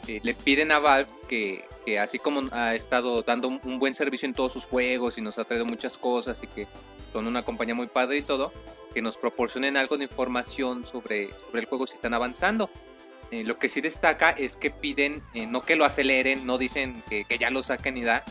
Speaker 6: eh, le piden a Valve que, que así como ha estado dando un buen servicio en todos sus juegos y nos ha traído muchas cosas y que son una compañía muy padre y todo, que nos proporcionen algo de información sobre, sobre el juego si están avanzando. Eh, lo que sí destaca es que piden eh, no que lo aceleren, no dicen que, que ya lo saquen y da,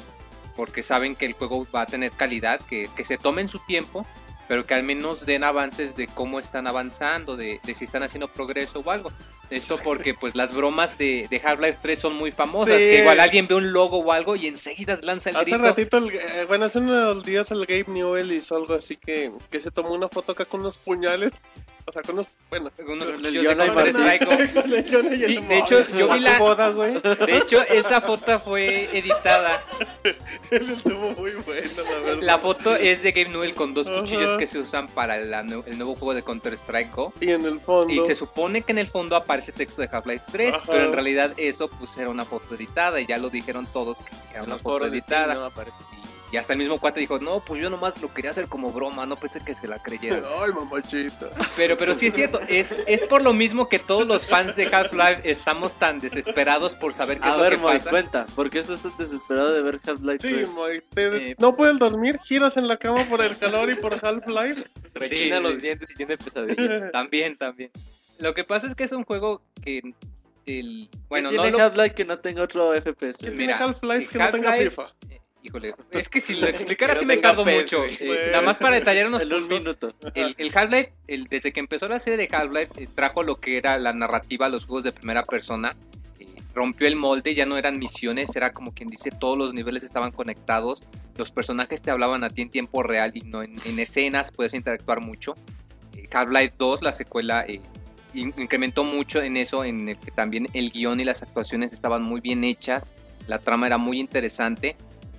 Speaker 6: porque saben que el juego va a tener calidad, que, que se tomen su tiempo, pero que al menos den avances de cómo están avanzando, de, de si están haciendo progreso o algo. Esto porque pues las bromas de, de Half-Life 3 son muy famosas,
Speaker 2: Sí.
Speaker 6: que igual alguien ve un logo o algo y enseguida lanza el
Speaker 2: Hace
Speaker 6: grito.
Speaker 2: ratito, el- eh, bueno, hace unos días el Gabe Newell hizo algo así que, que se tomó una foto acá con unos puñales. O sea, con unos, bueno,
Speaker 6: Unos
Speaker 4: Con el
Speaker 6: cuchillos de
Speaker 4: y
Speaker 2: el
Speaker 6: Sí, de hecho, yo vi la-
Speaker 2: boda, güey.
Speaker 6: De hecho, esa foto fue editada.
Speaker 2: Estuvo muy bueno, la verdad.
Speaker 6: La foto es de Gabe Newell con dos
Speaker 2: Ajá.
Speaker 6: cuchillos que se usan para la el nuevo juego de Counter-Strike Go.
Speaker 2: Y en el fondo.
Speaker 6: Y se supone que en el fondo aparece texto de Half-Life 3,
Speaker 2: Ajá.
Speaker 6: pero en realidad eso pues era una foto editada y ya lo dijeron todos que era una
Speaker 3: los
Speaker 6: foto editada.
Speaker 3: no aparece.
Speaker 6: Y hasta el mismo cuate dijo, no, pues yo nomás lo quería hacer como broma, no pensé que se la creyeran.
Speaker 2: Ay, mamachita.
Speaker 6: Pero, pero sí es cierto, es, es por lo mismo que todos los fans de Half-Life estamos tan desesperados por saber qué
Speaker 4: A
Speaker 6: es lo
Speaker 4: ver,
Speaker 6: que
Speaker 4: Moy,
Speaker 6: pasa.
Speaker 4: cuenta. ¿Por qué estás tan desesperado de ver Half-Life
Speaker 2: Sí,
Speaker 4: 3?
Speaker 2: Moy, te-
Speaker 6: Eh,
Speaker 2: no puedes dormir, giras en la cama por el calor y por Half-Life.
Speaker 3: Rechina
Speaker 6: sí,
Speaker 3: los
Speaker 6: sí.
Speaker 3: dientes y tiene pesadillas.
Speaker 6: También, también. Lo que pasa es que es un juego que el bueno,
Speaker 4: ¿Qué
Speaker 6: no
Speaker 4: tiene
Speaker 6: lo
Speaker 4: Half-Life que no tenga otro FPS?
Speaker 2: ¿Quién
Speaker 6: Mira,
Speaker 2: tiene Half-Life que no tenga
Speaker 6: Half-Life-
Speaker 2: FIFA?
Speaker 6: Híjole, es que si lo explicara sí me tardo mucho. Eh, nada más para detallar unos
Speaker 4: En un minuto.
Speaker 6: El, el Half-Life, el- desde que empezó la serie de Half-Life, eh, trajo lo que era la narrativa a los juegos de primera persona. eh, rompió el molde, ya no eran misiones, era como quien dice, todos los niveles estaban conectados. Los personajes te hablaban a ti en tiempo real y no en, en escenas, puedes interactuar mucho. Eh, Half-Life 2, la secuela, in- incrementó mucho en eso, en el que también el guion y las actuaciones estaban muy bien hechas, la trama era muy interesante.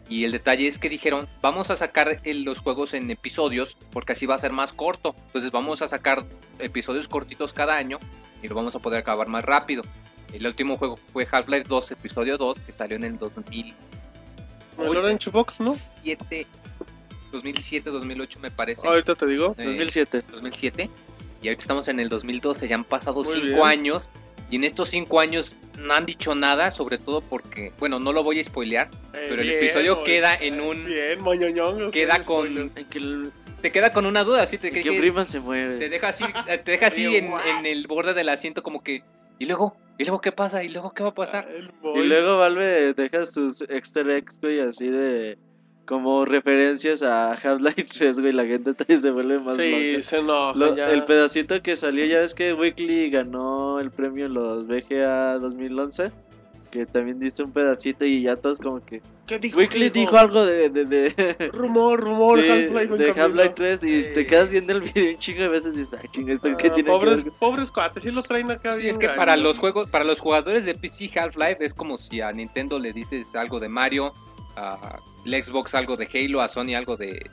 Speaker 6: Y el detalle es que dijeron, vamos a sacar el- los juegos en episodios porque así va a ser más corto. Entonces vamos a sacar episodios cortitos cada año y lo vamos a poder acabar más rápido. El último juego fue Half-Life 2, episodio 2, que salió en el 2007,
Speaker 2: El Orange Box, ¿no?
Speaker 6: 2007, 2008 me parece.
Speaker 2: Ahorita te digo.
Speaker 6: Eh,
Speaker 4: 2007.
Speaker 6: 2007. Y ahorita estamos en el 2012, ya han pasado
Speaker 2: Muy
Speaker 6: 5
Speaker 2: bien.
Speaker 6: años. Y en estos 5 años no han dicho nada, sobre todo porque, bueno, no lo voy a spoilear,
Speaker 2: Eh,
Speaker 6: pero el episodio queda en un...
Speaker 2: Bien, moñoñón.
Speaker 6: Queda con...
Speaker 4: el,
Speaker 6: Te queda con una duda, así te, que-
Speaker 4: Freeman se
Speaker 6: te
Speaker 4: muere.
Speaker 6: deja así, te deja así
Speaker 2: Sí,
Speaker 6: en, el borde del asiento como que... ¿Y luego? ¿Y luego qué pasa? ¿Y luego qué va a pasar?
Speaker 4: Y luego Valve deja sus extra eggs, güey, así de... Como referencias a Half-Life 3, güey. La gente se vuelve más
Speaker 2: Sí,
Speaker 4: loca.
Speaker 2: se enoja
Speaker 4: Lo-
Speaker 2: ya.
Speaker 4: el pedacito que salió, ya ves que Weekly ganó el premio en los VGA 2011. Que también diste un pedacito y ya todos como que...
Speaker 2: ¿Qué dijo?
Speaker 4: Weekly
Speaker 2: ¿Qué
Speaker 4: dijo algo de... de, de...
Speaker 2: Rumor, rumor,
Speaker 4: Sí,
Speaker 2: Half-Life
Speaker 4: de. Half-Life 3 y
Speaker 6: Sí.
Speaker 4: te quedas viendo el video un chingo de veces y dices, ay, chinga, ¿esto qué
Speaker 2: Ah,
Speaker 4: tiene
Speaker 2: pobres,
Speaker 4: que ver?
Speaker 2: pobres cuates, sí los traen acá
Speaker 6: Sí,
Speaker 2: bien
Speaker 6: es que para los juegos, para los jugadores de PC Half-Life es como si a Nintendo le dices algo de Mario, a el Xbox algo de Halo, a Sony algo de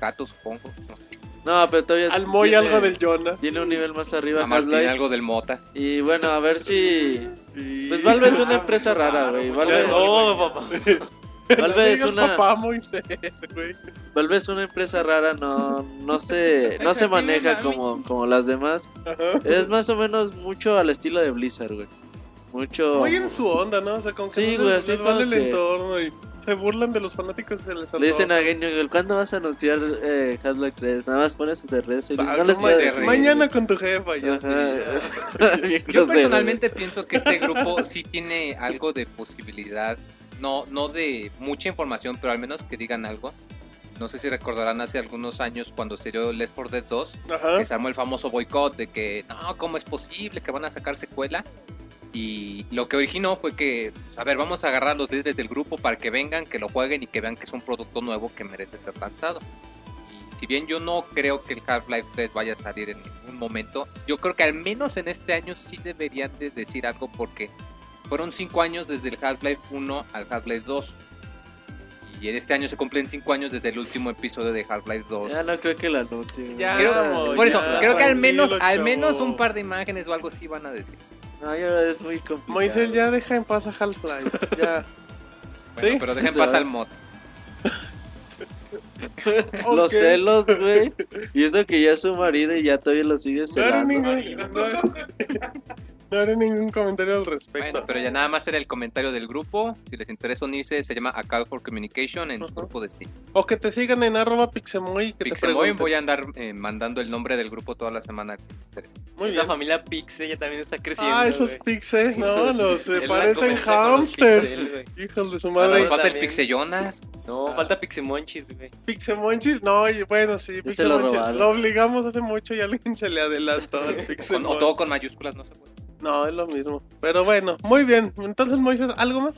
Speaker 6: Gato, supongo. No sé.
Speaker 4: No, pero todavía...
Speaker 2: Al Moy algo del Jonah.
Speaker 4: Tiene un nivel más arriba
Speaker 6: A Martín algo del Mota.
Speaker 4: Y bueno, a ver si... Pues Valve es una empresa rara, güey. Valve,
Speaker 2: No, papá.
Speaker 4: Valve es una...
Speaker 2: papá Moisés, güey.
Speaker 4: Valve es una empresa rara, no, no se, no se maneja como, como las demás.
Speaker 2: Ajá.
Speaker 4: Es más o menos mucho al estilo de Blizzard, güey. Mucho...
Speaker 2: Muy en su onda, ¿no? O sea, que
Speaker 4: Sí,
Speaker 2: no
Speaker 4: güey,
Speaker 2: les,
Speaker 4: así
Speaker 2: les vale el
Speaker 4: que-
Speaker 2: entorno y se burlan de los fanáticos se les
Speaker 4: Le dicen a Genio, ¿cuándo vas a anunciar eh, Half-Life 3? Nada más pones de redes.
Speaker 2: Ah,
Speaker 4: no les
Speaker 2: no,
Speaker 4: decir.
Speaker 2: mañana con tu jefa ya.
Speaker 4: Ajá. Bien
Speaker 6: Yo personalmente pienso que este grupo sí tiene algo de posibilidad, no, no de mucha información, pero al menos que digan algo. No sé si recordarán hace algunos años cuando se dio Left 4 Dead 2,
Speaker 2: Ajá.
Speaker 6: que se armó el famoso boicot de que no, ¿cómo es posible que van a sacar secuela? Y lo que originó fue que, a ver, vamos a agarrar a los líderes del grupo para que vengan, que lo jueguen y que vean que es un producto nuevo que merece ser lanzado. Y si bien yo no creo que el Half-Life 3 vaya a salir en ningún momento, yo creo que al menos en este año sí deberían de decir algo porque fueron 5 años desde el Half-Life 1 al Half-Life 2. Y en este año se cumplen 5 años desde el último episodio de Half-Life 2.
Speaker 4: Ya no creo que lo anuncien.
Speaker 2: Ya,
Speaker 6: Creo-
Speaker 2: chavo,
Speaker 6: por eso,
Speaker 2: ya,
Speaker 6: creo que al menos, al menos un par de imágenes o algo sí van a decir.
Speaker 4: No, ya es muy complicado.
Speaker 2: Moisés, ya deja en paz a Half-Life. Ya.
Speaker 6: Bueno,
Speaker 2: ¿Sí?
Speaker 6: pero
Speaker 4: Se
Speaker 6: pasar
Speaker 4: va.
Speaker 6: al mod.
Speaker 4: Los
Speaker 2: Ok.
Speaker 4: celos, güey. Y eso que ya es su marido y ya todavía lo sigue
Speaker 2: No
Speaker 4: celando.
Speaker 2: ningún, no, no haré ningún comentario al respecto.
Speaker 6: Bueno, pero ya nada más era el comentario del grupo. Si les interesa unirse, se llama A Call for Communication en su grupo de Steam.
Speaker 2: O que te sigan en arroba pixemoy que
Speaker 6: Pixemoy
Speaker 2: te
Speaker 6: voy a andar eh, mandando el nombre del grupo toda la semana.
Speaker 2: Muy
Speaker 3: Esa
Speaker 2: bien.
Speaker 3: familia Pixel ya también está creciendo.
Speaker 2: Ah, esos pixels, no, los se parecen hamsters.
Speaker 3: pixel.
Speaker 2: Hijos de su
Speaker 3: Ah,
Speaker 6: Nos
Speaker 2: madre.
Speaker 3: no,
Speaker 6: falta el. Pixellonas.
Speaker 3: No, falta Pixemonchis, güey.
Speaker 2: Pixemonchis, no, y bueno, sí,
Speaker 4: se lo
Speaker 2: Pixemonchis.
Speaker 4: robaron.
Speaker 2: Lo obligamos hace mucho y alguien se le adelantó al Pixemonchis.
Speaker 6: o todo con mayúsculas, no se puede.
Speaker 2: No, es lo mismo. Pero bueno, muy bien. Entonces, Moisés, ¿algo más?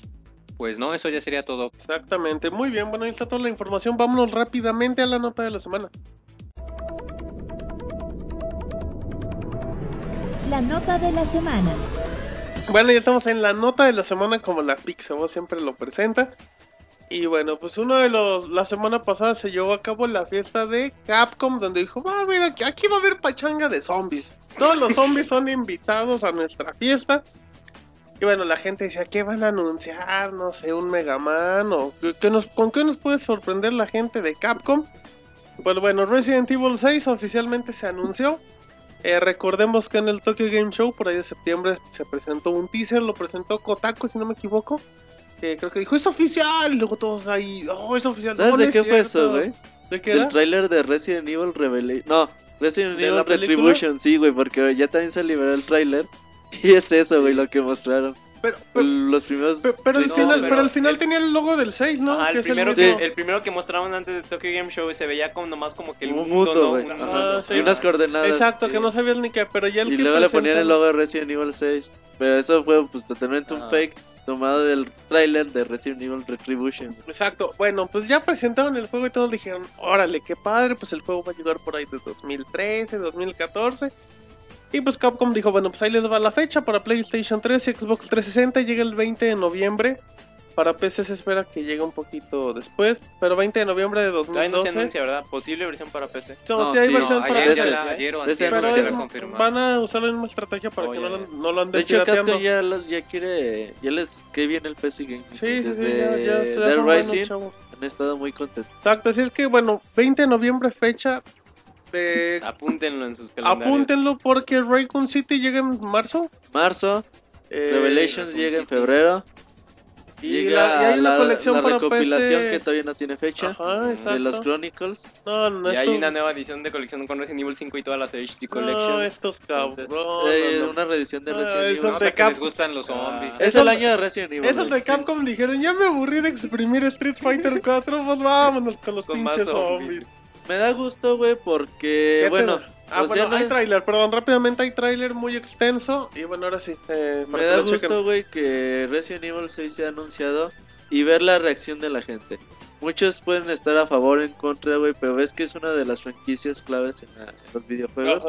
Speaker 6: Pues no, eso ya sería todo.
Speaker 2: Exactamente, muy bien. Bueno, ahí está toda la información. Vámonos rápidamente a la nota de la semana.
Speaker 1: La nota de la semana.
Speaker 2: Bueno, ya estamos en la nota de la semana como la Pixabo siempre lo presenta. Y bueno, pues uno de los... La semana pasada se llevó a cabo la fiesta de Capcom donde dijo, va a ver, aquí, aquí va a haber pachanga de zombies. Todos los zombies son invitados a nuestra fiesta. Y bueno, la gente decía, ¿qué van a anunciar? No sé, un Mega Man o... ¿qué- nos, ¿Con qué nos puede sorprender la gente de Capcom? Pues bueno, Resident Evil 6 oficialmente se anunció. Eh, recordemos que en el Tokyo Game Show, por ahí de septiembre, se presentó un teaser, lo presentó Kotaku, si no me equivoco. Que creo que dijo, es oficial, y luego todos ahí, oh, es oficial.
Speaker 4: ¿Sabes
Speaker 2: No,
Speaker 4: de
Speaker 2: no
Speaker 4: qué fue
Speaker 2: cierto".
Speaker 4: eso, güey?
Speaker 2: ¿De qué
Speaker 4: Del
Speaker 2: era?
Speaker 4: tráiler de Resident Evil Revelation. No, Resident
Speaker 2: ¿De
Speaker 4: Evil
Speaker 2: la película?
Speaker 4: Retribution, sí, güey, porque ya también se liberó el tráiler. Y es eso, güey, lo que mostraron.
Speaker 2: Pero, pero,
Speaker 4: Los primeros.
Speaker 2: pero- pero al
Speaker 3: No,
Speaker 2: final,
Speaker 3: pero
Speaker 2: pero al final
Speaker 3: el-
Speaker 2: tenía el logo del 6, ¿no?
Speaker 3: Ajá,
Speaker 2: Que
Speaker 3: el,
Speaker 2: es
Speaker 3: primero
Speaker 2: mismo.
Speaker 3: que, el primero que mostraron antes de Tokyo Game Show se veía como nomás como que el
Speaker 4: Un
Speaker 3: mundo,
Speaker 4: mundo,
Speaker 3: ¿no?
Speaker 4: Ajá.
Speaker 2: sí.
Speaker 4: Y unas coordenadas.
Speaker 2: Exacto,
Speaker 3: sí.
Speaker 2: que no sabías ni qué, pero ya el
Speaker 4: Y
Speaker 2: que
Speaker 4: luego le ponían el logo de Resident Evil 6. Pero eso fue pues totalmente un
Speaker 3: Ah.
Speaker 4: fake tomado del tráiler de Resident Evil Retribution.
Speaker 2: Exacto, bueno, pues ya presentaron el juego y todos dijeron, órale, qué padre, pues el juego va a llegar por ahí de 2013, 2014. Y pues Capcom dijo, bueno, pues ahí les va la fecha para PlayStation 3 y Xbox 360, llega el 20 de noviembre. Para PC se espera que llegue un poquito después, pero 20 de noviembre de
Speaker 3: Todavía no se
Speaker 2: 2012.
Speaker 3: anuncia, ¿verdad? Posible versión para PC.
Speaker 2: No,
Speaker 4: No,
Speaker 2: sí hay
Speaker 4: sí,
Speaker 2: versión
Speaker 6: No,
Speaker 2: para
Speaker 6: ayer,
Speaker 2: PC.
Speaker 6: ya- ayer o antier
Speaker 2: Pero
Speaker 6: se
Speaker 2: es- van a usar la misma estrategia para
Speaker 3: Oh,
Speaker 2: que
Speaker 3: ya,
Speaker 2: no, lo,
Speaker 3: ya.
Speaker 2: no lo anden
Speaker 4: De hecho. Capcom ya, ya quiere. Ya les que viene el PC Game.
Speaker 2: Sí, sí, sí, ya, ya, buenos,
Speaker 4: Rising han estado muy contentos.
Speaker 2: Exacto, así es que bueno, 20 de noviembre fecha de...
Speaker 3: Apúntenlo en sus calendarios.
Speaker 2: Apúntenlo porque Raycon City llega en marzo.
Speaker 4: Marzo,
Speaker 2: Eh,
Speaker 4: Revelations llega en febrero.
Speaker 2: Y,
Speaker 4: llega
Speaker 2: la- y hay una
Speaker 4: la,
Speaker 2: colección
Speaker 4: la
Speaker 2: para
Speaker 4: recopilación
Speaker 2: PC.
Speaker 4: que todavía no tiene fecha.
Speaker 2: Ajá,
Speaker 4: de los Chronicles.
Speaker 2: No, no,
Speaker 3: Y hay
Speaker 2: esto-
Speaker 3: una nueva edición de colección con Resident Evil 5 y todas las HD
Speaker 2: No,
Speaker 3: Collections.
Speaker 2: estos cabros.
Speaker 3: Entonces,
Speaker 2: no,
Speaker 4: Eh,
Speaker 2: no, no.
Speaker 4: Una reedición de
Speaker 2: Ah,
Speaker 4: Resident
Speaker 2: eso
Speaker 4: Evil.
Speaker 2: De
Speaker 6: que les
Speaker 2: Cap-
Speaker 6: gustan los zombies.
Speaker 3: Ah.
Speaker 4: Es el año de Resident Evil.
Speaker 2: Esos de Capcom dijeron, ya me aburrí de exprimir Street Fighter 4, pues vámonos con los
Speaker 3: Con
Speaker 2: pinches
Speaker 3: zombies.
Speaker 2: zombies.
Speaker 4: Me da gusto, güey, porque,
Speaker 2: ¿Qué te
Speaker 4: bueno?
Speaker 2: Ah, bueno, hay tráiler, perdón, rápidamente hay tráiler muy extenso y bueno, ahora sí. eh,
Speaker 4: me da gusto, güey, que Resident Evil 6 se ha anunciado y ver la reacción de la gente. Muchos pueden estar a favor o en contra, güey, pero ves que es una de las franquicias claves en, la- en los videojuegos.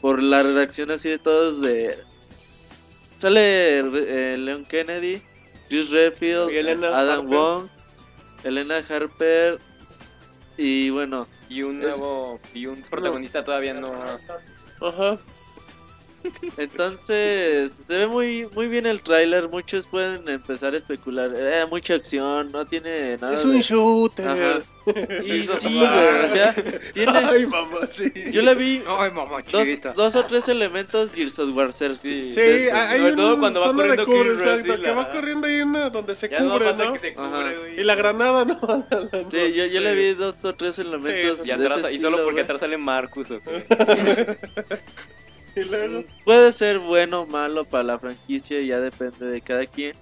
Speaker 4: Por la reacción así de todos de... Sale eh, Leon Kennedy, Chris Redfield, Adam
Speaker 2: Harper.
Speaker 4: Wong, Elena Harper y bueno,
Speaker 3: Y un nuevo. Y un protagonista todavía no.
Speaker 2: Ajá.
Speaker 4: Entonces, se ve muy muy bien el tráiler, muchos pueden empezar a especular, eh, mucha acción, no tiene nada
Speaker 2: Es un
Speaker 4: de-
Speaker 2: shooter.
Speaker 4: Ajá. Y
Speaker 2: Eso
Speaker 4: sí, güey, o sea, tiene
Speaker 2: Ay, mamá, sí.
Speaker 4: yo le vi
Speaker 6: Ay, mamá
Speaker 4: dos, dos o tres elementos Gears of War.
Speaker 3: Sí.
Speaker 2: Sí,
Speaker 4: Entonces,
Speaker 2: hay
Speaker 3: sobre
Speaker 2: un
Speaker 3: todo cuando va corriendo
Speaker 2: cubre, exacto, que va corriendo ahí una donde se
Speaker 3: Ya no
Speaker 2: cubre, ¿no?
Speaker 3: que se
Speaker 4: Ajá.
Speaker 3: cubre, güey.
Speaker 2: Y la granada no.
Speaker 4: Sí, yo, yo le vi dos o tres elementos.
Speaker 2: Sí,
Speaker 3: Y, atrás,
Speaker 4: ese
Speaker 3: y solo
Speaker 4: estilo,
Speaker 3: porque
Speaker 4: güey.
Speaker 3: atrás sale Marcus.
Speaker 2: Y luego,
Speaker 4: Puede ser bueno o malo para la franquicia, ya depende de cada quien.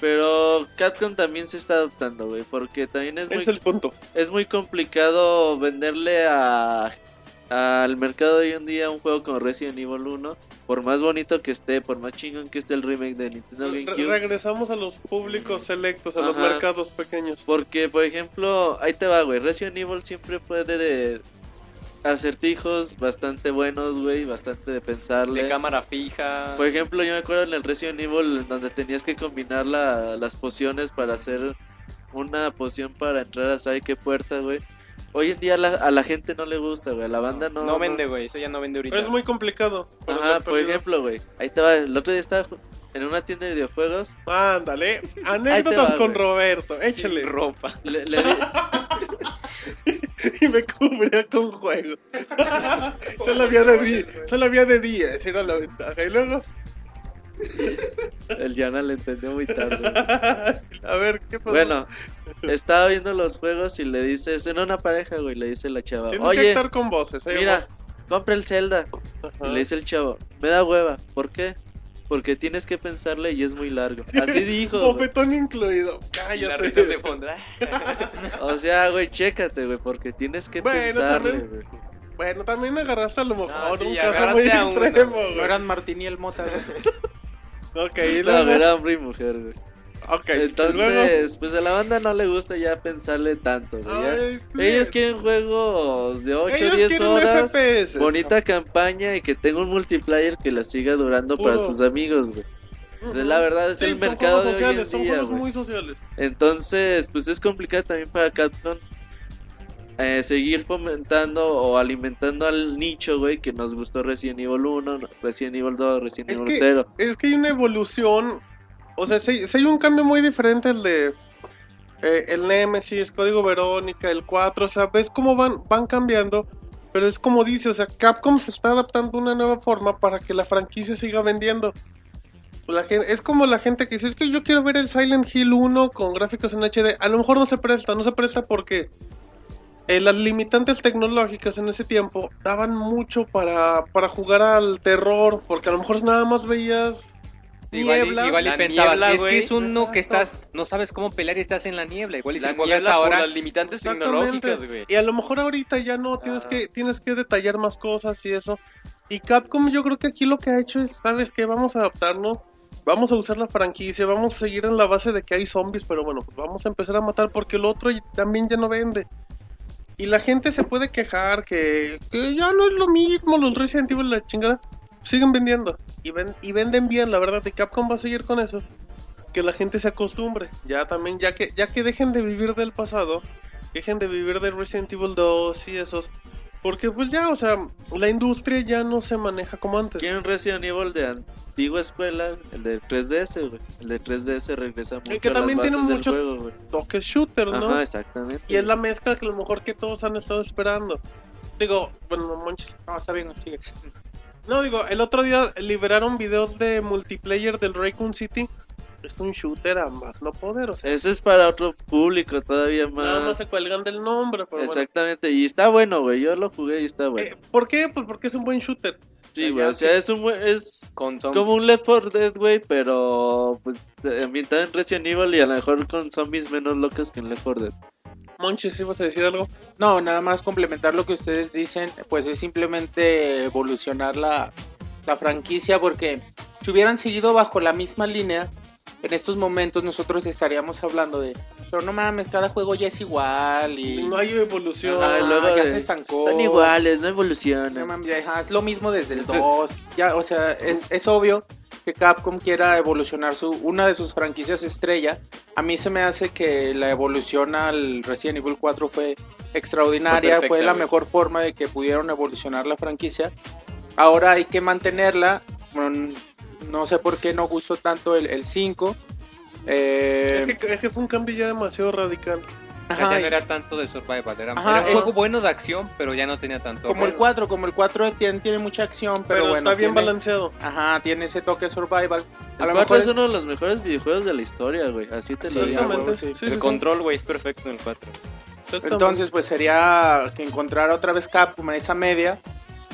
Speaker 4: Pero Capcom también se está adaptando, güey, porque también es muy,
Speaker 2: es el punto.
Speaker 4: es muy complicado venderle a al mercado de hoy en día un juego como Resident Evil 1, por más bonito que esté, por más chingón que esté el remake de Nintendo
Speaker 2: Re-
Speaker 4: GameCube.
Speaker 2: regresamos a los públicos selectos, a los
Speaker 4: Ajá.
Speaker 2: mercados pequeños.
Speaker 4: Porque, por ejemplo, ahí te va, güey. Resident Evil siempre fue de, de acertijos bastante buenos, güey. Bastante de pensarle.
Speaker 3: De cámara fija.
Speaker 4: Por ejemplo, yo me acuerdo en el Resident Evil en donde tenías que combinar la- las pociones para hacer una poción para entrar a saber qué puerta, güey. Hoy en día a la, a la gente no le gusta, güey. A la banda no.
Speaker 3: no, vende, güey. Eso ya no vende ahorita.
Speaker 2: Es muy complicado. por
Speaker 4: Ajá, por
Speaker 2: perdido.
Speaker 4: ejemplo, güey. Ahí va. El otro día estaba en una tienda de videojuegos.
Speaker 2: Ándale, anécdotas
Speaker 4: va,
Speaker 2: con
Speaker 4: güey.
Speaker 2: Roberto,
Speaker 3: Sin
Speaker 2: échale.
Speaker 3: ropa.
Speaker 4: Le, le di-
Speaker 2: y me cubría con juegos. solo había de día, solo había de día, esa era la ventaja. Y luego,
Speaker 4: el Yana le entendió muy tarde.
Speaker 2: a ver, ¿qué pasó?
Speaker 4: Bueno, estaba viendo los juegos y le dices, en una pareja, güey, le dice la chava,
Speaker 2: Tienes que estar con voces, ¿eh?
Speaker 4: mira, compra el Zelda.
Speaker 2: Ajá.
Speaker 4: Y le dice el chavo, me da hueva, ¿por qué? Porque tienes que pensarle y es muy largo. Así dijo.
Speaker 2: Bofetón incluido,
Speaker 3: Y la
Speaker 2: cállate.
Speaker 3: risa de fondo.
Speaker 4: O sea, güey, chécate, güey, porque tienes que
Speaker 2: Bueno,
Speaker 4: pensarle,
Speaker 2: también-
Speaker 4: güey.
Speaker 2: Bueno, también agarraste a lo mejor
Speaker 3: sí,
Speaker 2: un caso muy extremo,
Speaker 5: No
Speaker 2: güey.
Speaker 5: eran Martín y el Mota, güey.
Speaker 2: Ok, y
Speaker 4: No,
Speaker 2: luego,
Speaker 4: era hombre y mujer, güey. Entonces, pues a la banda no le gusta ya pensarle tanto.
Speaker 2: Ay, pues,
Speaker 4: Ellos quieren juegos de 8 o
Speaker 2: ellos
Speaker 4: 10
Speaker 2: quieren
Speaker 4: horas,
Speaker 2: FPS.
Speaker 4: bonita campaña y que tenga un multiplayer que la siga durando para sus amigos, güey. La verdad es
Speaker 2: Sí,
Speaker 4: el mercado de hoy
Speaker 2: sociales,
Speaker 4: en
Speaker 2: son
Speaker 4: día,
Speaker 2: juegos muy sociales.
Speaker 4: Entonces, pues es complicado también para Capcom eh, seguir fomentando o alimentando al nicho, güey, que nos gustó Resident Evil 1, Resident Evil 2, Resident
Speaker 2: Es
Speaker 4: Evil
Speaker 2: que-
Speaker 4: 0.
Speaker 2: Es que hay una evolución. O sea, si, hay un cambio muy diferente el de eh, el Nemesis, Código Verónica, el 4. O sea, ves cómo van, van cambiando. Pero es como dice, o sea, Capcom se está adaptando a una nueva forma para que la franquicia siga vendiendo. La gente, es como la gente que dice, es que yo quiero ver el Silent Hill 1 con gráficos en HD. A lo mejor no se presta, no se presta porque eh, las limitantes tecnológicas en ese tiempo daban mucho para, para jugar al terror, porque a lo mejor nada más veías niebla.
Speaker 6: igual y pensabas,
Speaker 3: niebla,
Speaker 6: es que es uno que estás, no sabes cómo pelear y estás en la niebla. Igual y
Speaker 3: La
Speaker 6: si juegas ahora,
Speaker 3: las limitantes tecnológicas, güey.
Speaker 2: Y a lo mejor ahorita ya no, tienes
Speaker 3: Ah.
Speaker 2: que tienes que detallar más cosas y eso. Y Capcom yo creo que aquí lo que ha hecho es, ¿sabes qué? Vamos a adaptarnos, vamos a usar la franquicia, vamos a seguir en la base de que hay zombies, pero bueno, pues vamos a empezar a matar porque el otro también ya no vende. Y la gente se puede quejar que, que ya no es lo mismo los Resident Evil la chingada. Siguen vendiendo y, ven, y venden bien, la verdad, y Capcom va a seguir con eso. Que la gente se acostumbre. Ya también, ya que, ya que dejen de vivir del pasado, dejen de vivir de Resident Evil 2 y esos. Porque pues ya, o sea, la industria ya no se maneja como antes.
Speaker 4: Quieren Resident Evil de antigua escuela, el de 3DS, güey. El de 3DS regresa mucho
Speaker 2: que
Speaker 4: a las
Speaker 2: también tiene muchos-
Speaker 4: juego.
Speaker 2: Toques shooter, ¿no?
Speaker 4: Ajá, exactamente.
Speaker 2: y es la mezcla que a lo mejor que todos han estado esperando. Digo, bueno, no manches.
Speaker 5: No, está bien, sigue.
Speaker 2: No, digo, el otro día liberaron videos de multiplayer del Raccoon City. Es un shooter a más no poder, o sea.
Speaker 4: Ese es para otro público todavía más.
Speaker 2: Más se cuelgan del nombre, pero bueno.
Speaker 4: Exactamente, y está bueno, güey. Yo lo jugué y está bueno.
Speaker 2: Eh, ¿Por qué? Pues porque es un buen shooter.
Speaker 4: sí, güey. O sea, es un buen. Es
Speaker 3: Con zombies.
Speaker 4: como un Left 4 Dead, güey, pero pues ambientado en Resident Evil y a lo mejor con zombies menos locos que en Left 4 Dead.
Speaker 2: Monchi, ¿sí vas a decir algo?
Speaker 5: No, nada más complementar lo que ustedes dicen, pues es simplemente evolucionar la, la franquicia porque si hubieran seguido bajo la misma línea, en estos momentos nosotros estaríamos hablando de, pero no mames, cada juego ya es igual y
Speaker 2: No hay evolución.
Speaker 5: Ajá,
Speaker 4: Ah, luego
Speaker 5: ya
Speaker 4: de-
Speaker 5: se estancó.
Speaker 4: Están iguales, no
Speaker 5: No
Speaker 4: evolucionan.
Speaker 5: mames, ya, ajá, es lo mismo desde el 2. Ya, o sea, es, es obvio que Capcom quiera evolucionar su una de sus franquicias estrella. A mí se me hace que la evolución al Resident Evil 4 fue extraordinaria,
Speaker 3: Fue
Speaker 5: la
Speaker 3: güey.
Speaker 5: mejor forma de que pudieron evolucionar la franquicia. ahora hay que mantenerla. Bueno, no sé por qué no gustó tanto el 5.
Speaker 2: Eh, es, que, es, que, fue un cambio ya demasiado radical.
Speaker 6: Ya no era tanto de survival, era, un juego bueno de acción, pero ya no tenía tanto.
Speaker 5: Como el 4, como el 4 tiene, tiene mucha acción, pero, bueno.
Speaker 2: Está bien balanceado.
Speaker 5: Ajá, tiene ese toque survival.
Speaker 4: A lo mejor es uno de los mejores videojuegos de la historia, güey. Así te lo digo.
Speaker 3: el control, güey, es perfecto en el 4.
Speaker 5: Entonces, pues sería que encontrar otra vez Capcom en esa media,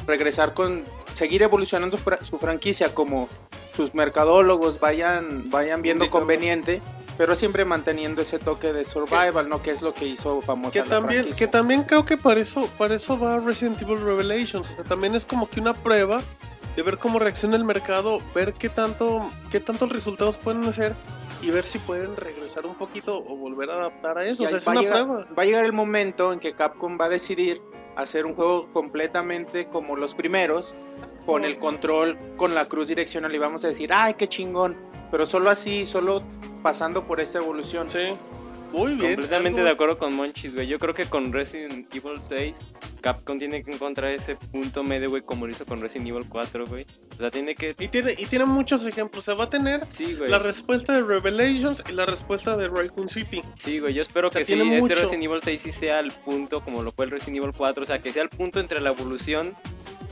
Speaker 5: regresar con. seguir evolucionando su franquicia como sus mercadólogos vayan, vayan viendo conveniente, pero siempre manteniendo ese toque de survival, ¿no? Que es lo que hizo famosa
Speaker 2: que también, Que también creo que para eso, para eso va Resident Evil Revelations. O sea, también es como que una prueba de ver cómo reacciona el mercado, ver qué tanto, qué tantos resultados pueden hacer y ver si pueden regresar un poquito o volver a adaptar a eso. O sea, es una prueba.
Speaker 5: Va a llegar el momento en que Capcom va a decidir hacer un juego completamente como los primeros, con el control, con la cruz direccional y vamos a decir, ay, qué chingón. Pero solo así, solo pasando por esta evolución.
Speaker 2: Sí. Muy bien.
Speaker 3: Completamente de acuerdo con Monchis, güey. Yo creo que con Resident Evil 6, Capcom tiene que encontrar ese punto medio, güey, como lo hizo con Resident Evil 4, güey. O sea, tiene que.
Speaker 2: Y tiene, y tiene muchos ejemplos. Se va a tener la respuesta de Revelations y la respuesta de Raccoon City.
Speaker 3: Sí, güey. Yo espero que sí, este Resident Evil 6 sí sea el punto, como lo fue el Resident Evil 4. O sea, que sea el punto entre la evolución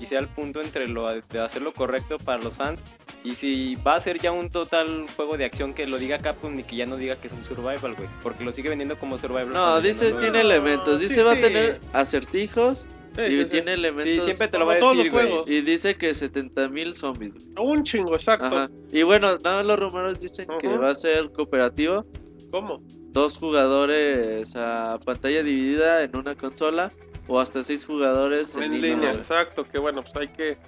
Speaker 3: y sea el punto entre lo de hacer lo correcto para los fans y si va a ser ya un total juego de acción que lo diga Capcom y que ya no diga que es un survival, güey, porque lo sigue vendiendo como survival.
Speaker 4: No, dice tiene elementos, dice va a tener acertijos y tiene elementos. Sí,
Speaker 3: siempre te lo va a decir,
Speaker 4: juegos. Y dice que 70 mil zombies.
Speaker 2: Un chingo, exacto.
Speaker 4: Y bueno, nada los rumores dicen que va a ser cooperativo.
Speaker 2: ¿Cómo?
Speaker 4: Dos jugadores a pantalla dividida en una consola o hasta seis jugadores
Speaker 2: en, línea. Exacto, que bueno, pues hay que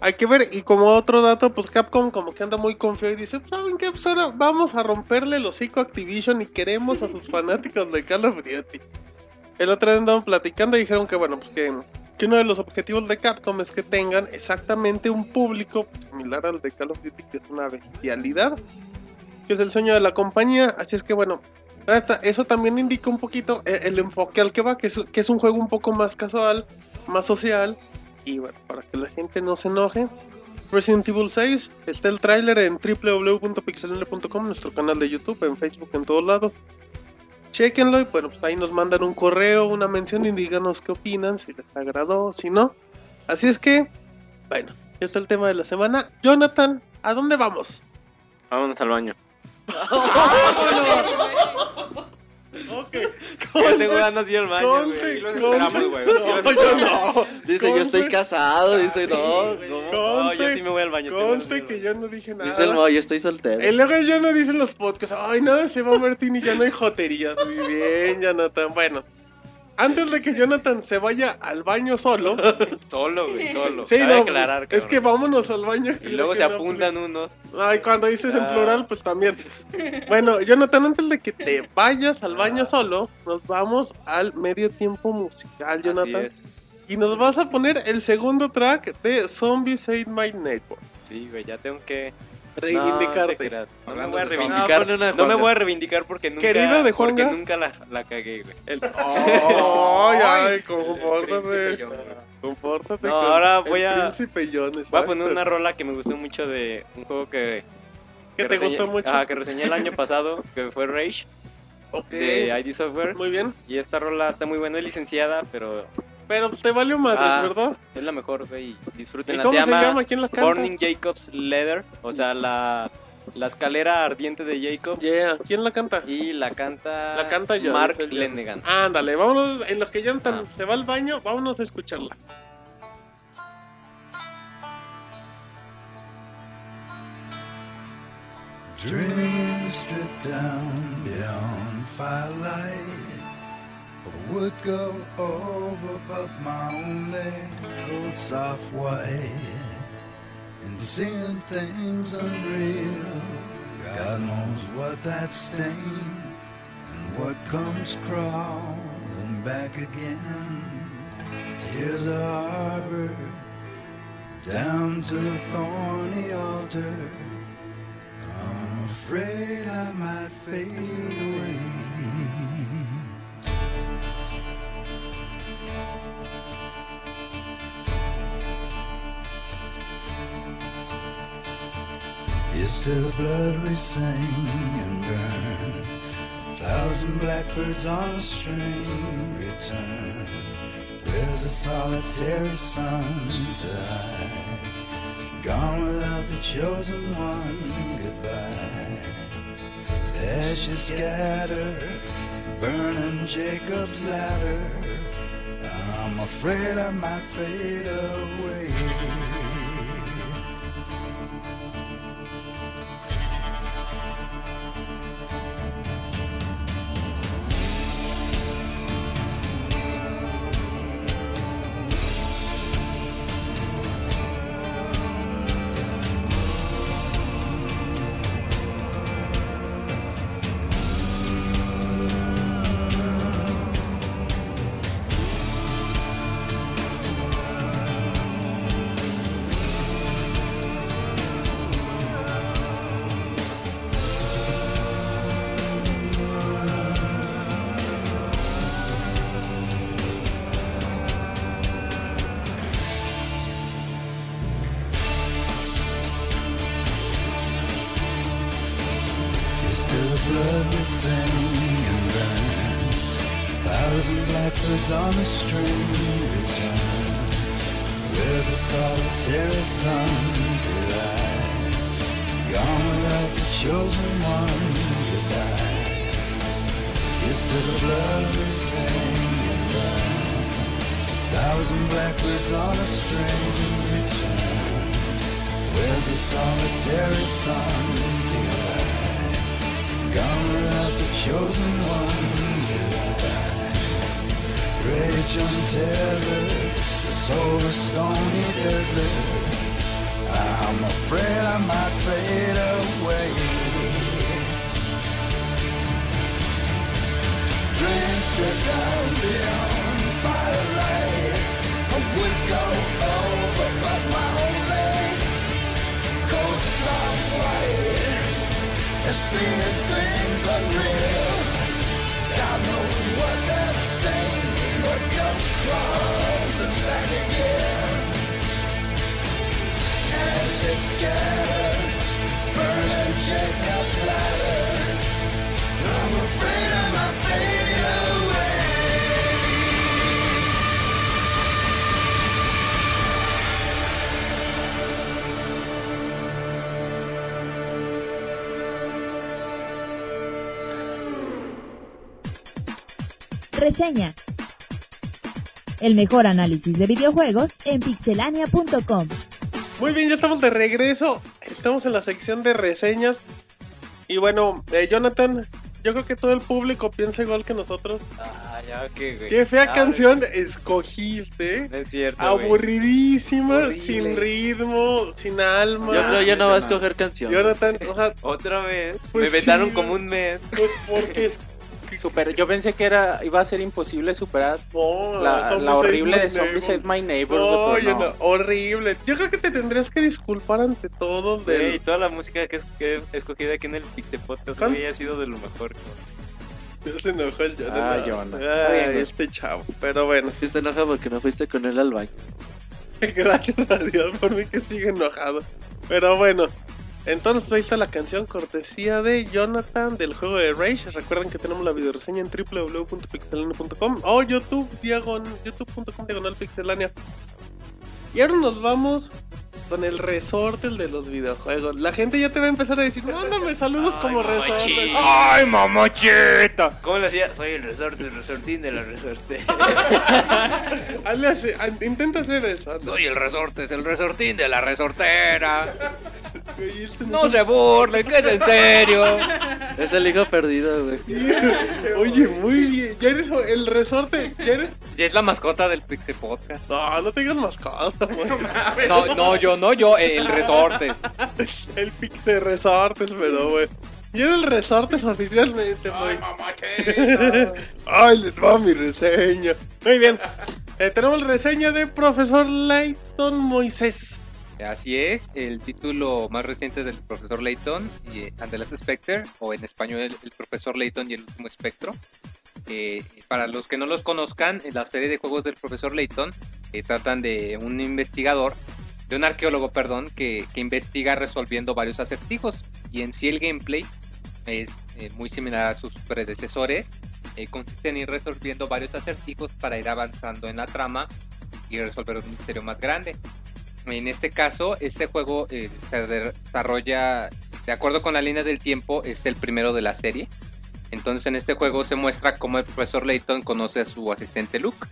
Speaker 2: hay que ver. Y como otro dato, pues Capcom como que anda muy confiado y dice, ¿saben qué? Pues ahora vamos a romperle el hocico a Activision y queremos a sus fanáticos de Call of Duty. El otro día andaban platicando y dijeron que bueno, pues que, que uno de los objetivos de Capcom es que tengan exactamente un público similar al de Call of Duty, que es una bestialidad, que es el sueño de la compañía. Así es que bueno, eso también indica un poquito eh, el, enfoque al que va, que es, que es un juego un poco más casual, más social. Y bueno, para que la gente no se enoje, Resident Evil 6 está el tráiler en www.pixelone.com, nuestro canal de YouTube, en Facebook, en todos lados. Chequenlo y bueno, pues ahí nos mandan un correo, una mención y díganos qué opinan, si les agradó, si no. Así es que, bueno, ya está el tema de la semana. Jonathan, ¿a dónde vamos?
Speaker 3: Vámonos al baño.
Speaker 2: Ok.
Speaker 3: Ya tengo ganas de ir al baño, güey.
Speaker 2: esperamos,
Speaker 3: güey.
Speaker 2: No, yo no.
Speaker 4: Dice, yo estoy casado. Dice, no,
Speaker 3: no. yo sí me voy al baño.
Speaker 2: Conste que yo no dije nada.
Speaker 4: Dice el yo estoy soltero.
Speaker 2: Y luego ya no dicen los podcasts. Ay, no, se va Martín y ya no hay joterías. Muy bien, Jonathan. Bueno, antes de que Jonathan se vaya al baño solo.
Speaker 3: solo, güey, solo.
Speaker 2: Sí, no, aclarar, es que vámonos al baño.
Speaker 3: Y luego se apuntan unos.
Speaker 2: Ay, cuando dices en ah. plural, pues también. Bueno, Jonathan, antes de que te vayas al baño ah. solo, nos vamos al medio tiempo musical, Jonathan. Y nos vas a poner el segundo track de Zombies Ate My Network.
Speaker 3: Sí, güey, ya tengo que
Speaker 2: reivindicarte.
Speaker 3: No, me voy a reivindicar. No, me voy a reivindicar porque nunca,
Speaker 2: Querido de
Speaker 3: porque nunca la, la cagué, güey.
Speaker 2: El... ay, ay, compórtate. Compórtate.
Speaker 3: No, ahora voy a.
Speaker 2: Príncipe John,
Speaker 3: voy a poner una rola que me gustó mucho de un juego que.
Speaker 2: ¿Que, te gustó mucho?
Speaker 3: Ah, que reseñé el año pasado, que fue Rage. De ID Software.
Speaker 2: Muy bien.
Speaker 3: Y esta rola está muy buena, es licenciada, pero
Speaker 2: pero te valió madres, ah, ¿verdad?
Speaker 3: Es la mejor, güey. Disfruten.
Speaker 2: ¿Cómo se, llama? ¿Quién la canta?
Speaker 3: Burning Jacobs Leather. O sea, la, la escalera ardiente de Jacob.
Speaker 2: Yeah. ¿Quién la canta?
Speaker 3: Y la canta.
Speaker 2: La canta yo.
Speaker 3: Mark Lennegan.
Speaker 2: Ándale, vámonos. En los que ya ah. se va al baño, vámonos a escucharla. Dreams stripped down beyond firelight. Would go over, but my only coat soft white. And seeing things unreal, God knows what that stain and what comes crawling back again. Tears are harbored down to the thorny altar. I'm afraid I might fade away.
Speaker 8: Is the blood we sing and burn. Thousand blackbirds on a string return. There's a solitary sun to hide. Gone without the chosen one, goodbye. Ashes scattered, burning Jacob's ladder. I'm afraid I might fade away.
Speaker 1: Reseña. El mejor análisis de videojuegos en pixelania.com.
Speaker 2: Muy bien, ya estamos de regreso. Estamos en la sección de reseñas. Y bueno, eh, Jonathan, yo creo que todo el público piensa igual que nosotros.
Speaker 3: Ah, ya, ¿qué, güey?
Speaker 2: Qué fea
Speaker 3: Ah,
Speaker 2: canción escogiste.
Speaker 3: No es cierto, güey.
Speaker 2: Aburridísima, sin ritmo, sin alma.
Speaker 4: Yo no
Speaker 5: yo
Speaker 4: va a
Speaker 5: no.
Speaker 4: escoger canción.
Speaker 2: Jonathan, o sea,
Speaker 3: Otra vez.
Speaker 2: Pues
Speaker 3: Me vetaron
Speaker 2: sí.
Speaker 3: como un mes.
Speaker 2: pues, porque es
Speaker 5: Super, yo pensé que era iba a ser imposible superar
Speaker 2: no,
Speaker 5: la, horrible de Zombie
Speaker 2: Neighbor.
Speaker 5: Save My Neighbor.
Speaker 2: No, yo
Speaker 5: pero
Speaker 2: no, horrible. Yo creo que te tendrías que disculpar ante todos
Speaker 3: Güey,
Speaker 2: del...
Speaker 3: toda la música que, es, que he escogido aquí en el Pixel Podcast
Speaker 2: ¿Cuál?
Speaker 3: güey, ha sido de lo mejor.
Speaker 2: Ya se enojó el Jonathan.
Speaker 5: Ah.
Speaker 2: Ay,
Speaker 5: bien, güey.
Speaker 2: este chavo. Pero bueno,
Speaker 4: Es que está enojado porque no fuiste con él al baño.
Speaker 2: gracias a Dios por mí que sigue enojado. Pero bueno, entonces ahí está la canción cortesía de Jonathan del juego de Rage. Recuerden que tenemos la videoreseña en www.pixelania.com o youtube.com diagonal. Y ahora nos vamos con el resorte el de los videojuegos. La gente ya te va a empezar a decir, mándame saludos
Speaker 3: Ay,
Speaker 2: como resorte.
Speaker 3: mamachita.
Speaker 5: ¡Ay, mamachita!
Speaker 3: ¿Cómo le decía? Soy el resorte, el resortín de la resorte.
Speaker 2: Hazle así, an- intenta hacer eso.
Speaker 6: Soy el resorte, es el resortín de la resortera. No se burlen, que es en serio.
Speaker 4: Es el hijo perdido, güey.
Speaker 2: Oye, muy bien. Ya eres el resorte. ¿Ya eres?
Speaker 6: Ya es la mascota del Pixel Podcast.
Speaker 2: No, no tengas mascota, güey.
Speaker 6: No, no, yo, no yo, el resorte.
Speaker 2: El pic de resortes, pero güey. Y era el resortes oficialmente, güey. Ay, les va mi reseña. Muy bien. Eh, tenemos reseña de profesor Layton Moisés.
Speaker 6: Así es, el título más reciente del profesor Layton y eh, and the Last Spectre, o en español el, el profesor Layton y el último espectro. Eh, para los que no los conozcan, la serie de juegos del profesor Layton eh, tratan de un investigador de un arqueólogo, perdón, que, que investiga resolviendo varios acertijos. Y en sí el gameplay es eh, muy similar a sus predecesores. Eh, consiste en ir resolviendo varios acertijos para ir avanzando en la trama y resolver un misterio más grande. En este caso, este juego eh, se desarrolla de acuerdo con la línea del tiempo, es el primero de la serie. Entonces en este juego se muestra cómo el profesor Layton conoce a su asistente Luke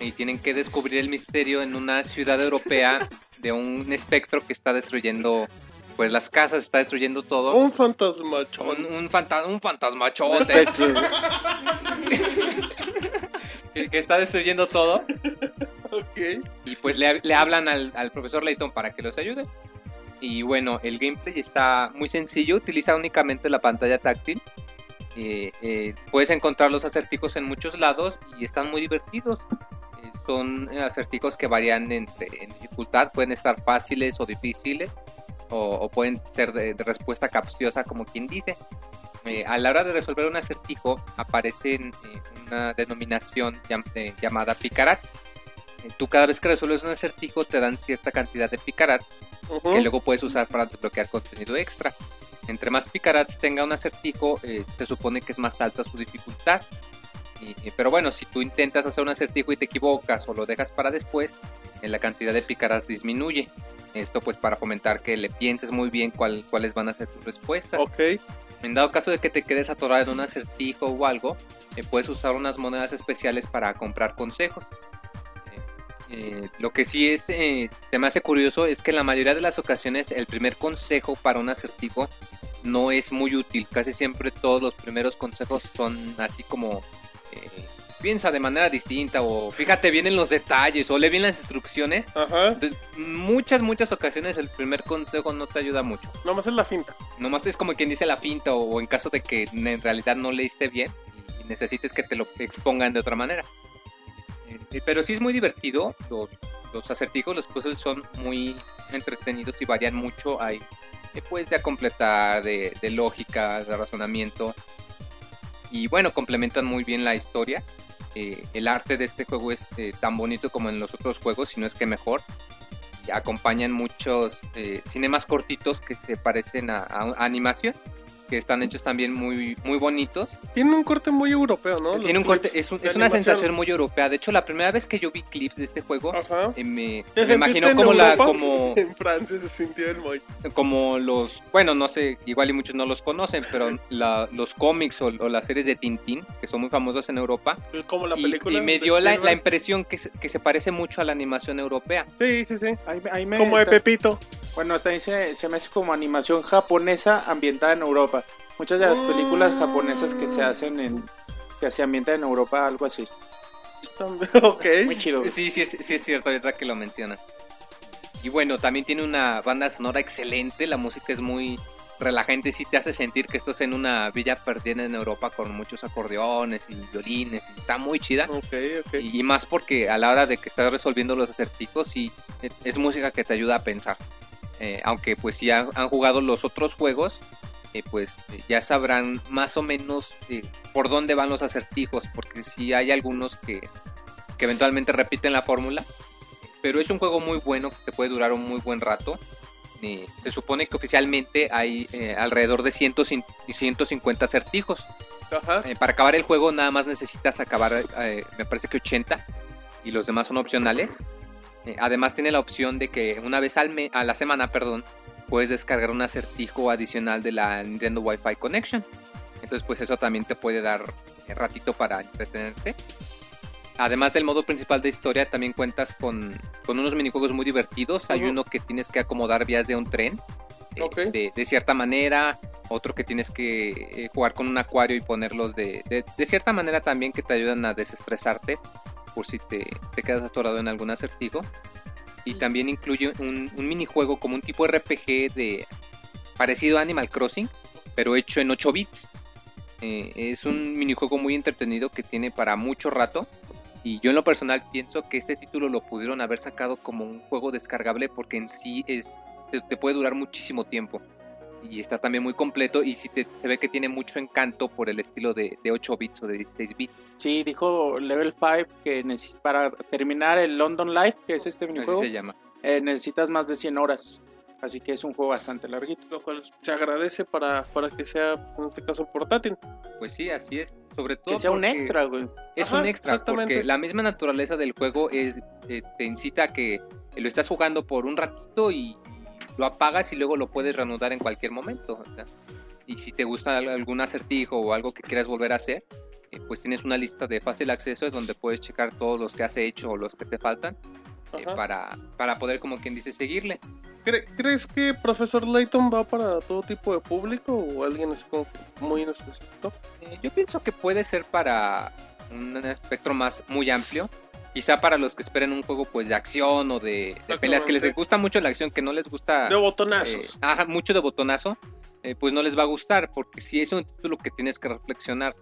Speaker 6: y tienen que descubrir el misterio en una ciudad europea de un espectro que está destruyendo pues las casas, está destruyendo todo.
Speaker 2: Un fantasmachón.
Speaker 6: Un, un, fanta- un fantasmachote que, que está destruyendo todo.
Speaker 2: Ok.
Speaker 6: Y pues le, le hablan al, al profesor Layton para que los ayude. Y bueno, el gameplay está muy sencillo, utiliza únicamente la pantalla táctil. Eh, eh, puedes encontrar los acertijos en muchos lados y están muy divertidos. Son acertijos que varían entre, en dificultad, pueden estar fáciles o difíciles, o, o pueden ser de, de respuesta capciosa, como quien dice. Eh, a la hora de resolver un acertijo, aparece en, eh, una denominación llam- eh, llamada picarats. Eh, tú cada vez que resuelves un acertijo te dan cierta cantidad de picarats
Speaker 2: Ujú.
Speaker 6: que luego puedes usar para desbloquear contenido extra. Entre más picarats tenga un acertijo, eh, se supone que es más alta su dificultad. Y- pero bueno, si tú intentas hacer un acertijo y te equivocas o lo dejas para después, eh, la cantidad de picarats disminuye. Esto pues para fomentar que le pienses muy bien cuál- cuáles van a ser tus respuestas.
Speaker 2: Ok.
Speaker 6: En dado caso de que te quedes atorado en un acertijo o algo, eh, puedes usar unas monedas especiales para comprar consejos. Eh, eh, lo que sí es, eh, se me hace curioso es que en la mayoría de las ocasiones el primer consejo para un acertijo no es muy útil. Casi siempre todos los primeros consejos son así como eh, piensa de manera distinta o fíjate bien en los detalles o lee bien las instrucciones.
Speaker 2: Ajá.
Speaker 6: Entonces, muchas, muchas ocasiones el primer consejo no te ayuda mucho.
Speaker 2: Nomás es la finta.
Speaker 6: Nomás es como quien dice la finta o, en caso de que en realidad no leíste bien y, necesites que te lo expongan de otra manera. Eh, pero sí es muy divertido. Los, los acertijos, los puzzles son muy entretenidos y varían mucho. Hay eh, pues de a completar, de, de lógica, de razonamiento. Y bueno, complementan muy bien la historia. Eh, el arte de este juego es eh, tan bonito como en los otros juegos, si no es que mejor. Acompañan muchos eh, cinemas cortitos que se parecen a- a animación, que están hechos también muy, muy bonitos.
Speaker 2: Tiene un corte muy europeo, ¿no? Los
Speaker 6: Tiene un corte, es, un- es una sensación muy europea. De hecho, la primera vez que yo vi clips de este juego,
Speaker 2: Ajá.
Speaker 6: eh, me,
Speaker 2: ¿Te
Speaker 6: me imaginó como la, como,
Speaker 2: En Francia se sintió el Moy.
Speaker 6: como los, bueno, no sé, igual y muchos no los conocen, pero la- los cómics o, o las series de Tintín, que son muy famosas en Europa,
Speaker 2: Como la
Speaker 6: y,
Speaker 2: película.
Speaker 6: y me
Speaker 2: de
Speaker 6: dio la, la impresión que se, que se parece mucho a la animación europea.
Speaker 2: Sí, sí, sí.
Speaker 5: Ahí, ahí me-
Speaker 2: Como de Pepito.
Speaker 5: Bueno, también se, se me hace como animación japonesa ambientada en Europa. Muchas de las películas japonesas que se hacen en que se ambientan en Europa, algo así.
Speaker 2: ok.
Speaker 5: Muy chido. güey.
Speaker 6: Sí, sí, sí es cierto, ahorita que lo menciona. Y bueno, también tiene una banda sonora excelente, la música es muy relajante, sí te hace sentir que estás en una villa perdida en Europa con muchos acordeones y violines, y está muy chida.
Speaker 2: Ok, ok.
Speaker 6: Y, más porque a la hora de que estás resolviendo los acertijos, sí, es música que te ayuda a pensar. Eh, aunque pues si han, han jugado los otros juegos, eh, pues eh, ya sabrán más o menos eh, por dónde van los acertijos, porque sí hay algunos que, que eventualmente repiten la fórmula. Pero es un juego muy bueno que te puede durar un muy buen rato. Eh, se supone que oficialmente hay alrededor de 100 y 150 acertijos.
Speaker 2: Ajá.
Speaker 6: Para acabar el juego nada más necesitas acabar, me parece que 80 y los demás son opcionales. Eh, además tiene la opción de que una vez al me- a la semana, perdón, puedes descargar un acertijo adicional de la Nintendo Wi-Fi Connection. Entonces pues eso también te puede dar ratito para entretenerte. Además del modo principal de historia, también cuentas con, con unos minijuegos muy divertidos. Hay uno que tienes que acomodar vías de un tren eh, de, de cierta manera, otro que tienes que eh, jugar con un acuario y ponerlos de, de, de cierta manera también que te ayudan a desestresarte por si te, te quedas atorado en algún acertijo. Y también incluye un, un minijuego como un tipo RPG de parecido a Animal Crossing, pero hecho en 8 bits. Eh, es un minijuego muy entretenido que tiene para mucho rato. Y yo en lo personal pienso que este título lo pudieron haber sacado como un juego descargable porque en sí es te, te puede durar muchísimo tiempo. Y está también muy completo y sí te- se ve que tiene mucho encanto por el estilo de, de 8 bits o de 16 bits.
Speaker 5: Sí, dijo Level 5 que para terminar el London Live, que es este
Speaker 6: Así
Speaker 5: minijuego,
Speaker 6: se llama.
Speaker 5: eh, necesitas más de 100 horas. Así que es un juego bastante larguito.
Speaker 2: Lo cual se agradece para, para que sea, en este caso, portátil.
Speaker 6: Pues sí, así es. Sobre todo
Speaker 5: Que sea un extra, güey.
Speaker 6: Es
Speaker 2: Ajá,
Speaker 6: un extra, porque la misma naturaleza del juego es eh, te incita a que lo estás jugando por un ratito y lo apagas y luego lo puedes reanudar en cualquier momento. y si te gusta al- algún acertijo o algo que quieras volver a hacer, eh, pues tienes una lista de fácil acceso donde puedes checar todos los que has hecho o los que te faltan eh, para, para poder, como quien dice, seguirle.
Speaker 2: ¿Cre- ¿Crees que Profesor Layton va para todo tipo de público o alguien es como muy en específico?
Speaker 6: Eh, yo pienso que puede ser para un espectro más muy amplio. Quizá para los que esperen un juego pues de acción o de, de peleas que les gusta mucho la acción, que no les gusta
Speaker 2: De botonazos.
Speaker 6: eh, ajá, mucho de botonazo, eh, pues no les va a gustar, porque si es un título que tienes que reflexionar.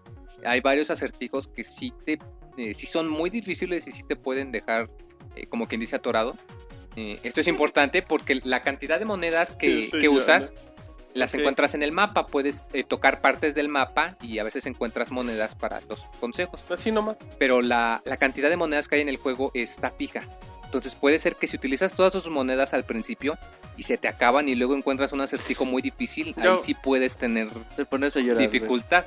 Speaker 6: Hay varios acertijos que sí te, eh, sí son muy difíciles y sí te pueden dejar, como quien dice, atorado. Esto es importante porque la cantidad de monedas que,
Speaker 2: Sí, sí,
Speaker 6: que
Speaker 2: ya,
Speaker 6: usas las encuentras en el mapa. Puedes eh, tocar partes del mapa y a veces encuentras monedas para los consejos
Speaker 2: Así nomás.
Speaker 6: pero la, la cantidad de monedas que hay en el juego está fija. Entonces puede ser que si utilizas todas sus monedas al principio y se te acaban y luego encuentras un acertijo muy difícil,
Speaker 2: Yo-
Speaker 6: ahí sí puedes tener
Speaker 4: Te pones a llorar. güey.
Speaker 6: dificultad.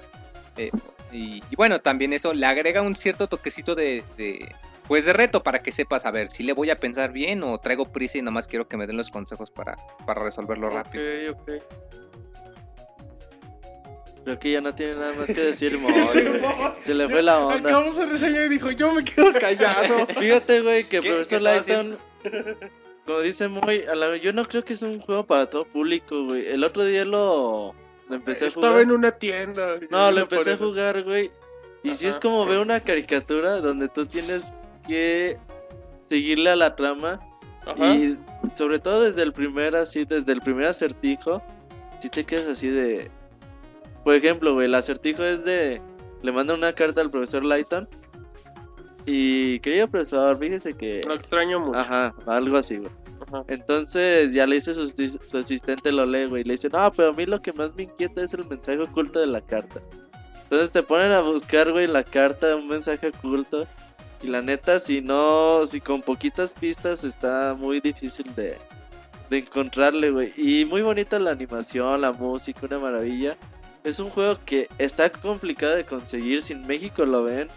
Speaker 6: Eh, y, y bueno, también eso le agrega un cierto toquecito de, de, pues de reto para que sepas, a ver, si le voy a pensar bien o traigo prisa y nada más quiero que me den los consejos para, para resolverlo rápido.
Speaker 2: Ok, ok.
Speaker 4: Creo que ya no tiene nada más que decir, Moy. Se le fue la onda.
Speaker 2: Acabamos de reseñar y dijo, yo me quedo callado.
Speaker 4: Fíjate, güey, que
Speaker 3: ¿Qué-
Speaker 4: Profesor
Speaker 3: estaba
Speaker 4: Layton, como dice muy, a la- yo no creo que es un juego para todo público, güey. El otro día lo, lo empecé a
Speaker 2: Estaba
Speaker 4: jugar.
Speaker 2: en una tienda.
Speaker 4: No, lo empecé a jugar, güey. Y si es como ver una caricatura donde tú tienes que seguirle a la trama.
Speaker 2: Ajá.
Speaker 4: Y sobre todo desde el primer, así, desde el primer acertijo, si te quedas así de... Por ejemplo, güey, el acertijo es de... Le manda una carta al profesor Lighton. Y querido profesor, fíjese que...
Speaker 2: Lo extraño mucho.
Speaker 4: Ajá, algo así, güey.
Speaker 2: Ajá.
Speaker 4: Entonces ya le dice su, su asistente, lo lee, güey. y Le dice, no, pero a mí lo que más me inquieta es el mensaje oculto de la carta. Entonces te ponen a buscar, güey, la carta, un mensaje oculto. Y la neta, si no, si con poquitas pistas está muy difícil de, de encontrarle, güey. Y muy bonita la animación, la música, una maravilla. Es un juego que está complicado de conseguir. Si en México lo ven,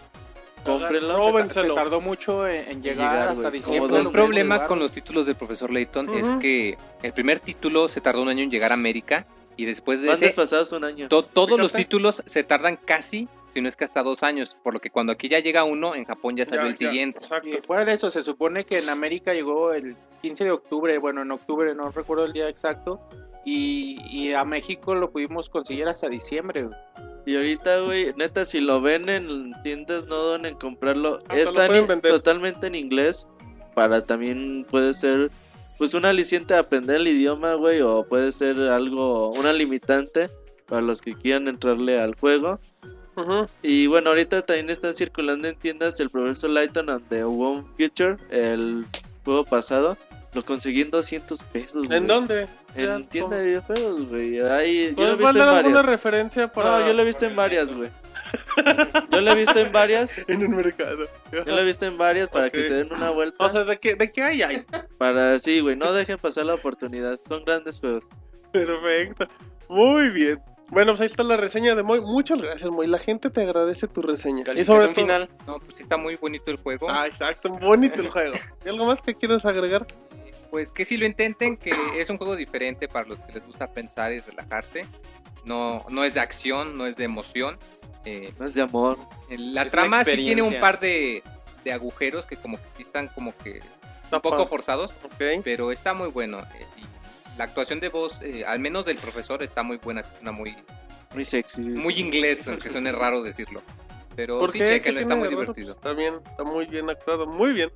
Speaker 4: cómprenlo.
Speaker 2: Róbenselo.
Speaker 5: Se tardó mucho en, en llegar,
Speaker 4: llegar,
Speaker 5: hasta
Speaker 4: güey,
Speaker 5: diciembre.
Speaker 6: El problema con los títulos del profesor Layton es
Speaker 2: Ujú.
Speaker 6: que el primer título se tardó un año en llegar a América y después de
Speaker 4: Van
Speaker 6: ese
Speaker 4: un año.
Speaker 6: To- todos los
Speaker 2: Fíjate.
Speaker 6: títulos se tardan casi, si no es que hasta dos años, por lo que cuando aquí ya llega uno, en Japón ya salió
Speaker 2: Ya,
Speaker 6: el
Speaker 2: ya,
Speaker 6: siguiente.
Speaker 2: Exacto.
Speaker 5: Y fuera de eso, se supone que en América llegó el 15 de octubre, bueno, en octubre, no recuerdo el día exacto, y, y a México lo pudimos conseguir hasta diciembre. güey.
Speaker 4: Y ahorita, güey, neta, si lo ven en tiendas, no duden en comprarlo.
Speaker 2: Lo
Speaker 4: Está en- totalmente en inglés. Para también puede ser, pues, un aliciente a aprender el idioma, güey. O puede ser algo, una limitante para los que quieran entrarle al juego. Y bueno, ahorita también está circulando en tiendas el Profesor Lighton and the One Future, el juego pasado. Lo conseguí en 200 pesos.
Speaker 2: ¿En dónde?
Speaker 4: En
Speaker 2: Ya,
Speaker 4: tienda de videojuegos, güey. Ahí, yo
Speaker 2: ¿Puedes
Speaker 4: lo he visto en varias.
Speaker 2: referencia para.?
Speaker 4: No, yo lo he visto en varias, güey. Yo lo he visto en varias.
Speaker 2: En el mercado.
Speaker 4: Yo lo he visto en varias para que se den una vuelta.
Speaker 2: O sea, ¿de qué, de qué hay? hay?
Speaker 4: para sí, güey, no dejen pasar la oportunidad. Son grandes juegos.
Speaker 2: Perfecto. Muy bien. Bueno, pues ahí está la reseña de Moy. Muchas gracias, Moy. La gente te agradece tu reseña. Y sobre todo...
Speaker 3: final.
Speaker 6: No, pues sí está muy bonito el juego.
Speaker 2: Ah, exacto. Bonito el juego. ¿Y algo más que quieres agregar?
Speaker 6: Pues que si lo intenten, que es un juego diferente para los que les gusta pensar y relajarse. No, no es de acción, no es de emoción. Eh,
Speaker 4: No es de amor.
Speaker 6: la
Speaker 3: Es
Speaker 6: trama sí tiene un par de, de agujeros que como que sí están como que un poco forzados,
Speaker 2: Ok.
Speaker 6: pero está muy bueno. eh, y la actuación de voz, eh, al menos del profesor, está muy buena, es una muy,
Speaker 4: Muy sexy.
Speaker 6: muy inglés, aunque suene raro decirlo. Pero
Speaker 2: ¿Por
Speaker 6: sí,
Speaker 2: qué? ¿Qué
Speaker 6: chéquenlo, está muy
Speaker 2: de
Speaker 6: divertido.
Speaker 2: Está bien, está muy bien actuado, muy bien.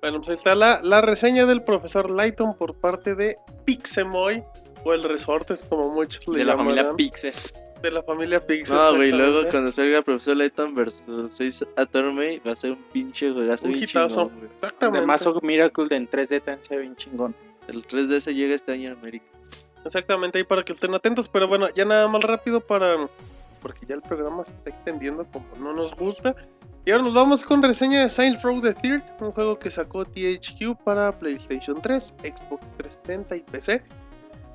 Speaker 2: Bueno, pues ahí está la, la reseña del profesor Lighton por parte de Pixemoy, o el Resortes, como muchos le
Speaker 3: De la
Speaker 2: llamarán.
Speaker 3: familia Pixel.
Speaker 2: De la familia Pixel.
Speaker 4: No, güey, luego cuando salga Profesor Layton versus 6 Atormey va a ser un pinche juegazo
Speaker 2: Un hitazo.
Speaker 4: chingón.
Speaker 2: Exactamente.
Speaker 5: De Mazo Miracle en 3D también se ve bien chingón.
Speaker 4: El 3DS llega este año a América.
Speaker 2: Exactamente, ahí para que estén atentos. Pero bueno, ya nada más rápido para. Porque ya el programa se está extendiendo como no nos gusta. Y ahora nos vamos con reseña de Saints Row the Third, un juego que sacó THQ para PlayStation 3, Xbox 360 y PC.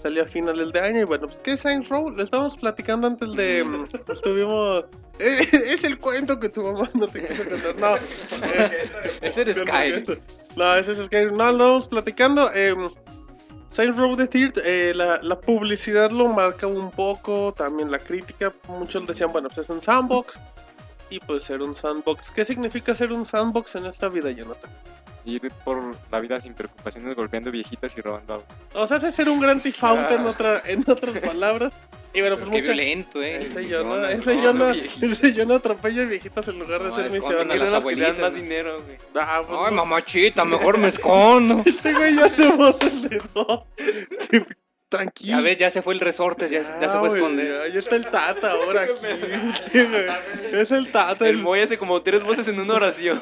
Speaker 2: Salió a finales de año y bueno, pues ¿qué es Saints Row? Lo estábamos platicando antes de... mm, estuvimos... Eh, es el cuento que tu mamá no te quiso contar. No. eh,
Speaker 6: Ese es Skyrim.
Speaker 2: No, ese es Skyrim. No, lo estábamos platicando. Eh, Saints Row the Third, eh, la, la publicidad lo marca un poco, también la crítica. Muchos decían, bueno, pues es un sandbox. Y pues ser un sandbox. ¿Qué significa ser un sandbox en esta vida, Jonathan?
Speaker 9: Ir por la vida sin preocupaciones, golpeando viejitas y robando algo.
Speaker 2: O sea, es ser un gran tifauta en, otra, en otras palabras. Y bueno, pues
Speaker 6: Qué
Speaker 2: mucha...
Speaker 6: violento, eh.
Speaker 2: Ese yo no,
Speaker 6: No,
Speaker 2: ese
Speaker 6: no,
Speaker 2: yo no, ese yo no atropello viejitas en lugar de
Speaker 6: No,
Speaker 2: ser
Speaker 3: Quieren unos que te dan
Speaker 6: abuelitas,
Speaker 3: más dinero, güey.
Speaker 2: Ah, pues,
Speaker 6: Ay,
Speaker 2: pues,
Speaker 6: mamachita, mejor me escondo.
Speaker 2: Este güey ya se botó el dedo. Tranquilo.
Speaker 6: Ya ves, ya se fue el resorte, ya, ya se fue a esconder.
Speaker 2: Ahí está el Tata ahora aquí. Es el Tata.
Speaker 3: El
Speaker 2: El...
Speaker 3: Moy hace como tres voces en una oración.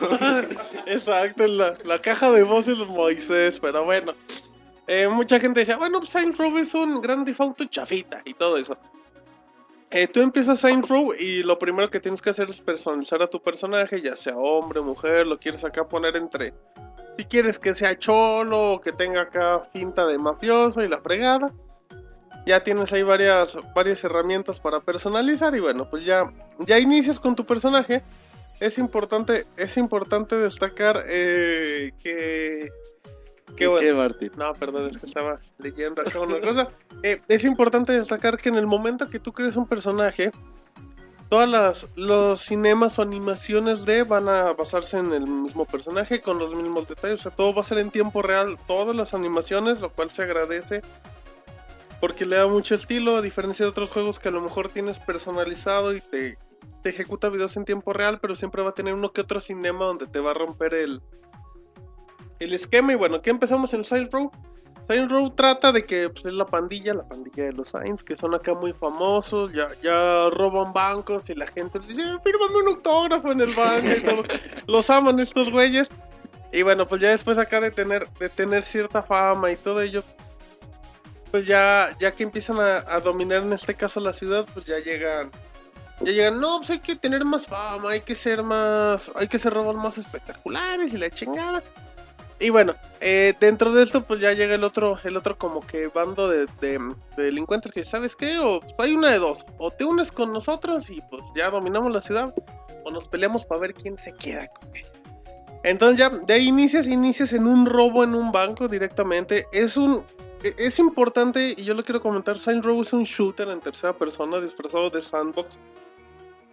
Speaker 2: Exacto, en la, la caja de voces Moisés. Pero bueno. Eh, mucha gente decía, bueno, pues Saints Row es un gran default chafita y todo eso. Tú empiezas Saints Row y lo primero que tienes que hacer es personalizar a tu personaje, ya sea hombre, mujer, lo quieres acá poner entre... Si quieres que sea cholo o que tenga acá finta de mafioso y la fregada. Ya tienes ahí varias, varias herramientas para personalizar y bueno, pues ya, ya inicias con tu personaje. Es importante, es importante destacar eh, que... que bueno,
Speaker 4: ¿Qué, Martín?
Speaker 2: no, perdón, es que estaba leyendo acá una cosa. Eh, es importante destacar que en el momento que tú crees un personaje, todas las los cinemas o animaciones de van a basarse en el mismo personaje con los mismos detalles. O sea, todo va a ser en tiempo real, todas las animaciones, lo cual se agradece porque le da mucho estilo, a diferencia de otros juegos que a lo mejor tienes personalizado y te, te ejecuta videos en tiempo real, pero siempre va a tener uno que otro cinema donde te va a romper el, el esquema. Y bueno, ¿qué empezamos en Saints Row? Saints Row trata de que pues, es la pandilla, la pandilla de los Saints, que son acá muy famosos, ya, ya roban bancos y la gente les dice, fírmame un autógrafo en el banco y todo. Los aman estos güeyes. Y bueno, pues ya después acá de tener, de tener cierta fama y todo ello, pues ya, ya que empiezan a, a dominar en este caso la ciudad, pues ya llegan, ya llegan, no, pues hay que tener más fama, hay que ser más, hay que ser robos más espectaculares y la chingada. Y bueno, eh, dentro de esto pues ya llega el otro, el otro como que bando de, de- de delincuentes que sabes qué, o pues, hay una de dos, o te unes con nosotros y pues ya dominamos la ciudad, o nos peleamos para ver quién se queda con ella. Entonces ya de ahí inicias, inicias en un robo en un banco directamente. Es un e- es importante y yo lo quiero comentar, Saints Row es un shooter en tercera persona disfrazado de sandbox.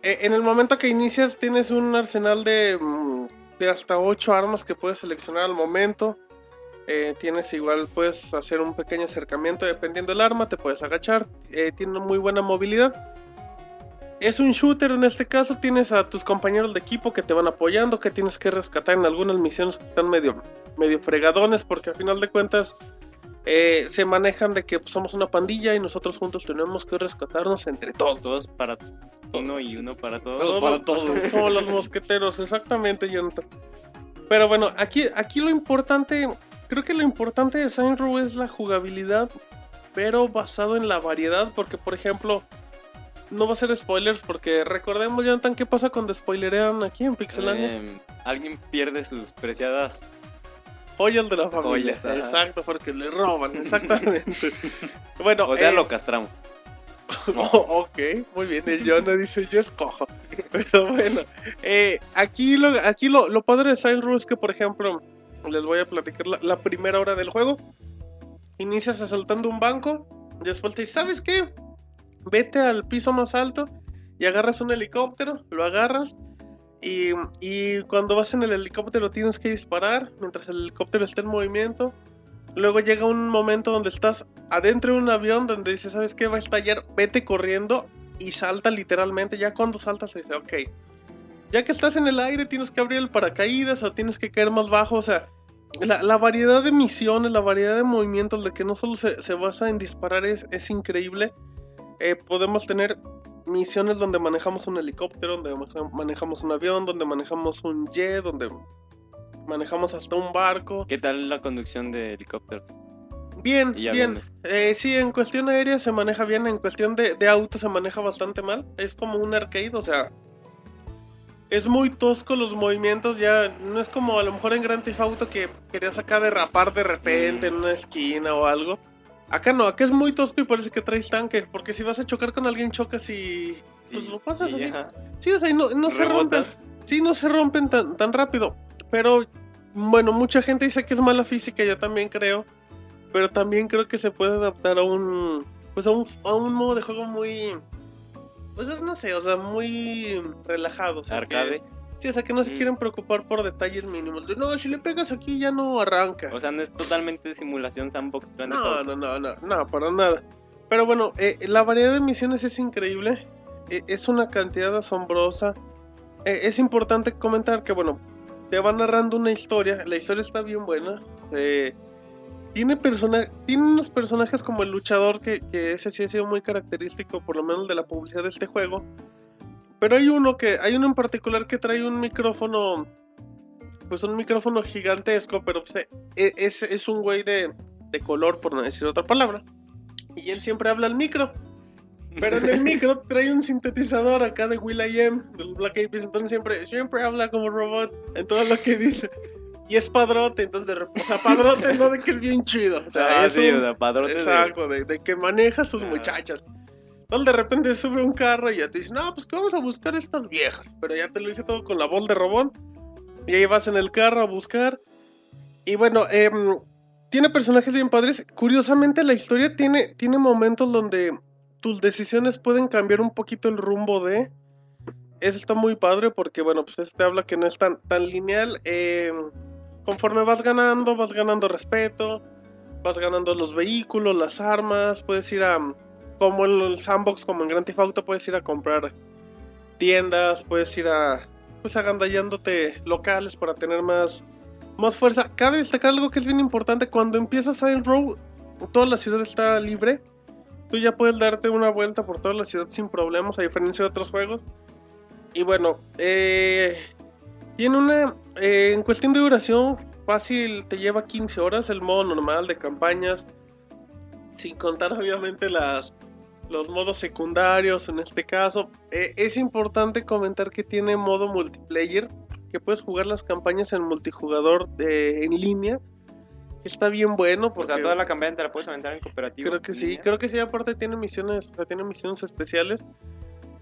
Speaker 2: Eh, en el momento que inicias tienes un arsenal de, mm, de hasta 8 armas que puedes seleccionar al momento. Eh, tienes igual, puedes hacer un pequeño acercamiento dependiendo del arma, te puedes agachar, eh, tiene muy buena movilidad. Es un shooter en este caso, tienes a tus compañeros de equipo que te van apoyando, que tienes que rescatar en algunas misiones que están medio, medio fregadones, porque al final de cuentas eh, se manejan de que pues, somos una pandilla y nosotros juntos tenemos que rescatarnos entre todos.
Speaker 3: Todos para uno y uno para todos.
Speaker 6: Todos para todos.
Speaker 2: Como los mosqueteros, exactamente, Jonathan. Pero bueno, aquí, aquí lo importante, creo que lo importante de Saints Row es la jugabilidad, pero basado en la variedad, porque por ejemplo, no va a ser spoilers, porque recordemos, Jonathan, qué pasa cuando spoilerean aquí en Pixelania.
Speaker 3: Eh, alguien pierde sus preciadas.
Speaker 2: Joyas de la familia.
Speaker 3: Joyas.
Speaker 2: Exacto, porque le roban, exactamente. bueno,
Speaker 3: O sea,
Speaker 2: eh,
Speaker 3: lo castramos.
Speaker 2: Oh, ok, muy bien. El Jonah dice yo escojo. Pero bueno, eh, aquí, lo, aquí lo, lo padre de Row es que, por ejemplo, les voy a platicar la, la primera hora del juego. Inicias asaltando un banco. Después te dice, ¿sabes qué? Vete al piso más alto y agarras un helicóptero. Lo agarras. Y, y cuando vas en el helicóptero tienes que disparar mientras el helicóptero está en movimiento. Luego llega un momento donde estás adentro de un avión donde dices, ¿sabes qué? Va a estallar, vete corriendo y salta literalmente. Ya cuando saltas, dice, ok. Ya que estás en el aire, tienes que abrir el paracaídas o tienes que caer más bajo. O sea, la, la variedad de misiones, la variedad de movimientos, de que no solo se, se basa en disparar, es, es increíble. Eh, podemos tener misiones donde manejamos un helicóptero, donde maneja- manejamos un avión, donde manejamos un jet, donde manejamos hasta un barco.
Speaker 3: ¿Qué tal la conducción de helicópteros?
Speaker 2: Bien, bien. Eh, sí, en cuestión aérea se maneja bien, en cuestión de, de auto se maneja bastante mal. Es como un arcade, o sea, es muy tosco los movimientos, ya no es como a lo mejor en Grand Theft Auto que querías acá derrapar de repente en una esquina o algo. Acá no, acá es muy tosco y parece que traes tanque, porque si vas a chocar con alguien chocas y pues
Speaker 3: Y-
Speaker 2: lo pasas así. Sí, o sea, no, no se rompen. Sí, no se rompen tan, tan rápido. Pero bueno, mucha gente dice que es mala física, yo también creo. Pero también creo que se puede adaptar a un pues a un, a un modo de juego muy pues es, no sé, o sea, muy relajado, o sea, que-
Speaker 3: Arcade.
Speaker 2: Sí, o sea, que no se
Speaker 3: Mm.
Speaker 2: quieren preocupar por detalles mínimos. De, no, si le pegas aquí ya no arranca.
Speaker 3: O sea, no es totalmente simulación sandbox.
Speaker 2: No,
Speaker 3: Auto.
Speaker 2: no, no, no, no, para nada. Pero bueno, eh, la variedad de misiones es increíble. Eh, es una cantidad asombrosa. Eh, es importante comentar que, bueno, te va narrando una historia. La historia está bien buena. Eh, tiene, persona tiene unos personajes como el luchador, que, que ese sí ha sido muy característico, por lo menos de la publicidad de este juego. Pero hay uno que, hay uno en particular que trae un micrófono, pues un micrófono gigantesco, pero pues, eh, e- es, es un güey de, de color, por no decir otra palabra. Y él siempre habla al micro. Pero en el micro trae un sintetizador acá de Will I Am, del Black Eyed Peas, entonces siempre, siempre habla como robot en todo lo que dice. Y es padrote, entonces de repente, o sea, padrote no de que es bien chido. O sea,
Speaker 3: Ah,
Speaker 2: es
Speaker 3: sí,
Speaker 2: un-
Speaker 3: o sea, padrote de-
Speaker 2: Exacto, de, de que maneja a sus
Speaker 3: Ah.
Speaker 2: muchachas. Entonces de repente sube un carro y ya te dice, no, pues que vamos a buscar estas viejas. Pero ya te lo hice todo con la voz de robot. Y ahí vas en el carro a buscar. Y bueno, em, tiene personajes bien padres. Curiosamente la historia tiene, tiene momentos donde tus decisiones pueden cambiar un poquito el rumbo de... Eso está muy padre porque, bueno, pues este habla que no es tan, tan lineal. em, conforme vas ganando, vas ganando respeto, vas ganando los vehículos, las armas, puedes ir a... Como en el sandbox, como en Grand Theft Auto, puedes ir a comprar tiendas, puedes ir a... Pues agandallándote locales para tener más, más fuerza. Cabe destacar algo que es bien importante. Cuando empiezas Silent Row, toda la ciudad está libre. Tú ya puedes darte una vuelta por toda la ciudad sin problemas, a diferencia de otros juegos. Y bueno, eh, tiene una... eh, en cuestión de duración, fácil, te lleva 15 horas el modo normal de campañas. Sin contar obviamente las, los modos secundarios en este caso. Eh, es importante comentar que tiene modo multiplayer, que puedes jugar las campañas en multijugador de- en línea. que Está bien bueno
Speaker 3: O
Speaker 2: porque
Speaker 3: sea, toda la campaña te la puedes aventar en cooperativo.
Speaker 2: creo que sí,
Speaker 3: línea.
Speaker 2: creo que sí, aparte tiene misiones, o sea, tiene misiones especiales.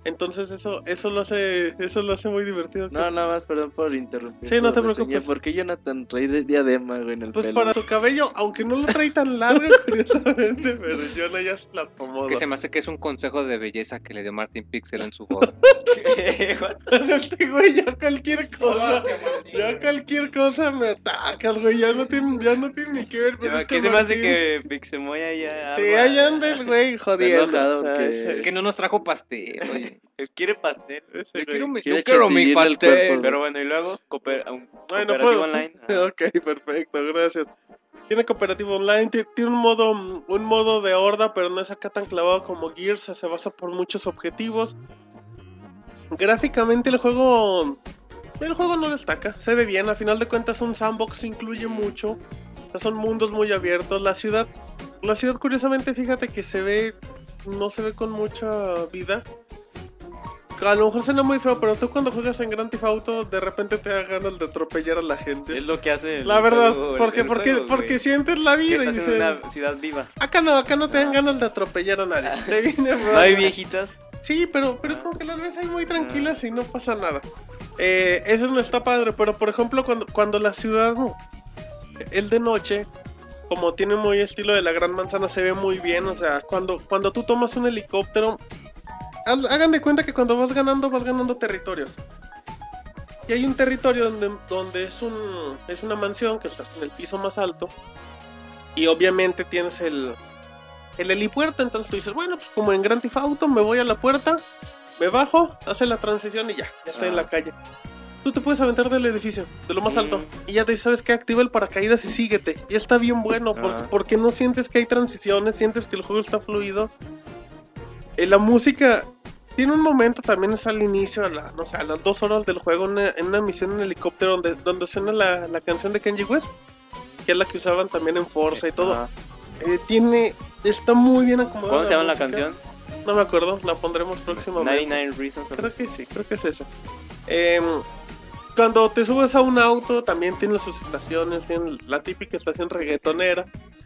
Speaker 2: Entonces eso eso lo hace eso lo hace muy divertido.
Speaker 4: No, nada más, perdón por interrumpir.
Speaker 2: Sí, no te preocupes.
Speaker 4: ¿Por qué Jonathan trae de diadema, güey, en el
Speaker 2: Pues
Speaker 4: pelo?
Speaker 2: para su cabello, aunque no lo trae tan largo, curiosamente, pero yo no ya se la acomodo.
Speaker 6: Que se me hace que es un consejo de belleza que le dio Martin Pixel en su boda.
Speaker 2: Este güey, ya cualquier cosa, ya cualquier cosa me atacas, güey, ya no tiene, ya no tiene ni que ver.
Speaker 3: Se
Speaker 2: pero
Speaker 3: me-
Speaker 2: es
Speaker 3: ¿Qué se me hace que Pixemoy ya...
Speaker 2: Sí, ahí anda el güey jodiendo.
Speaker 4: enojado porque-
Speaker 2: Ah,
Speaker 6: es que no nos trajo pastel, oye.
Speaker 3: Quiere pastel.
Speaker 2: Ese
Speaker 6: Yo quiero, mi- yo quiero pastel.
Speaker 4: cuerpo,
Speaker 3: Pero bueno, y luego cooper- un
Speaker 2: Bueno,
Speaker 3: cooperativo
Speaker 2: puedo.
Speaker 3: online. Ah.
Speaker 2: Ok, perfecto, gracias. Tiene cooperativo online, ti- tiene un modo, un modo de horda, pero no es acá tan clavado como Gears, o sea, se basa por muchos objetivos. Gráficamente el juego, el juego no destaca, se ve bien, a final de cuentas un sandbox incluye mucho, o sea, son mundos muy abiertos. La ciudad, la ciudad curiosamente, fíjate que se ve, no se ve con mucha vida. A lo mejor suena muy feo, pero tú cuando juegas en Grand Theft Auto, de repente te da ganas de atropellar a la gente.
Speaker 3: Es lo que hace el
Speaker 2: La verdad,
Speaker 3: juego,
Speaker 2: porque,
Speaker 3: el
Speaker 2: porque,
Speaker 3: juego,
Speaker 2: porque sientes la vida y dices,
Speaker 3: una ciudad viva.
Speaker 2: acá no, acá no te dan ganas de atropellar a nadie. Te viene
Speaker 3: No hay viejitas.
Speaker 2: Sí, pero, pero
Speaker 3: Ah.
Speaker 2: como que las ves ahí muy tranquilas y no pasa nada. Eh, eso no está padre, pero por ejemplo cuando, cuando la ciudad, el de noche, como tiene muy estilo de la Gran Manzana, se ve muy bien. O sea, cuando, cuando tú tomas un helicóptero, hagan de cuenta que cuando vas ganando, vas ganando territorios. Y hay un territorio donde, donde es, un, es una mansión que estás en el piso más alto. Y obviamente tienes el, el helipuerto. Entonces tú dices, bueno, pues como en Grand Theft Auto, me voy a la puerta, me bajo, hace la transición y ya, ya estoy en
Speaker 3: Ah.
Speaker 2: la calle. Tú te puedes aventar del edificio, de lo más
Speaker 3: Mm.
Speaker 2: alto. Y ya te sabes que activa el paracaídas y síguete. Ya está bien bueno, por-
Speaker 3: Ah.
Speaker 2: porque no sientes que hay transiciones, sientes que el juego está fluido. Eh, la música tiene un momento también es al inicio, a, la- no sé, a las dos horas del juego, una- en una misión en helicóptero donde, donde suena la, la canción de Kenji West, que es la que usaban también en Forza y todo. Eh, tiene, está muy bien acomodada.
Speaker 3: ¿Cómo se llama la canción?
Speaker 2: No me acuerdo, la pondremos próximamente.
Speaker 3: 99 Reasons.
Speaker 2: Creo que sí, creo que es esa. Em, cuando te subes a un auto, también tiene sus estaciones, tiene la típica estación reggaetonera.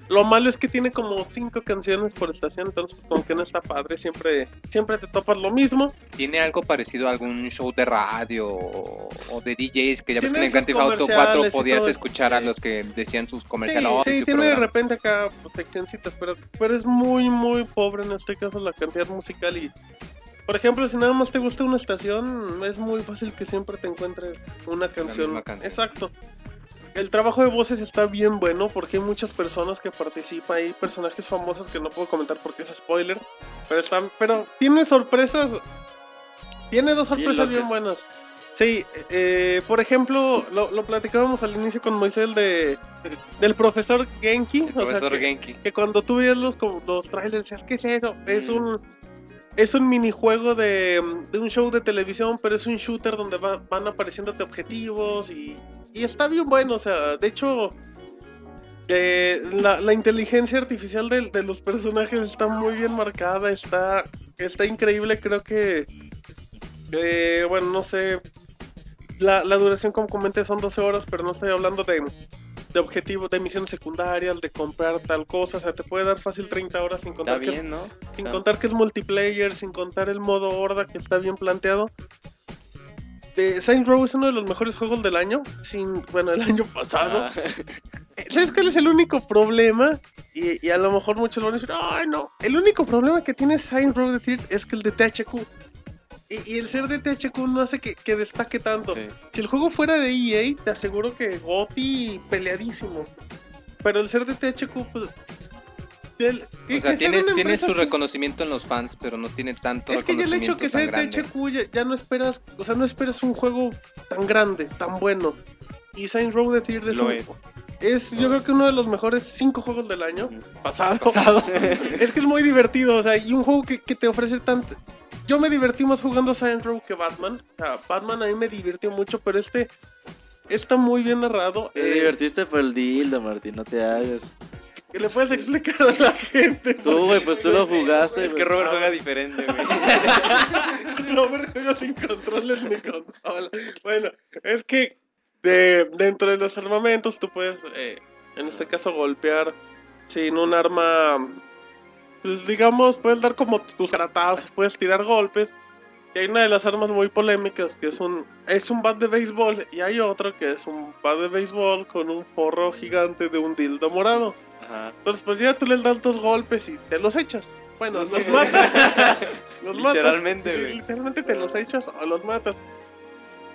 Speaker 2: Lo malo es que tiene como cinco canciones por estación, entonces pues, como que no está padre, siempre, siempre te topas lo mismo.
Speaker 6: ¿Tiene algo parecido a algún show de radio o de DJs que ya ves que en Grand Auto 4
Speaker 2: comerciales y
Speaker 6: podías escuchar a
Speaker 3: Sí.
Speaker 6: los que decían sus
Speaker 2: Sí,
Speaker 6: comerciales
Speaker 2: sí,
Speaker 6: su
Speaker 2: tiene de
Speaker 6: programa?
Speaker 2: repente acá pues, seccioncitas, pero, pero es muy, muy pobre en este caso la cantidad musical y... Por ejemplo, si nada más te gusta una estación, es muy fácil que siempre te encuentres una canción. Exacto. El trabajo de voces está bien bueno porque hay muchas personas que participan, hay personajes famosos que no puedo comentar porque es spoiler, pero están, pero tiene sorpresas, tiene dos sorpresas bien, buenas. Sí, eh, por ejemplo, lo, lo platicábamos al inicio con Moisés de, del profesor Genki,
Speaker 6: El
Speaker 2: o sea,
Speaker 6: profesor
Speaker 2: que-
Speaker 6: Genki.
Speaker 2: que cuando tú veías los, los trailers decías, ¿qué es eso? Es
Speaker 3: Mm.
Speaker 2: un es un minijuego de, de un show de televisión, pero es un shooter donde va- van apareciéndote objetivos y, y está bien bueno, o sea, de hecho eh, la, inteligencia artificial de, de los personajes está muy bien marcada, está, está increíble, creo que, eh, bueno, no sé, la, la duración como comenté son 12 horas, pero no estoy hablando de, de objetivos, de misiones secundarias, de comprar tal cosa, o sea, te puede dar fácil 30 horas sin contar que,
Speaker 3: ¿no?
Speaker 2: sin contar que es multiplayer, sin contar el modo horda que está bien planteado. De Saints Row es uno de los mejores juegos del año, sin, bueno, el año pasado.
Speaker 3: Ah,
Speaker 2: Eh, ¿Sabes cuál es el único problema? Y, y a lo mejor muchos van a decir, ay no, el único problema que tiene Saints Row the Third es que el de THQ. Y, y el ser de THQ no hace que, que destaque tanto.
Speaker 3: sí.
Speaker 2: Si el juego fuera de EA, te aseguro que GOTY peleadísimo. Pero el ser de THQ, pues...
Speaker 6: O sea, tiene,
Speaker 2: de
Speaker 6: su
Speaker 2: así-
Speaker 6: reconocimiento en los fans, pero no tiene tanto
Speaker 2: Es que ya el hecho que sea de. THQ ya, ya no esperas, o sea, no esperas un juego tan grande, tan bueno. Y Saints Row the Third es,
Speaker 3: Lo es.
Speaker 2: es, yo creo que uno de los mejores cinco juegos del año pasado. es que es muy divertido, o sea, y un juego que, que te ofrece tanto. Yo me divertí más jugando Saints Row que Batman. O sea, Batman a mí me divirtió mucho, pero este está muy bien narrado.
Speaker 4: Te
Speaker 2: Eh,
Speaker 4: divertiste por el dildo, Martín, no te hagas.
Speaker 2: que le puedes explicar a la gente.
Speaker 4: Tú, güey, pues tú lo jugaste.
Speaker 3: Es que. Robert juega diferente, güey.
Speaker 2: Robert juega sin controles ni consola. Bueno, es que de, dentro de los armamentos tú puedes, eh, en este caso, golpear sin un arma. Pues digamos, puedes dar como tus caratazos, puedes tirar golpes. Y hay una de las armas muy polémicas que es un es un bat de béisbol y hay otro que es un bat de béisbol con un forro gigante de un dildo morado.
Speaker 3: Ajá.
Speaker 2: Entonces pues ya tú les das dos golpes y te los echas. Bueno, los matas. los matas.
Speaker 3: Literalmente, güey.
Speaker 2: Literalmente te los echas o los matas.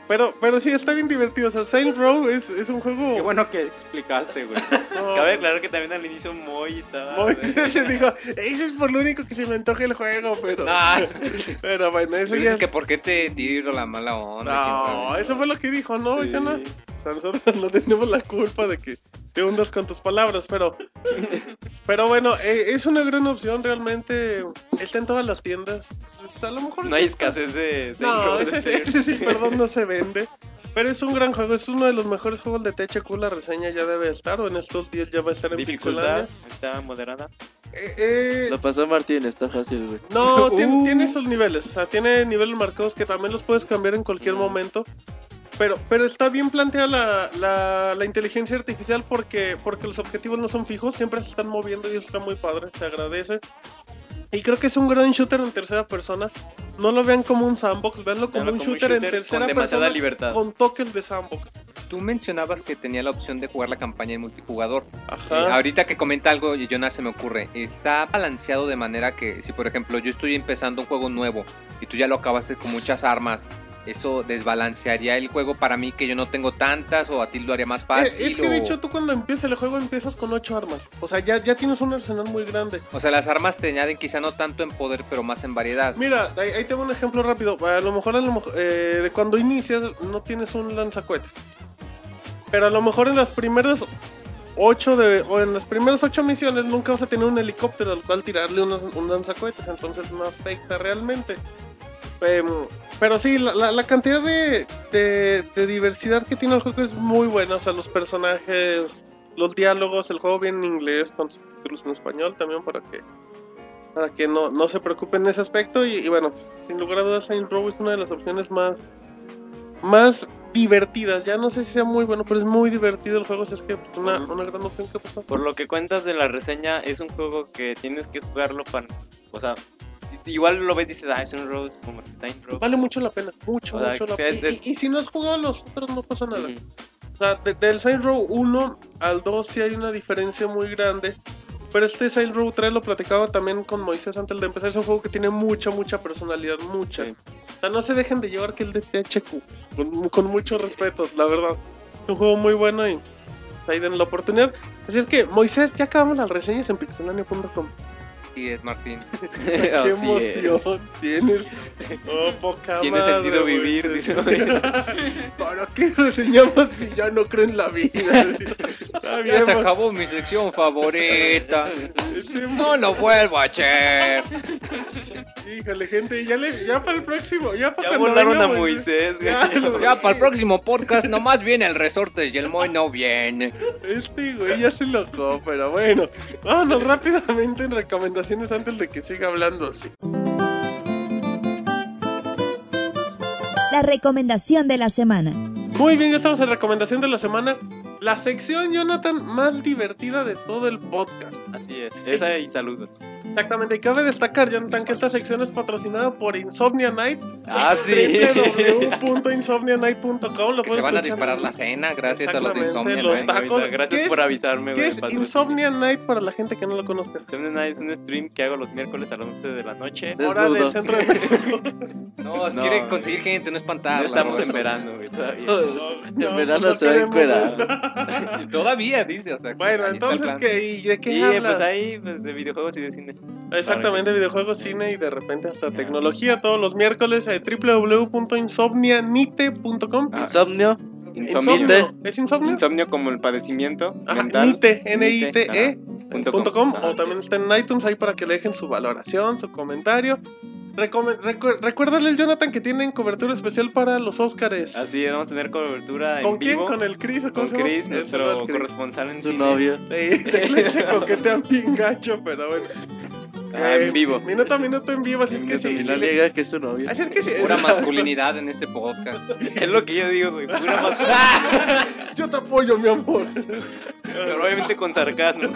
Speaker 2: Pero, pero sí, está bien divertido. O sea, Saints Row es, es un juego...
Speaker 5: Qué bueno que explicaste, güey.
Speaker 2: no,
Speaker 3: Cabe aclarar que también al inicio Moy estaba. güey.
Speaker 2: se dijo, eso es por lo único que se me antoja el juego, pero...
Speaker 3: Nah.
Speaker 2: Pero bueno, eso ya
Speaker 6: dices
Speaker 2: es...
Speaker 6: que por qué te tiro la mala onda.
Speaker 2: No, eso fue lo que dijo, no,
Speaker 3: Sí.
Speaker 2: yo no. Sea, nosotros no tenemos la culpa de que te hundas con tus palabras, pero... Pero bueno, eh, es una gran opción, realmente. Está en todas las tiendas. Pues, A lo mejor...
Speaker 3: No hay escasez de
Speaker 2: No, ese,
Speaker 3: de
Speaker 2: ese sí, perdón, no se vende. Pero es un gran juego, es uno de los mejores juegos de THQ. La reseña ya debe estar, o en estos días ya va a estar en
Speaker 3: Dificultad
Speaker 2: Pixelania.
Speaker 3: está moderada.
Speaker 2: Eh, eh,
Speaker 4: Lo pasó Martín, está fácil, güey.
Speaker 2: no, tiene,
Speaker 6: Uh.
Speaker 2: tiene esos niveles. O sea, tiene niveles marcados que también los puedes cambiar en cualquier
Speaker 3: Mm.
Speaker 2: momento. Pero, pero está bien planteada la, la, la inteligencia artificial porque, porque los objetivos no son fijos, siempre se están moviendo y eso está muy padre, se agradece. Y creo que es un gran shooter en tercera persona. No lo vean como un sandbox, veanlo como, un,
Speaker 3: como un
Speaker 2: shooter en tercera
Speaker 3: con demasiada
Speaker 2: persona
Speaker 3: libertad.
Speaker 2: con toques de sandbox.
Speaker 6: Tú mencionabas que tenía la opción de jugar la campaña en multijugador.
Speaker 2: Ajá.
Speaker 6: Eh, ahorita que comenta algo, Jonas se me ocurre. Está balanceado de manera que, si por ejemplo yo estoy empezando un juego nuevo y tú ya lo acabaste con muchas armas, ¿eso desbalancearía el juego para mí que yo no tengo tantas o a ti lo haría más
Speaker 2: Eh,
Speaker 6: fácil?
Speaker 2: es que de
Speaker 6: o-
Speaker 2: hecho tú cuando empiezas el juego empiezas con ocho armas. O sea, ya, ya tienes un arsenal muy grande.
Speaker 6: O sea, las armas te añaden quizá no tanto en poder, pero más en variedad.
Speaker 2: Mira, ahí, ahí tengo un ejemplo rápido. A lo mejor, a lo mejor, eh, de cuando inicias no tienes un lanzacohetes. Pero a lo mejor en las primeras ocho de, o en las primeras ocho misiones nunca vas a tener un helicóptero al cual tirarle unos, un lanzacohetes, entonces no afecta realmente. Em, pero sí, la, la- la cantidad de, de- de diversidad que tiene el juego es muy buena. O sea, los personajes, los diálogos, el juego viene en inglés con subtítulos en español también para que para que no, no se preocupen en ese aspecto. Y, y bueno, sin lugar a dudas, Saints Row es una de las opciones más, más divertidas. Ya no sé si sea muy bueno, pero es muy divertido el juego. o sea, es que pues, una, una gran opción que pasó.
Speaker 3: Por lo que cuentas de la reseña, es un juego que tienes que jugarlo para. O sea, igual lo ves y dices, ah, es un Rose como Saint Row.
Speaker 2: Vale mucho la pena, mucho,
Speaker 3: O sea,
Speaker 2: mucho la pena. Y, y- y si no has jugado los otros, no pasa nada.
Speaker 3: Ujú.
Speaker 2: O sea, de- del Saints Row 1 al 2 sí hay una diferencia muy grande. Pero este Saints Row 3 lo platicaba también con Moisés antes de empezar. Es un juego que tiene mucha, mucha personalidad, mucha.
Speaker 3: Sí.
Speaker 2: O sea, no se dejen de llevar que el de THQ. Con, con mucho respeto, la verdad. Es un juego muy bueno y ahí den la oportunidad. Así es que, Moisés, ya acabamos las reseñas en pixelania.com.
Speaker 6: Y es Martín.
Speaker 2: Qué
Speaker 3: Así es.
Speaker 2: emoción tienes. Oh, poca
Speaker 3: Tiene
Speaker 2: madre,
Speaker 3: sentido vivir, dice.
Speaker 2: ¿Para qué reseñamos si ya no creo en la vida? Está bien,
Speaker 6: Ya se acabó mi sección favorita. No lo vuelvo a hacer.
Speaker 2: Híjole, gente, ya, le, ya para el próximo. Ya, para
Speaker 3: Ya
Speaker 2: cuando
Speaker 3: volaron
Speaker 2: venga
Speaker 3: a Moisés, güey.
Speaker 2: Ya, lo-
Speaker 6: Ya para el próximo podcast nomás viene el resorte y el Moy no viene.
Speaker 2: Este güey ya se locó, pero bueno. Vámonos rápidamente en recomendaciones antes de que siga hablando así.
Speaker 1: La recomendación de la semana.
Speaker 2: Muy bien, ya estamos en recomendación de la semana. La sección, Jonathan, más divertida de todo el podcast.
Speaker 3: Así es. Esa y saludos.
Speaker 2: Exactamente, y cabe destacar, Jonathan, que esta sección es patrocinada por Insomnia Night.
Speaker 3: Ah, sí.
Speaker 2: www.insomnianight.com Lo
Speaker 6: Que
Speaker 2: puedes
Speaker 6: se van a disparar la cena gracias a los insomnios.
Speaker 2: los
Speaker 6: ¿no?
Speaker 2: tacos.
Speaker 3: Gracias
Speaker 2: ¿Qué
Speaker 3: por
Speaker 2: es-
Speaker 3: avisarme,
Speaker 2: ¿Qué es. Insomnia Night para la gente que no lo conozca?
Speaker 3: Insomnia Night es un stream que hago los miércoles a las 11 de la noche.
Speaker 2: Hora del centro de México.
Speaker 6: No,
Speaker 3: No,
Speaker 6: quiere conseguir gente, no
Speaker 3: No
Speaker 6: espantarla.
Speaker 3: estamos en verano, güey, todavía.
Speaker 4: En verano
Speaker 2: no
Speaker 4: se va a encuerar.
Speaker 6: Todavía, dice. O sea,
Speaker 2: Bueno, entonces. ¿qué? ¿Y de qué
Speaker 3: Y
Speaker 2: hablas?
Speaker 3: pues ahí, pues, de videojuegos y de cine.
Speaker 2: Exactamente, videojuegos, cine y de repente hasta tecnología todos los miércoles eh, www.insomnianite.com
Speaker 3: Ah,
Speaker 4: Insomnio.
Speaker 3: Insomnio.
Speaker 2: ¿Es insomnio?
Speaker 3: Insomnio como el padecimiento
Speaker 2: Ajá,
Speaker 3: mental.
Speaker 2: Nite, N-I-T-E.
Speaker 3: Punto
Speaker 2: punto com, o también está en iTunes ahí para que le dejen su valoración, su comentario. Recome- recu- recuérdale al Jonathan que tienen cobertura especial para los Óscares.
Speaker 3: Así es, vamos a tener cobertura
Speaker 2: ¿Con
Speaker 3: en
Speaker 2: quién?
Speaker 3: vivo.
Speaker 2: ¿Con el Chris o
Speaker 3: Con? Chris, nuestro
Speaker 2: Chris.
Speaker 3: corresponsal en
Speaker 4: Su
Speaker 3: cine.
Speaker 4: novio.
Speaker 2: Sí, se coquetean bien gacho, pero bueno.
Speaker 3: Ah,
Speaker 2: Eh,
Speaker 3: en vivo.
Speaker 2: Minuto a minuto en vivo, así es que sí.
Speaker 4: No
Speaker 2: le-
Speaker 4: niega que es su novio.
Speaker 2: Así es que sí.
Speaker 6: Pura masculinidad en este podcast.
Speaker 3: Es lo que yo digo, güey. Pura masculina.
Speaker 2: Yo te apoyo, mi amor.
Speaker 3: Pero obviamente con sarcasmo.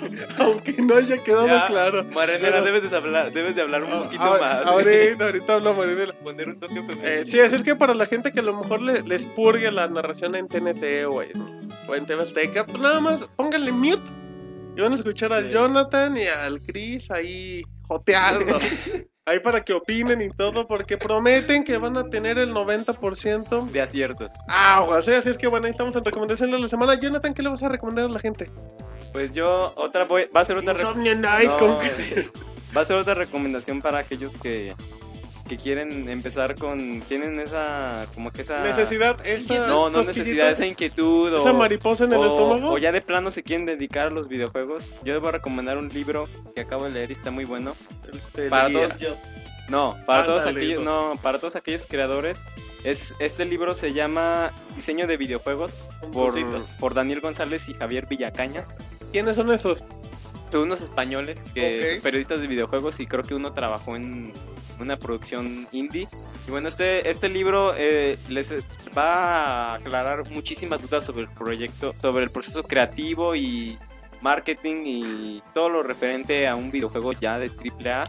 Speaker 2: Aunque no haya quedado
Speaker 3: Ya,
Speaker 2: claro.
Speaker 3: Marenera,
Speaker 2: Pero-
Speaker 3: debes de hablar, debes de hablar un poquito
Speaker 2: Ahora-
Speaker 3: más.
Speaker 2: Ahorita, ahorita habla Marinela.
Speaker 3: Poner un toque.
Speaker 2: Eh, sí, así es que para la gente que a lo mejor le- les purgue la narración en TNT o en, o en TV Azteca, pues nada más pónganle mute y van a escuchar al
Speaker 3: Sí.
Speaker 2: Jonathan y al Chris ahí joteando. ahí para que opinen y todo, porque prometen que van a tener el 90%
Speaker 3: De aciertos.
Speaker 2: aguas. ¿eh? Así es que bueno, ahí estamos en recomendaciones de la semana. Jonathan, ¿qué le vas a recomendar a la gente?
Speaker 3: Pues yo, otra voy, va a ser otra No. Va a ser otra recomendación para aquellos que, que quieren empezar con. Tienen esa. Como que esa.
Speaker 2: necesidad, esa
Speaker 3: No, no necesidad, esa inquietud.
Speaker 2: esa
Speaker 3: o,
Speaker 2: mariposa en el
Speaker 3: o-
Speaker 2: estómago.
Speaker 3: o ya de plano se quieren dedicar a los videojuegos. Yo les voy a recomendar un libro que acabo de leer y está muy bueno. Para todos. No, para todos aquellos,
Speaker 2: hijo.
Speaker 3: no, para todos aquellos creadores. Es, este libro se llama Diseño de videojuegos por, por Daniel González y Javier Villacañas.
Speaker 2: ¿Quiénes son esos?
Speaker 3: Son unos españoles que son periodistas de videojuegos y creo que uno trabajó en una producción indie. Y bueno, este, este libro eh, les va a aclarar muchísimas dudas sobre el proyecto, sobre el proceso creativo y marketing y todo lo referente a un videojuego ya de AAA.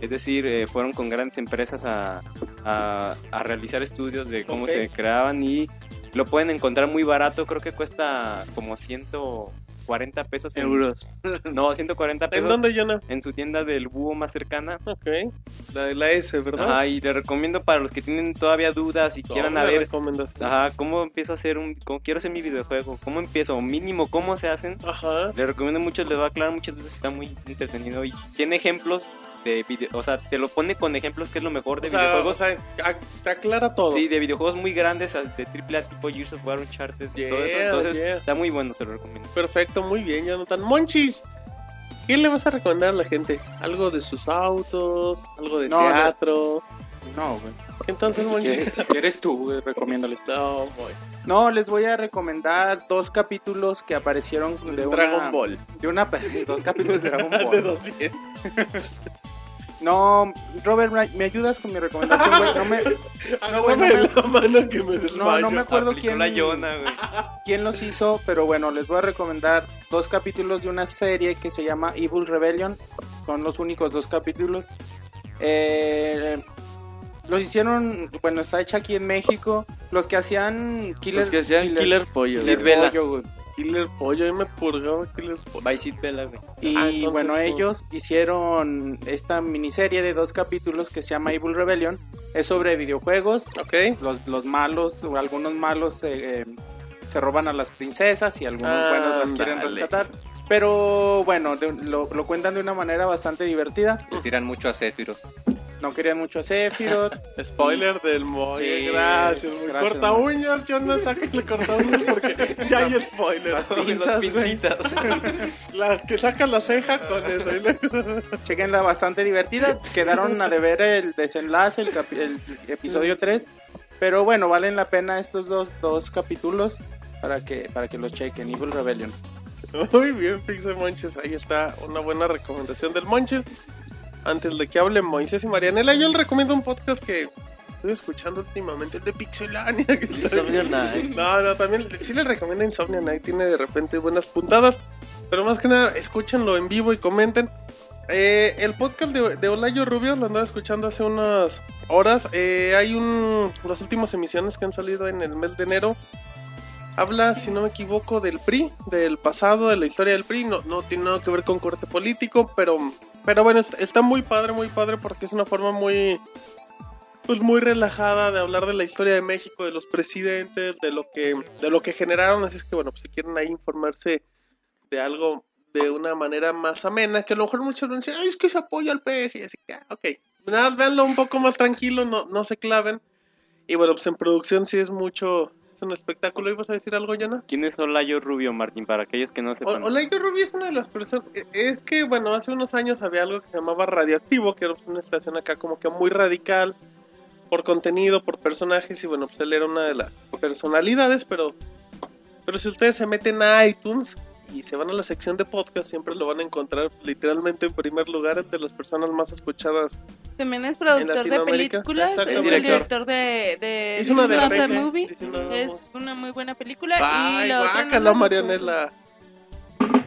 Speaker 3: Es decir, eh, fueron con grandes empresas a, a- a realizar estudios de cómo se creaban y lo pueden encontrar muy barato. Creo que cuesta como 140 pesos en,
Speaker 4: Euros.
Speaker 3: no, 140
Speaker 2: ¿En
Speaker 3: pesos
Speaker 2: dónde, Jonah?
Speaker 3: en su tienda del búho más cercana.
Speaker 2: Ok. La de la S, ¿verdad?
Speaker 3: Ajá, y le recomiendo para los que tienen todavía dudas y quieran a ver, ajá, cómo empiezo a hacer un, cómo quiero hacer mi videojuego, cómo empiezo, mínimo cómo se hacen.
Speaker 2: Ajá.
Speaker 3: Le recomiendo mucho, les va a aclarar muchas dudas, está muy entretenido y tiene ejemplos de video, o sea, te lo pone con ejemplos que es lo mejor de
Speaker 2: O sea, o
Speaker 3: videojuegos.
Speaker 2: sea, te aclara todo.
Speaker 3: Sí, de videojuegos muy grandes, de AAA tipo Gears of War, Uncharted, y todo eso.
Speaker 2: Yeah,
Speaker 3: Entonces,
Speaker 2: yeah.
Speaker 3: está muy bueno, se lo recomiendo.
Speaker 2: Perfecto, muy bien, Jonathan. Monchis, ¿qué le vas a recomendar a la gente? ¿Algo de sus autos? ¿Algo de
Speaker 5: No,
Speaker 2: teatro?
Speaker 5: No, güey.
Speaker 2: Entonces,
Speaker 5: Si
Speaker 2: Monchi.
Speaker 5: quieres, si quieres tú, eh, recomiéndales.
Speaker 2: No.
Speaker 5: No, les voy a recomendar dos capítulos que aparecieron de una...
Speaker 2: Dragon Ball.
Speaker 5: De una... Dos capítulos de Dragon
Speaker 2: De
Speaker 5: Ball.
Speaker 2: 200.
Speaker 5: No, Robert, ¿me ayudas con mi recomendación, güey? No me...
Speaker 2: Agárrame
Speaker 5: bueno,
Speaker 2: la mano que me
Speaker 5: No, no me acuerdo quién,
Speaker 3: la Yona, güey.
Speaker 5: quién los hizo, pero bueno, les voy a recomendar dos capítulos de una serie que se llama Evil Rebellion. Son los únicos dos capítulos. Eh, los hicieron, bueno, está hecha aquí en México. Los que hacían Killer,
Speaker 4: Los que hacían Killer Pollo. Güey.
Speaker 2: Killer Pollo, ahí me purgaba Killer Pollo.
Speaker 3: Vice güey.
Speaker 5: Y
Speaker 2: Ah, entonces
Speaker 5: bueno,
Speaker 2: sí.
Speaker 5: ellos hicieron esta miniserie de dos capítulos que se llama Evil Rebellion. Es sobre videojuegos.
Speaker 2: Ok.
Speaker 5: Los, los malos, o algunos malos eh, eh, se roban a las princesas y algunos
Speaker 2: Ah,
Speaker 5: buenos las quieren
Speaker 2: Ándale.
Speaker 5: rescatar. Pero bueno, de- lo, lo cuentan de una manera bastante divertida.
Speaker 6: Le tiran mucho a Sephiroth.
Speaker 5: No querían mucho a Sephiroth.
Speaker 2: Spoiler del Moy.
Speaker 5: Sí,
Speaker 2: gracias,
Speaker 5: gracias,
Speaker 2: corta
Speaker 5: Moy.
Speaker 2: uñas. Yo no saqué el corta uñas porque ya hay spoiler.
Speaker 5: Las pinzas, güey.
Speaker 3: Pincitas.
Speaker 2: La que saca la ceja con eso.
Speaker 5: Chequenla bastante divertida. Quedaron a deber el desenlace, el, el episodio 3. Pero bueno, valen la pena estos dos, dos capítulos para que, para que los chequen. Evil Rebellion.
Speaker 2: Muy bien, Pixel Monches. Ahí está una buena recomendación del Monches. Antes de que hable Moisés y Marianela, yo les recomiendo un podcast que estoy escuchando últimamente, el de Pixelania. que
Speaker 4: Insomnia. Night.
Speaker 2: No, no, también sí les recomiendo Insomnia Night. Tiene de repente buenas puntadas. Pero más que nada, escúchenlo en vivo y comenten. Eh, el podcast de, de Olayo Rubio lo andaba escuchando hace unas horas. Eh, hay un. Las últimas emisiones que han salido en el mes de enero. Habla, si no me equivoco, del PRI, del pasado, de la historia del PRI. No, no tiene nada que ver con corte político, pero, pero bueno, está, muy padre, muy padre, porque es una forma muy, pues muy relajada de hablar de la historia de México, de los presidentes, de lo que, de lo que generaron. Así es que bueno, pues si quieren ahí informarse de algo de una manera más amena, que a lo mejor muchos van a ay, es que se apoya al PG, así que, ah, ok. Nada, véanlo un poco más tranquilo, no, no se claven. Y bueno, pues en producción sí es mucho, un espectáculo. ¿Ibas a decir algo, Yana?
Speaker 3: ¿Quién es Olayo Rubio, Martín? Para aquellos que no sepan.
Speaker 2: O- Olayo Rubio es una de las personas. e- Es que, bueno, hace unos años había algo que se llamaba Radioactivo, que era una estación acá como que muy radical por contenido, por personajes. Y bueno, pues él era una de las personalidades, pero. Pero si ustedes se meten a iTunes y se van a la sección de podcast, siempre lo van a encontrar literalmente en primer lugar entre las personas más escuchadas.
Speaker 7: También es productor de películas, es el director de, de
Speaker 2: Hizo una de
Speaker 7: Movie. Es una muy buena película.
Speaker 2: Ay,
Speaker 7: y la otra no.
Speaker 2: Marianela.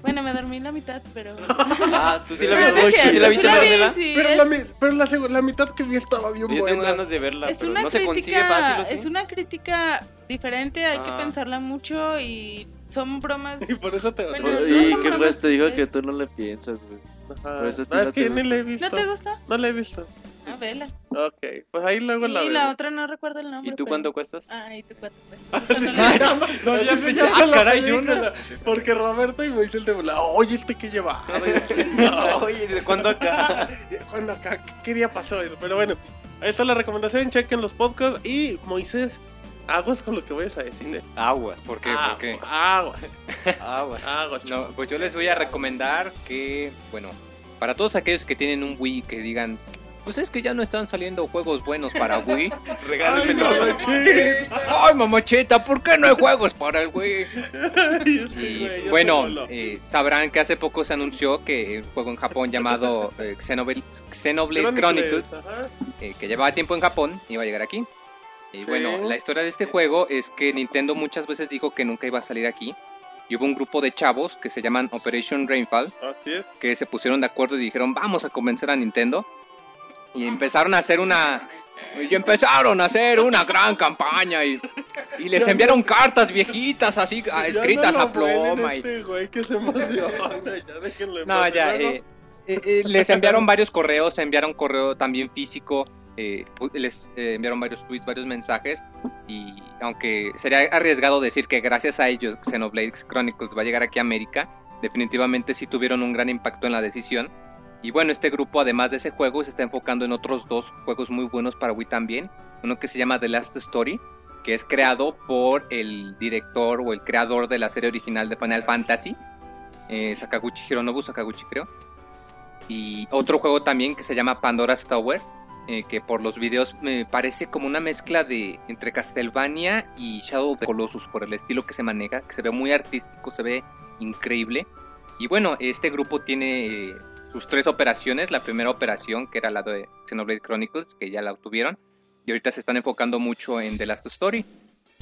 Speaker 7: Bueno, me dormí la mitad, pero.
Speaker 3: Ah, ¿tú sí la viste?
Speaker 7: es
Speaker 3: ¿Sí la
Speaker 7: sí
Speaker 3: viste,
Speaker 7: la vi,
Speaker 3: Marianela?
Speaker 7: sí,
Speaker 2: Pero,
Speaker 7: es-
Speaker 2: la, mi- pero la, seg- la mitad que vi estaba bien
Speaker 3: Yo tengo
Speaker 2: buena.
Speaker 3: ganas de verla,
Speaker 7: Es
Speaker 3: pero
Speaker 7: una
Speaker 3: no se consigue
Speaker 7: crítica,
Speaker 3: fácil,
Speaker 7: es una crítica diferente, hay que
Speaker 3: Ah.
Speaker 7: pensarla mucho y son bromas.
Speaker 2: Y por eso te
Speaker 7: Bueno,
Speaker 2: no,
Speaker 7: no
Speaker 4: Y que pues te digo que
Speaker 7: es-
Speaker 4: tú no le piensas, güey.
Speaker 2: Ajá.
Speaker 4: por eso
Speaker 2: No,
Speaker 4: no
Speaker 2: es que
Speaker 4: te
Speaker 2: ni la he visto.
Speaker 7: ¿No te gusta?
Speaker 2: No la he visto.
Speaker 7: Ah, vela.
Speaker 2: Ok, pues ahí luego la
Speaker 7: Y
Speaker 2: veo.
Speaker 7: la otra no recuerdo el nombre.
Speaker 3: ¿Y tú
Speaker 7: pero-
Speaker 3: cuánto cuestas?
Speaker 7: Ah, y tú cuánto cuesta. Esa no.
Speaker 2: No, ya ya
Speaker 3: ah, caray,
Speaker 2: película, Porque Roberto y Moisés de volar, oye, este que lleva.
Speaker 3: Oye, ¿de cuándo acá?
Speaker 2: ¿Cuándo acá? ¿Qué día pasó? Pero bueno, ahí está la recomendación. Chequen los podcasts. Y Moisés, aguas con lo que vayas a decir. eh.
Speaker 3: Aguas.
Speaker 6: ¿Por qué? ¿Por qué?
Speaker 2: Aguas,
Speaker 3: Aguas.
Speaker 2: aguas.
Speaker 6: No, pues yo les voy a recomendar que, bueno, para todos aquellos que tienen un Wii que digan, pues es que ya no están saliendo juegos buenos para Wii.
Speaker 2: Ay,
Speaker 3: Regálenmelo.
Speaker 2: mamachita.
Speaker 6: Ay, mamachita, ¿por qué no hay juegos para el Wii?
Speaker 2: Ay,
Speaker 6: Y bueno, eh, sabrán que hace poco se anunció que un juego en Japón llamado eh, Xenoblade, Xenoblade Chronicles, eh, que llevaba tiempo en Japón, iba a llegar aquí. Y
Speaker 2: Sí.
Speaker 6: bueno, la historia de este juego es que Nintendo muchas veces dijo que nunca iba a salir aquí. Y hubo un grupo de chavos que se llaman Operation Rainfall,
Speaker 2: Así es.
Speaker 6: que se pusieron de acuerdo y dijeron, vamos a convencer a Nintendo. Y empezaron a hacer una... Y empezaron a hacer una gran campaña y, y les enviaron cartas viejitas así escritas
Speaker 2: no
Speaker 6: a pluma. y-
Speaker 2: Este güey que se emociona. Ya déjenlo
Speaker 6: no, ya, eh, eh, eh, les enviaron varios correos, enviaron correo también físico, eh, les eh, enviaron varios tweets, varios mensajes, y aunque sería arriesgado decir que gracias a ellos Xenoblade Chronicles va a llegar aquí a América, definitivamente sí tuvieron un gran impacto en la decisión. Y bueno, este grupo además de ese juego se está enfocando en otros dos juegos muy buenos para Wii también, uno que se llama The Last Story, que es creado por el director o el creador de la serie original de Final Fantasy, eh, Sakaguchi Hironobu Sakaguchi creo. Y otro juego también que se llama Pandora's Tower, eh, que por los videos me parece como una mezcla de entre Castlevania y Shadow of the Colossus por el estilo que se maneja, que se ve muy artístico, se ve increíble. Y bueno, este grupo tiene eh, sus tres operaciones. La primera operación, que era la de Xenoblade Chronicles, que ya la obtuvieron. Y ahorita se están enfocando mucho en The Last Story.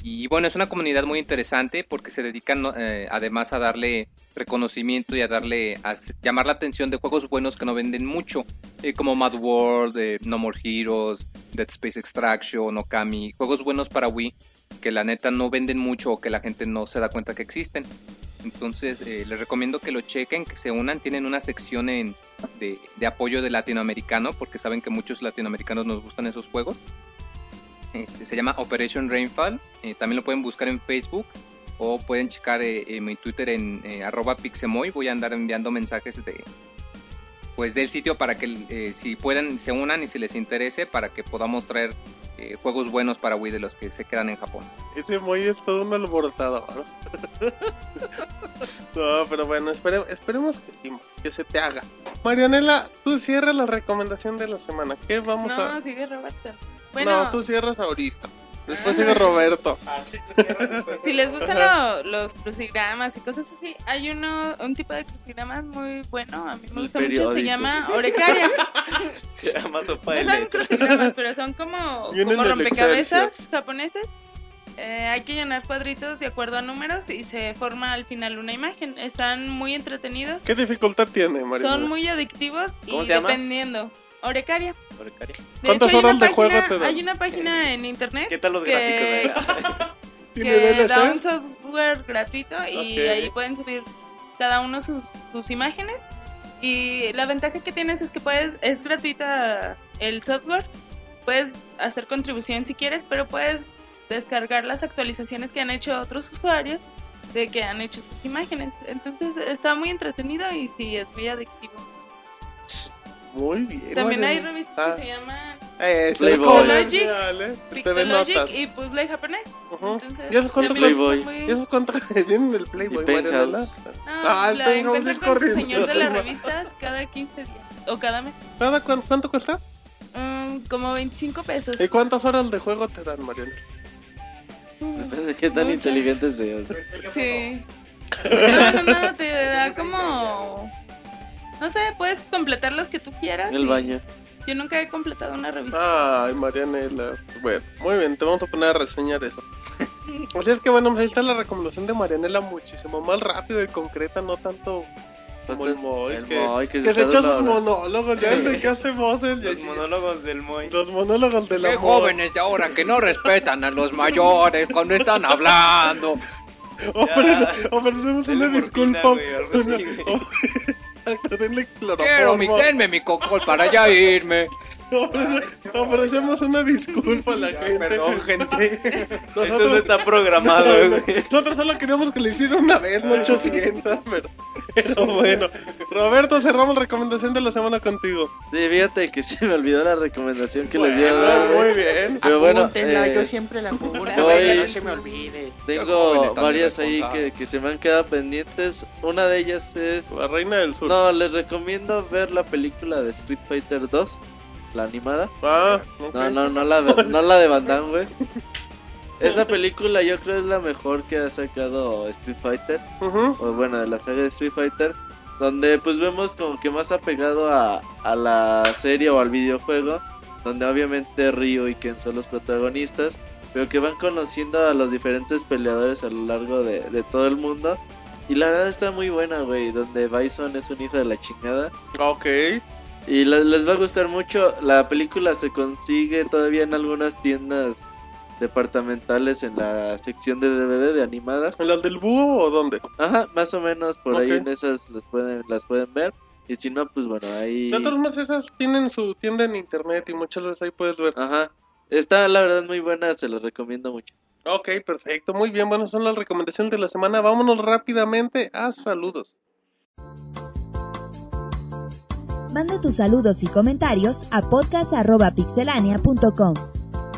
Speaker 6: Y bueno, es una comunidad muy interesante porque se dedican eh, además a darle reconocimiento y a darle a llamar la atención de juegos buenos que no venden mucho, eh, como Mad World, eh, No More Heroes, Dead Space Extraction, Okami, juegos buenos para Wii que la neta no venden mucho o que la gente no se da cuenta que existen. Entonces les recomiendo que lo chequen, que se unan, tienen una sección de, de apoyo de latinoamericano porque saben que muchos latinoamericanos nos gustan esos juegos. Este, se llama Operation Rainfall. eh, también lo pueden buscar en Facebook o pueden checar eh, mi Twitter en eh, arroba pixemoy. Voy a andar enviando mensajes de pues del sitio para que eh, si puedan se unan y si les interese para que podamos traer eh, juegos buenos para Wii de los que se quedan en Japón.
Speaker 2: Ese Moy es todo un alborotador. no, pero bueno, espere- esperemos que, se te haga. Marianela, tú cierras la recomendación de la semana. ¿Qué vamos
Speaker 7: No,
Speaker 2: a...?
Speaker 7: sigue Roberto. Bueno,
Speaker 2: No, tú cierras ahorita. Después sigue Roberto.
Speaker 7: si les gustan lo- los crucigramas y cosas así, hay uno, un tipo de crucigramas muy bueno, a mí me gusta mucho, se llama Orecaria.
Speaker 3: Se llama sopa de
Speaker 7: No son crucigramas, pero son como, como rompecabezas japoneses. Eh, hay que llenar cuadritos de acuerdo a números y se forma al final una imagen. Están muy entretenidos,
Speaker 2: ¿Qué dificultad tiene, Marianela?
Speaker 7: son muy adictivos
Speaker 3: ¿Cómo
Speaker 7: y
Speaker 3: se llama?
Speaker 7: dependiendo. Orecaria.
Speaker 3: Porcaria.
Speaker 7: De
Speaker 2: ¿Cuántas
Speaker 7: hecho, hay
Speaker 2: horas
Speaker 7: una
Speaker 2: de juego
Speaker 7: página,
Speaker 2: te dan?
Speaker 7: hay una página en internet
Speaker 3: ¿Qué tal los
Speaker 7: que-
Speaker 3: gráficos? eh?
Speaker 2: ¿Tiene
Speaker 7: que da un software gratuito y
Speaker 2: Ok.
Speaker 7: ahí pueden subir cada uno sus, sus imágenes y la ventaja que tienes es que puedes es gratuita el software puedes hacer contribución si quieres pero puedes descargar las actualizaciones que han hecho otros usuarios de que han hecho sus imágenes entonces está muy entretenido y sí es muy adictivo
Speaker 2: Muy bien.
Speaker 7: también hay revistas
Speaker 2: Ah.
Speaker 7: que se llaman
Speaker 2: Eh,
Speaker 4: Playboy.
Speaker 2: ¿eh?
Speaker 7: Pictologic
Speaker 2: Notas.
Speaker 7: y Puzzle japonés
Speaker 2: Ujú.
Speaker 7: entonces
Speaker 2: ¿Y eso cuánto
Speaker 7: a mí me gusta
Speaker 4: Playboy?
Speaker 7: muy-
Speaker 2: ¿Y el Playboy,
Speaker 4: Penthouse.
Speaker 7: No,
Speaker 2: Ah, el
Speaker 7: la
Speaker 2: Penthouse
Speaker 7: encuentran
Speaker 2: es
Speaker 7: con su
Speaker 2: corriente,
Speaker 7: señor de las revistas cada 15 días o cada mes.
Speaker 2: ¿Cada cuán- ¿Cuánto cuesta?
Speaker 7: Mm, como 25 pesos.
Speaker 2: ¿Y cuántas horas de juego te dan, Marianela?
Speaker 4: Depende de qué tan
Speaker 7: Muchas.
Speaker 4: inteligente seas.
Speaker 7: Sí. No, no, no, te da como... No sé, puedes completar los que tú quieras.
Speaker 4: En el baño.
Speaker 7: Yo nunca he completado una revista.
Speaker 2: Ay, Marianela. Bueno, muy bien, te vamos a poner a reseñar eso. Así es que bueno, pues ahí está la recomendación de Marianela muchísimo más rápido y concreta, no tanto como el Moy.
Speaker 4: El
Speaker 2: que,
Speaker 4: Moy, que
Speaker 2: que
Speaker 4: se
Speaker 2: echó sus monólogos, ya desde que hace voces, ya
Speaker 3: Los monólogos del Moy.
Speaker 2: los monólogos de la
Speaker 6: Qué jóvenes de ahora que no respetan a los mayores cuando están hablando.
Speaker 2: Ofrece- Ofrecemos una disculpa.
Speaker 3: güey,
Speaker 6: Quiero mi denme mi cocol para ya irme.
Speaker 2: Ofrece- Ofrecemos una disculpa a la gente.
Speaker 3: Perdón, gente. Esto no
Speaker 2: Nosotros,
Speaker 3: está programado, güey.
Speaker 2: nosotros solo queríamos que le hiciera una vez, no 800, pero, pero bueno. Roberto, cerramos la recomendación de la semana contigo.
Speaker 4: Sí, fíjate que se me olvidó la recomendación que les
Speaker 2: Bueno,
Speaker 4: dar, güey.
Speaker 2: muy bien.
Speaker 4: Pero bueno, eh,
Speaker 10: yo siempre la que no se me olvide.
Speaker 4: tengo varias ahí que, que se me han quedado pendientes. Una de ellas es...
Speaker 2: La reina del sur.
Speaker 4: No, les recomiendo ver la película de Street Fighter 2, la animada.
Speaker 2: Ah.
Speaker 4: No, no, no la, de- no la de Van Damme, güey. Esa película yo creo es la mejor que ha sacado Street Fighter. O bueno, de la saga de Street Fighter, donde pues vemos como que más apegado a, a la serie o al videojuego, donde obviamente Ryu y Ken son los protagonistas, pero que van conociendo a los diferentes peleadores a lo largo de, de todo el mundo. Y la verdad está muy buena, güey, donde Bison es un hijo de la chingada.
Speaker 2: Ok.
Speaker 4: Y les, les va a gustar mucho. La película se consigue todavía en algunas tiendas departamentales en la sección de DVD de animadas.
Speaker 2: ¿En las del búho o dónde?
Speaker 4: Ajá, más o menos por ahí en esas las pueden, las pueden ver. Y si no, pues bueno, ahí...
Speaker 2: De todas formas, esas tienen su tienda en internet y muchas veces ahí puedes ver.
Speaker 4: Ajá. Está la verdad muy buena, se los recomiendo mucho.
Speaker 2: Ok, perfecto. Muy bien, bueno, son las recomendaciones de la semana. Vámonos rápidamente a saludos.
Speaker 1: Manda tus saludos y comentarios a podcast.pixelania.com.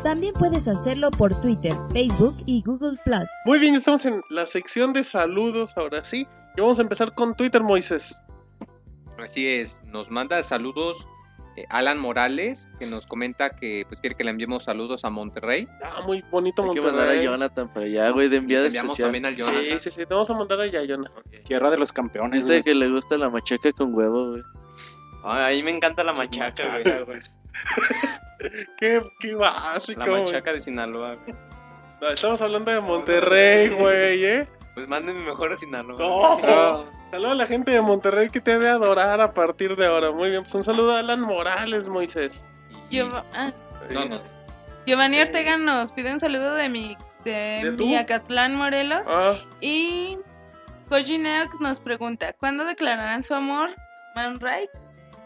Speaker 1: También puedes hacerlo por Twitter, Facebook y Google Plus.
Speaker 2: Muy bien, estamos en la sección de saludos ahora sí. Y vamos a empezar con Twitter, Moisés.
Speaker 6: Así es, nos manda saludos eh, Alan Morales, que nos comenta que pues quiere que le enviemos saludos a Monterrey.
Speaker 2: Ah, muy bonito
Speaker 4: Hay que mandar a
Speaker 2: Monterrey.
Speaker 4: Jonathan para allá, güey, de enviado
Speaker 6: Les enviamos
Speaker 4: especial.
Speaker 6: también al Jonathan.
Speaker 2: Sí, sí, sí, te vamos a mandar allá, Jonathan.
Speaker 5: Tierra de los campeones,
Speaker 4: Dice
Speaker 5: güey.
Speaker 4: que le gusta la machaca con huevo, güey.
Speaker 3: Ay, ahí me encanta la machaca, güey.
Speaker 2: Qué, qué básico.
Speaker 3: La
Speaker 2: güey.
Speaker 3: machaca de Sinaloa, güey.
Speaker 2: No, estamos hablando de Monterrey, güey, ¿eh?
Speaker 3: Pues mándenme mejor a Sinaloa.
Speaker 2: No. Saludos a la gente de Monterrey que te debe adorar a partir de ahora. Muy bien, pues un saludo a Alan Morales, Moisés.
Speaker 7: Ah,
Speaker 6: No, no.
Speaker 7: Giovanni Ortega nos pide un saludo de mi de,
Speaker 2: ¿De?
Speaker 7: Miacatlán, Morelos.
Speaker 2: Ah,
Speaker 7: Y Koji Neox nos pregunta, ¿cuándo declararán su amor, Man Right,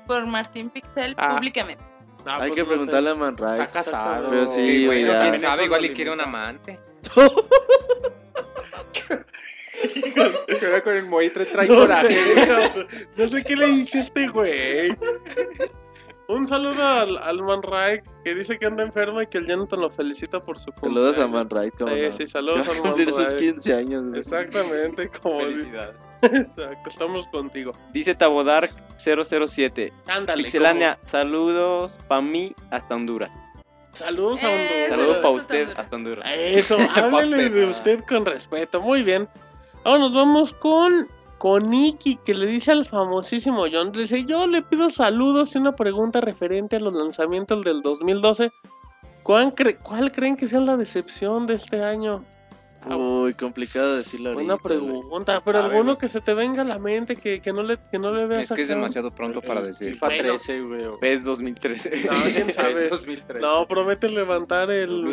Speaker 7: por Martín Pixel
Speaker 5: Ah.
Speaker 7: públicamente?
Speaker 2: ah,
Speaker 4: Hay
Speaker 2: pues
Speaker 4: que
Speaker 2: no sé.
Speaker 4: preguntarle a Man Ray.
Speaker 5: Está casado.
Speaker 4: Pero sí,
Speaker 6: güey, quién sabe, igual y
Speaker 5: limita.
Speaker 6: quiere un amante.
Speaker 5: Que vea con el Moitre trae
Speaker 2: No
Speaker 5: coraje.
Speaker 2: sé, no sé qué le dice este güey. Un saludo al, al Man Ray que dice que anda enfermo y que el Jonathan lo felicita por su
Speaker 4: Saludos a
Speaker 2: cumpleaños.
Speaker 4: Man Ray, como
Speaker 2: Sí,
Speaker 4: no.
Speaker 2: sí, saludos
Speaker 4: Va a
Speaker 2: al Man
Speaker 4: cumplir sus
Speaker 2: Ray.
Speaker 4: 15 años, güey.
Speaker 2: Exactamente, como
Speaker 3: Felicidades.
Speaker 2: Exacto, estamos contigo.
Speaker 3: Dice Tabodar 007.
Speaker 2: Ándale.
Speaker 3: Pixelania, saludos pa' mí hasta Honduras.
Speaker 2: Saludos a
Speaker 7: Eh,
Speaker 2: Honduras.
Speaker 3: Saludos pa'
Speaker 7: hasta
Speaker 3: usted hasta Honduras.
Speaker 2: Eso, háblale de usted con respeto. Muy bien. Ahora nos vamos con con Nicky que le dice al famosísimo John, dice, yo le pido saludos y una pregunta referente a los lanzamientos del 2012. ¿Cuál, cre- cuál creen que sea la decepción de este año?
Speaker 4: Uy, complicado decirlo ahorita, güey.
Speaker 2: pregunta, pero
Speaker 3: sabe,
Speaker 2: alguno
Speaker 3: güey?
Speaker 2: que se te venga a la mente que, que no le que no le veas
Speaker 6: Es que es demasiado pronto para decir.
Speaker 5: FIFA
Speaker 2: Bueno.
Speaker 5: 13, güey. o-
Speaker 3: PES 2013.
Speaker 2: No, quién sabe.
Speaker 5: PES 2013.
Speaker 2: No, promete levantar el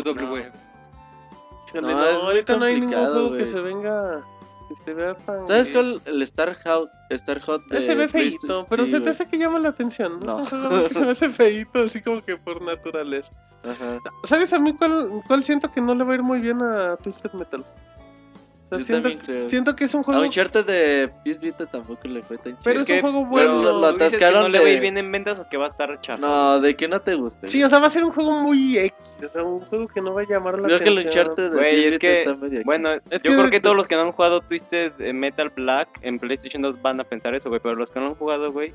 Speaker 4: No,
Speaker 2: no,
Speaker 4: muy
Speaker 2: ahorita no hay ningún juego que se venga que se vea tan
Speaker 4: ¿Sabes cuál? El Star Hot, Star Hot de
Speaker 2: Ese ve feíto, pero
Speaker 4: Sí,
Speaker 2: se te hace que llama la atención.
Speaker 4: No.
Speaker 2: Se me hace feíto, así como que por naturaleza.
Speaker 4: Ajá.
Speaker 2: ¿Sabes a mí cuál, cuál siento que no le va a ir muy bien a Twisted Metal? Sea,
Speaker 4: Yo
Speaker 2: siento,
Speaker 4: también creo.
Speaker 2: siento que es un
Speaker 4: A
Speaker 2: juego.
Speaker 4: Uncharted de PS Vita tampoco le fue tan chido.
Speaker 2: Pero es un juego
Speaker 3: pero
Speaker 2: bueno.
Speaker 4: lo- lo
Speaker 3: ¿tú dices que
Speaker 4: atascaron
Speaker 3: no le va a ir
Speaker 4: de-
Speaker 3: bien en ventas o que va a estar chafa?
Speaker 4: No, de que no te guste.
Speaker 2: Sí, o sea, va a ser un juego muy X. O sea, un juego que no va a llamar la
Speaker 4: Creo que el
Speaker 2: atención.
Speaker 4: Uncharted de
Speaker 3: Güey,
Speaker 4: PS
Speaker 3: es
Speaker 4: Vita
Speaker 3: que,
Speaker 4: está medio...
Speaker 3: bueno,
Speaker 2: Es
Speaker 3: yo
Speaker 2: que-
Speaker 3: creo que todos los que no han jugado Twisted eh, Metal Black en PlayStation 2 van a pensar eso, güey, pero los que no han jugado, güey,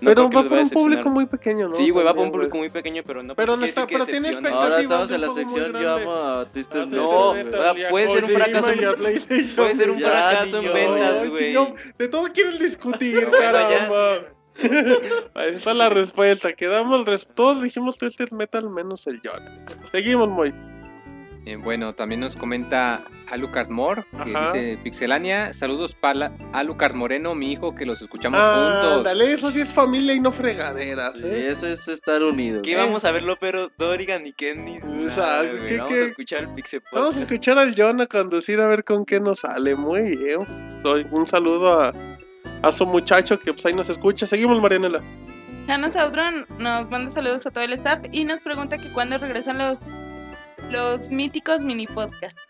Speaker 3: no
Speaker 2: pero va
Speaker 3: les
Speaker 2: por
Speaker 3: vaya a
Speaker 2: un público muy pequeño, ¿no?
Speaker 3: Sí, güey, va por un público muy pequeño, pero no
Speaker 2: Pero
Speaker 3: pues,
Speaker 2: no
Speaker 3: quiere
Speaker 2: está- pero tiene expectativas.
Speaker 4: Ahora estamos en la sección Yo amo a Twisted
Speaker 2: Ah.
Speaker 3: No, puede ser un fracaso. Puede ser un fracaso en ventas, güey.
Speaker 2: De todo quieren discutir, caramba. Ahí está la respuesta. Quedamos, todos dijimos Twisted Metal menos el John. Seguimos, muy.
Speaker 6: Eh, bueno, también nos comenta Alucard Mor, que
Speaker 2: Ajá.
Speaker 6: dice Pixelania, saludos para Alucard Moreno, mi hijo, que los escuchamos
Speaker 2: Ah,
Speaker 6: juntos.
Speaker 2: dale, eso sí es familia y no fregaderas,
Speaker 4: Sí,
Speaker 2: ¿eh?
Speaker 4: eso es estar unidos.
Speaker 3: ¿Qué vamos a verlo, pero Dorigan y Kennis? Güey,
Speaker 2: ¿qué-
Speaker 3: Vamos
Speaker 2: qué?
Speaker 3: a escuchar el Pixel
Speaker 2: Vamos a escuchar al John a conducir a ver con qué nos sale. Muy bien. Soy un saludo a, a su muchacho que pues ahí nos escucha. Seguimos, Marianela.
Speaker 7: Jano Saudron nos manda saludos a todo el staff y nos pregunta que cuándo regresan los los míticos mini podcasts.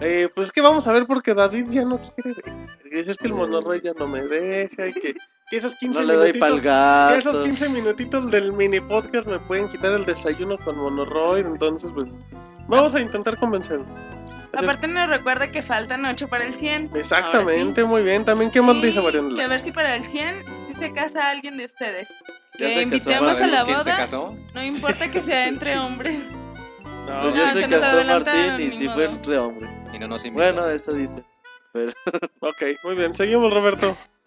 Speaker 2: Eh, pues es que vamos a ver porque David ya no quiere ver. Es que el monorroy ya no me deja y que, que esos 15
Speaker 4: No le doy
Speaker 2: minutitos... que esos
Speaker 4: gasto.
Speaker 2: 15 minutitos del mini podcast me pueden quitar el desayuno con monorroy, entonces pues vamos a intentar convencerlo.
Speaker 7: Aparte nos recuerda que faltan 8 para el 100.
Speaker 2: Exactamente, muy bien. También, ¿qué más
Speaker 7: Y
Speaker 2: dice
Speaker 7: Que a ver si para el 100 si se casa alguien de ustedes.
Speaker 4: Ya
Speaker 7: Que
Speaker 4: casó,
Speaker 7: invitemos a
Speaker 6: ¿Sabemos
Speaker 7: la boda.
Speaker 6: casó?
Speaker 7: No importa que sea entre hombres.
Speaker 2: No,
Speaker 4: Pues ya se
Speaker 7: se nos
Speaker 4: casó Martín y sí
Speaker 7: modo.
Speaker 4: fue entre hombres.
Speaker 6: Y no nos invitó.
Speaker 4: Bueno, eso dice. Pero
Speaker 2: Ok, muy bien. Seguimos, Roberto.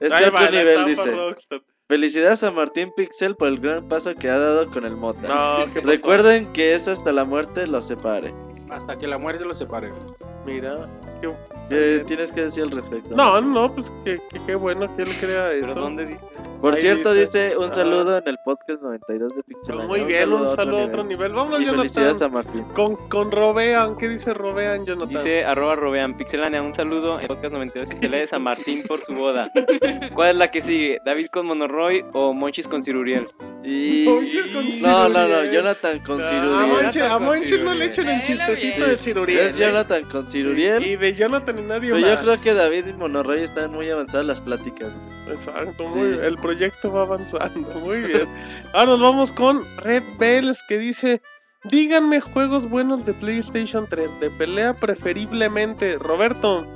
Speaker 4: este
Speaker 2: Ahí
Speaker 4: otro nivel dice.
Speaker 2: Rockstar.
Speaker 4: Felicidades a Martín Pixel por el gran paso que ha dado con el Mota.
Speaker 2: No, ¿qué pasó?
Speaker 4: Recuerden que es hasta la muerte los separe.
Speaker 5: Hasta que la muerte los separe.
Speaker 2: Mira, qué-
Speaker 4: ¿Qué tienes que decir al respecto?
Speaker 2: No, no, pues que, que- qué bueno que él crea
Speaker 3: ¿Pero
Speaker 2: eso.
Speaker 3: dónde dice?
Speaker 4: Por
Speaker 2: Ahí
Speaker 4: cierto,
Speaker 2: dice-
Speaker 4: dice, un saludo en el podcast 92 de Pixel.
Speaker 2: Pues muy bien, un saludo a otro nivel. Vámonos,
Speaker 4: Y felicidades a
Speaker 2: Jonathan.
Speaker 4: Martín.
Speaker 2: Con, con Robean, ¿qué dice Robean, Jonathan?
Speaker 3: Dice arroba robean pixelania, un saludo en podcast 92 y felicidades a Martín por su boda. ¿Cuál es la que sigue? ¿David con Monoroy o Monchis con Ciruriel?
Speaker 4: Y...
Speaker 2: Con
Speaker 4: No, no, no. Jonathan con
Speaker 2: a
Speaker 4: Ciruriel.
Speaker 2: A
Speaker 3: con
Speaker 2: Monchi no le echen el chistecito de Ciruriel.
Speaker 4: Es Jonathan con Ciruriel.
Speaker 2: Y de Jonathan y nadie
Speaker 4: Pero
Speaker 2: más.
Speaker 4: yo creo que David y Monorrey están muy avanzadas las pláticas.
Speaker 2: Exacto,
Speaker 4: Sí.
Speaker 2: muy, el proyecto va avanzando, muy bien. Ahora nos vamos con Red Bells que dice, díganme juegos buenos de PlayStation 3, de pelea preferiblemente. Roberto,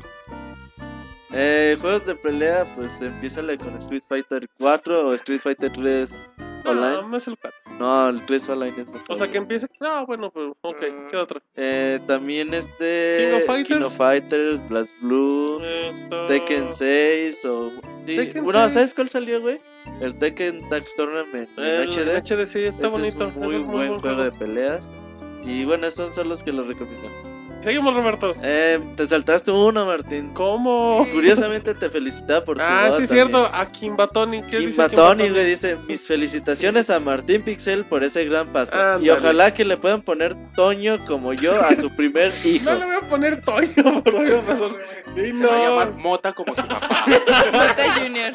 Speaker 4: Eh, juegos de pelea, pues empieza con Street Fighter 4 o Street Fighter 3 online.
Speaker 2: No, es el 4.
Speaker 4: No, el 3 online es mejor.
Speaker 2: O sea, que empiece. No, bueno, pues, ok, ¿qué otra?
Speaker 4: Eh, también este.
Speaker 2: King of Fighters.
Speaker 4: King of Fighters, Blast Blue,
Speaker 2: Esto-
Speaker 4: Tekken 6 o. Sí.
Speaker 2: Tekken
Speaker 4: Bueno,
Speaker 2: 6.
Speaker 4: ¿sabes cuál salió, güey? El Tekken Tag Tournament en
Speaker 2: El
Speaker 4: HD.
Speaker 2: HD sí, está
Speaker 4: Este
Speaker 2: bonito.
Speaker 4: Es un muy
Speaker 2: es
Speaker 4: buen juego de peleas. Y bueno, esos son los que los recomiendo.
Speaker 2: Seguimos, Roberto.
Speaker 4: Eh, te saltaste uno, Martín.
Speaker 2: ¿Cómo?
Speaker 4: Curiosamente te felicitaba por tu
Speaker 2: Ah, sí, es cierto. A Kimbatoni. ¿Qué dice
Speaker 4: Kimbatoni, güey, dice, mis felicitaciones a Martín Pixel por ese gran paso. Y ojalá que le puedan poner Toño como yo a su primer hijo.
Speaker 2: No le voy a poner Toño, por. Y
Speaker 5: Se va a llamar. Mota como su papá.
Speaker 7: Mota Junior.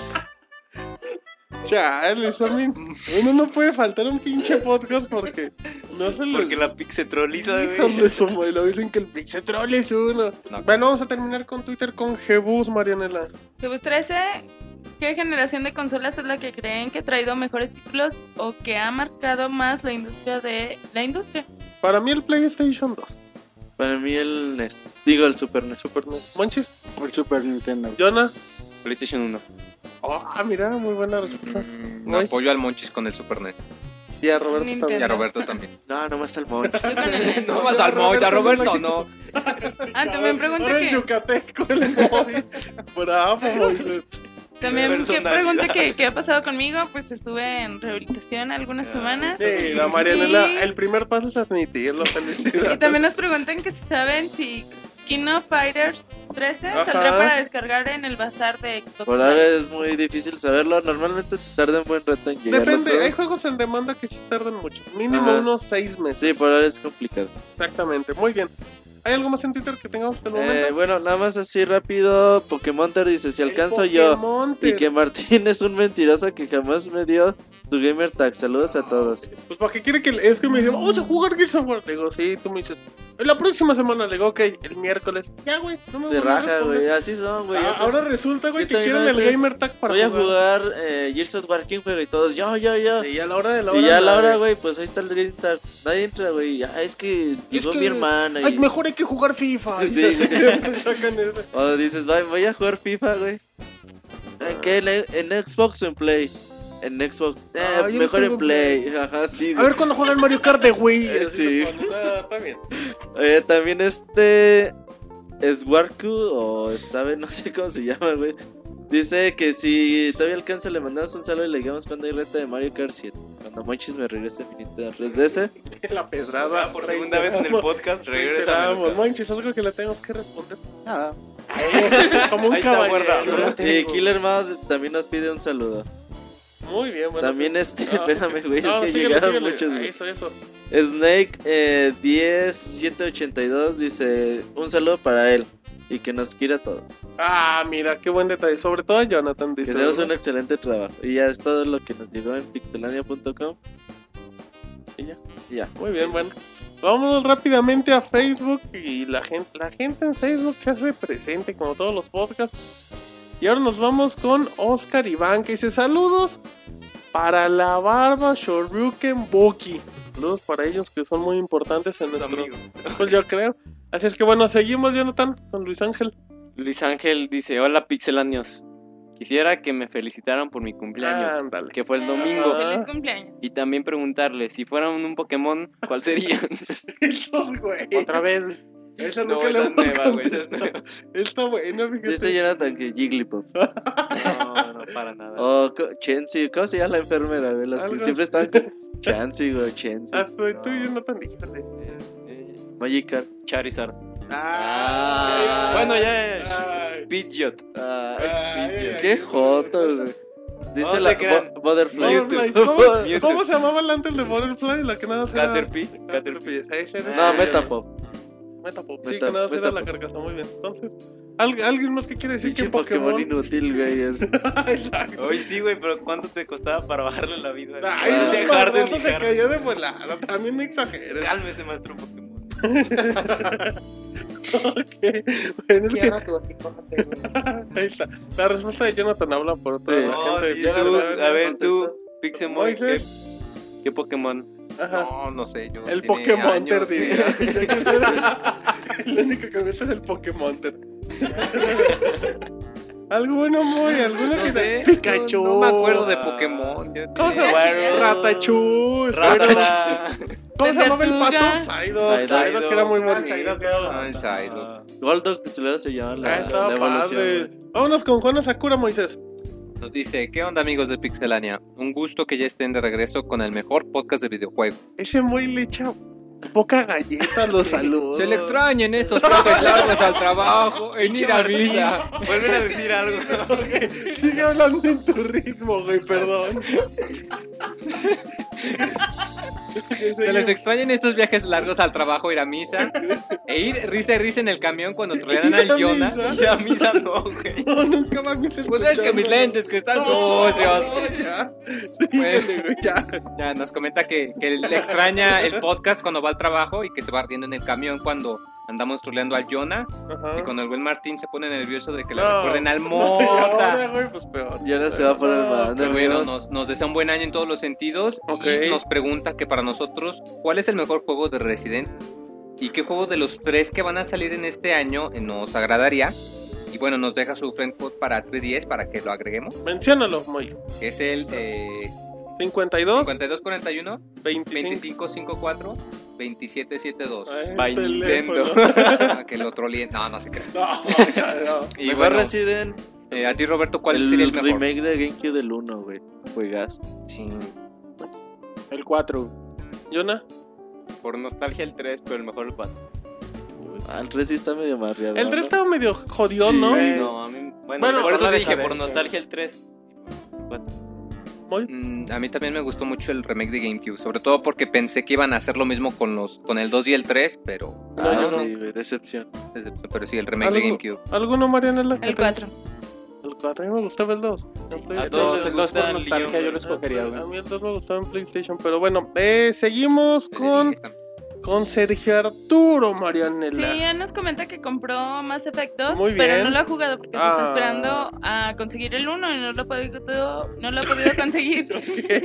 Speaker 2: Chale, también. Uno no puede faltar un pinche podcast porque no se le.
Speaker 3: Porque la pixetroliza, güey.
Speaker 2: de su madre, lo dicen que el pinche troll es uno.
Speaker 6: No.
Speaker 2: Bueno, vamos a terminar con Twitter con Jebus, Marianela.
Speaker 7: Jebus 13, ¿qué generación de consolas es la que creen que ha traído mejores títulos o que ha marcado más la industria de la industria?
Speaker 2: Para mí el PlayStation 2.
Speaker 4: Para mí el NES. Digo el Super NES.
Speaker 2: Super NES. Monchis,
Speaker 5: El Super Nintendo.
Speaker 2: Jonah.
Speaker 3: PlayStation 1.
Speaker 2: Ah, mira, muy buena respuesta.
Speaker 6: Mm,
Speaker 2: Güey.
Speaker 6: apoyo al Monchis con el Super NES.
Speaker 2: Y a Roberto
Speaker 7: Nintendo.
Speaker 6: Y a
Speaker 2: también.
Speaker 6: Roberto también.
Speaker 4: No, nomás el Monch.
Speaker 6: No vas al Monchis, a Roberto no.
Speaker 7: Ah, también pregunta que
Speaker 2: yucateco el. Bravo, Moisés.
Speaker 7: también que pregunta que qué ha pasado conmigo, pues estuve en rehabilitación algunas semanas.
Speaker 2: Sí, la Marianela,
Speaker 7: Y-
Speaker 2: el primer paso es admitirlo,
Speaker 7: Y
Speaker 2: felicidades.
Speaker 7: también nos preguntan que si saben si King of Fighters 13
Speaker 2: Ajá.
Speaker 7: saldrá para descargar en el bazar de Xbox.
Speaker 4: Por ahora es muy difícil saberlo. Normalmente te tarda un buen rato en llegar los
Speaker 2: Depende, hay
Speaker 4: juegos.
Speaker 2: en demanda que sí tardan mucho. Mínimo
Speaker 4: Ajá.
Speaker 2: unos seis meses.
Speaker 4: Sí, por ahora es complicado.
Speaker 2: Exactamente, muy bien. ¿Hay algo más en Twitter que tengamos hasta el
Speaker 4: Eh,
Speaker 2: momento?
Speaker 4: bueno, nada más así rápido. Pokémonter dice: Si alcanzo yo. Y que Martín es un mentiroso que jamás me dio tu gamer tag. Saludos a todos.
Speaker 2: Pues para qué quiere que es que me dice, vamos a jugar Gears of War. Le digo, sí, tú me dices, la próxima semana le digo, ok, el miércoles. Ya, güey, no me
Speaker 4: Se raja, güey. Así son, güey.
Speaker 2: Ah, ahora resulta, güey, que quieren el gamer tag para
Speaker 4: Voy a jugar eh, Gears of War, ¿quién juega? Y todos, yo, yo, yo.
Speaker 2: Sí, a la hora de la hora.
Speaker 4: y ya a la hora, güey, pues ahí está el gamer tag. Nadie entra, güey. Ya, es que
Speaker 2: Es
Speaker 4: llegó
Speaker 2: que-
Speaker 4: mi hermana.
Speaker 2: Ay,
Speaker 4: y-
Speaker 2: mejor que jugar FIFA.
Speaker 4: Sí.
Speaker 2: Siempre sacan.
Speaker 4: O dices, "Vay, voy a jugar FIFA, güey. ¿En qué? ¿En, en Xbox o en Play? En Xbox. Eh,
Speaker 2: Ah, no
Speaker 4: mejor en Play. Ajá, sí.
Speaker 2: A ver cuando juega el Mario Kart de Wii.
Speaker 4: Eh, sí.
Speaker 2: Ah, bien.
Speaker 4: Eh, también este. Swarku, o sabe, no sé cómo se llama, güey. Dice que si todavía alcanza, le mandamos un saludo y le digamos cuando hay reta de Mario Kart 7. Cuando Monchis me regrese a mi Nintendo 3DS.
Speaker 2: La pedrada.
Speaker 3: O sea, por segunda vez en el podcast regresa.
Speaker 2: Manches, algo que le tenemos que responder.
Speaker 5: Nada.
Speaker 2: Como un
Speaker 3: Ahí
Speaker 2: caballero.
Speaker 4: Y Killer Mouse también nos pide un saludo.
Speaker 2: Muy bien, bueno.
Speaker 4: también
Speaker 2: sí.
Speaker 4: este,
Speaker 2: No.
Speaker 4: espérame, güey,
Speaker 2: No,
Speaker 4: es que
Speaker 2: síguele,
Speaker 4: llegaron
Speaker 2: síguele.
Speaker 4: muchos.
Speaker 2: Ah. Eso, eso.
Speaker 4: Snake eh, 10782 dice un saludo para él y que nos quiera a todos.
Speaker 2: Ah, mira, qué buen detalle. Sobre todo a Jonathan.
Speaker 4: Que
Speaker 2: Dice,
Speaker 4: hacemos
Speaker 2: ¿verdad?
Speaker 4: un excelente trabajo. Y ya es todo lo que nos llegó en pixelania.com.
Speaker 2: Y ya.
Speaker 4: Ya.
Speaker 2: Muy bien, bueno. Vamos rápidamente a Facebook y la gente, la gente en Facebook se hace presente como todos los podcasts. Y ahora nos vamos con Oscar Iván que dice saludos para la barba Shoryuken Boki. Saludos para ellos que son muy importantes en
Speaker 3: Sus
Speaker 2: nuestro
Speaker 3: amigos.
Speaker 2: pues yo creo. Así es que bueno, seguimos Jonathan con Luis Ángel.
Speaker 3: Luis Ángel dice, hola pixelanios. Quisiera que me felicitaran por mi cumpleaños,
Speaker 2: Ándale.
Speaker 3: que fue el domingo.
Speaker 2: Ah.
Speaker 7: Feliz cumpleaños.
Speaker 3: Y también preguntarle, si fueran un Pokémon, ¿cuál sería?
Speaker 2: Estos, güey.
Speaker 5: Otra vez.
Speaker 2: Esa
Speaker 3: No,
Speaker 2: nunca
Speaker 3: esa nueva, güey, esa es
Speaker 2: contestado.
Speaker 3: nueva.
Speaker 2: Está buena, fíjate.
Speaker 4: Dice Jonathan que Jigglypuff.
Speaker 3: No, no, para nada.
Speaker 4: O co- Chansey. ¿Cómo se llama la enfermera? güey? Las que siempre están con Chansey, güey. Chansey.
Speaker 2: Ah, pero tú y Jonathan, híjole.
Speaker 4: Magikarp.
Speaker 3: Charizard.
Speaker 2: Ah,
Speaker 3: Bueno, ya, ya, ya.
Speaker 2: Ay.
Speaker 3: Pidgeot.
Speaker 4: Qué
Speaker 2: ay.
Speaker 4: joto, güey. Dice
Speaker 3: No
Speaker 4: la
Speaker 3: se
Speaker 4: Butterfly.
Speaker 2: Butterfly. ¿Cómo, cómo se llamaba la antes de Butterfly? La que nada era...
Speaker 3: Caterpie.
Speaker 2: Caterpie.
Speaker 3: Caterpie.
Speaker 2: Ese era-
Speaker 4: No, Metapop.
Speaker 2: Metapop. Sí,
Speaker 4: Meta-
Speaker 2: que nada más era la
Speaker 4: Metapop.
Speaker 2: carcasa. Muy bien. Entonces, ¿al- ¿alguien más que quiere decir
Speaker 4: Pinche
Speaker 2: que
Speaker 4: Pokémon
Speaker 2: Pokémon?
Speaker 4: inútil, güey. es-.
Speaker 3: Oye, sí, güey, pero ¿cuánto te costaba para bajarle la vida?
Speaker 2: Ay,
Speaker 4: Ah.
Speaker 2: marrazo
Speaker 3: y
Speaker 2: se cayó de volada. También no exageres.
Speaker 3: Cálmese, maestro Pokémon.
Speaker 2: Ok. Bueno, es que...
Speaker 10: Tu.
Speaker 2: Ahí está. La respuesta de Jonathan habla por toda
Speaker 4: Sí.
Speaker 3: No,
Speaker 2: gente.
Speaker 3: sí, tú, a ver, tú, Pixemoy, ¿qué, qué Pokémon?
Speaker 2: Ajá.
Speaker 6: No, no sé, yo.
Speaker 2: El Pokémon
Speaker 6: años,
Speaker 2: diría. El único que me gusta es el Pokémon. Alguno muy, alguno
Speaker 6: No
Speaker 2: que
Speaker 6: sé,
Speaker 2: sea Pikachu.
Speaker 6: No, no me acuerdo de Pokémon. ya-
Speaker 2: ¿Cómo se llama?
Speaker 3: Squirtle.
Speaker 2: Ratachu.
Speaker 3: Ratata.
Speaker 2: ¿Cómo se llamaba el pato? Psyduck.
Speaker 4: Psyduck.
Speaker 2: Que era muy
Speaker 5: Ah,
Speaker 2: bonito.
Speaker 5: Psyduck
Speaker 6: Ah, el Psyduck.
Speaker 4: Golduck, pues luego se llama la,
Speaker 2: Ah, estaba
Speaker 4: la evolución.
Speaker 2: Vámonos con Juana Sakura, Moisés.
Speaker 6: Nos dice, ¿qué onda amigos de Pixelania? Un gusto que ya estén de regreso con el mejor podcast de videojuegos.
Speaker 2: Ese muy le echa poca galleta los saludos.
Speaker 6: Se le extrañen estos viajes largos al trabajo, en ir a misa.
Speaker 3: Vuelven a decir algo.
Speaker 2: Sigue hablando en tu ritmo, güey, perdón.
Speaker 6: Se les extrañan estos viajes largos al trabajo, ir a misa, e ir risa y risa en el camión cuando
Speaker 2: a
Speaker 6: al Jonah.
Speaker 2: misa.
Speaker 3: Y a misa no, güey.
Speaker 2: No, nunca más me
Speaker 6: Pues es que mis lentes que están sucios.
Speaker 2: No, ya. Ya.
Speaker 6: Ya nos comenta que, que le extraña el podcast cuando va al trabajo y que se va riendo en el camión cuando andamos troleando al Jonah.
Speaker 2: Ajá.
Speaker 6: Y cuando el buen Martín se pone nervioso de que le
Speaker 2: No.
Speaker 6: recuerden al
Speaker 2: No, y ahora,
Speaker 6: Mota.
Speaker 2: güey, pues peor.
Speaker 4: Y ahora se va por el
Speaker 2: No,
Speaker 6: Pero bueno, nos, nos desea un buen año en todos los sentidos
Speaker 2: Ok.
Speaker 6: y nos pregunta que para nosotros, ¿cuál es el mejor juego de Resident? ¿Y qué juego de los tres que van a salir en este año eh, nos agradaría? Y bueno, nos deja su friend code para 3DS para que lo agreguemos.
Speaker 2: Menciónalo, Moy.
Speaker 6: Que es el eh,
Speaker 2: 52,
Speaker 6: 5241
Speaker 2: 25.
Speaker 6: 2554 2772.
Speaker 2: Ay,
Speaker 3: By
Speaker 2: teléfono.
Speaker 6: Ah, que lo troleen. No, no se crea.
Speaker 2: No, ya, no.
Speaker 6: Y
Speaker 4: Mejor
Speaker 6: bueno,
Speaker 4: Resident,
Speaker 6: eh, a ti Roberto, ¿cuál
Speaker 4: el,
Speaker 6: sería el mejor?
Speaker 4: remake de GameCube del 1, güey. Juegas.
Speaker 6: Sí.
Speaker 5: El 4.
Speaker 2: Yona.
Speaker 3: Por nostalgia el 3, pero el mejor el 4.
Speaker 4: Ah, el 3 sí está medio marreado.
Speaker 2: El 3
Speaker 4: ¿no?
Speaker 2: estaba medio jodido,
Speaker 4: Sí,
Speaker 2: ¿no?
Speaker 4: güey.
Speaker 3: No, a mí. Bueno,
Speaker 2: Bueno,
Speaker 3: por eso dije, por nostalgia el 3.
Speaker 2: Moy.
Speaker 6: Mm, a mí también me gustó mucho el remake de GameCube, sobre todo porque pensé que iban a hacer lo mismo con los con el 2 y el 3, pero
Speaker 2: No,
Speaker 4: Ah,
Speaker 2: yo no.
Speaker 4: sí, güey, decepción.
Speaker 6: pero sí el remake de
Speaker 2: ¿Algo-
Speaker 6: GameCube.
Speaker 2: ¿Alguno, Marianela?
Speaker 7: El 4.
Speaker 2: El 4. A mí me gustaba el 2.
Speaker 3: A todos les
Speaker 5: Entonces, los por
Speaker 3: gusta
Speaker 5: nostalgia yo lo escogería,
Speaker 2: A mí el 2 me gustaba en PlayStation, pero bueno, eh, seguimos con,
Speaker 6: dije,
Speaker 2: con Sergio Arturo, Marianela.
Speaker 7: Sí, ya nos comenta que compró más efectos,
Speaker 2: Muy
Speaker 7: pero
Speaker 2: bien.
Speaker 7: no lo ha jugado porque se
Speaker 2: Ah.
Speaker 7: está esperando a conseguir el 1 y no lo ha podido, no lo ha podido conseguir.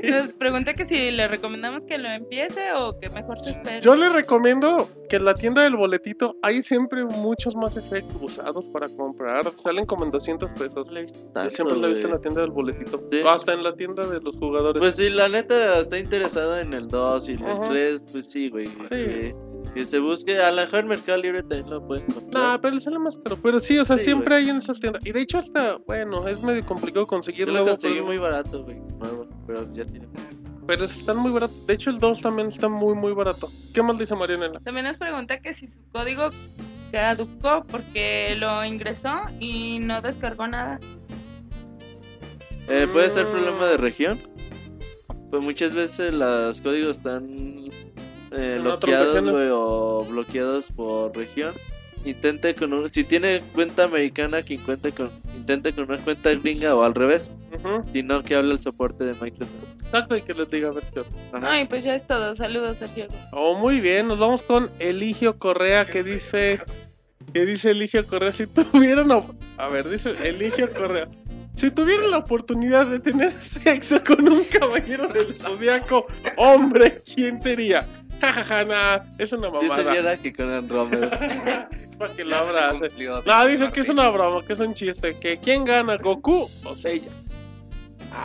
Speaker 7: Nos pregunta que si le recomendamos que lo empiece o que mejor se espere.
Speaker 2: Yo le recomiendo que en la tienda del boletito hay siempre muchos más efectos usados para comprar. Salen como en 200 pesos. Yo siempre lo he visto en la tienda del boletito.
Speaker 4: Sí.
Speaker 2: Hasta en la tienda de los jugadores.
Speaker 4: Pues sí, la neta está interesada en el 2 y el
Speaker 2: Ajá.
Speaker 4: 3, pues sí, güey.
Speaker 2: Sí.
Speaker 4: Que, que se busque, a lo mejor Mercado Libre también lo pueden
Speaker 2: Nah,
Speaker 4: encontrar.
Speaker 2: pero le sale más caro. Pero sí, o sea,
Speaker 4: Sí,
Speaker 2: siempre
Speaker 4: güey.
Speaker 2: hay en esas tiendas. Y de hecho, hasta, bueno, es medio complicado
Speaker 4: Yo
Speaker 2: conseguirlo.
Speaker 4: lo conseguí
Speaker 2: pero,
Speaker 4: muy barato, güey. Pero ya tiene.
Speaker 2: pero están muy baratos. De hecho, el 2 también está muy, muy barato. ¿Qué más dice Marianela?
Speaker 7: También nos pregunta que si su código caducó porque lo ingresó y no descargó nada.
Speaker 4: Eh, ¿Puede ser
Speaker 2: Mm.
Speaker 4: problema de región? Pues muchas veces los códigos están eh, bloqueados, güey, o bloqueados por región. Intente con un, si tiene cuenta americana que intente con, intente con una cuenta gringa o al revés, si no que hable el soporte de Microsoft.
Speaker 2: Exacto, y que les diga a ver qué onda.
Speaker 7: Ay, pues ya es todo. Saludos, Sergio.
Speaker 2: Oh, muy bien, nos vamos con Eligio Correa que dice que dice Eligio Correa si tuvieran op- a ver, dice Eligio Correa. Si tuvieran la oportunidad de tener sexo con un caballero del zodiaco, hombre, ¿quién sería? Jajaja, nah, es una mamada.
Speaker 4: Viera que Conan Romero.
Speaker 2: Para que
Speaker 6: le
Speaker 2: abrace. No, dicen que es una broma, que es un chiste. Que quién gana, Goku o Seiya.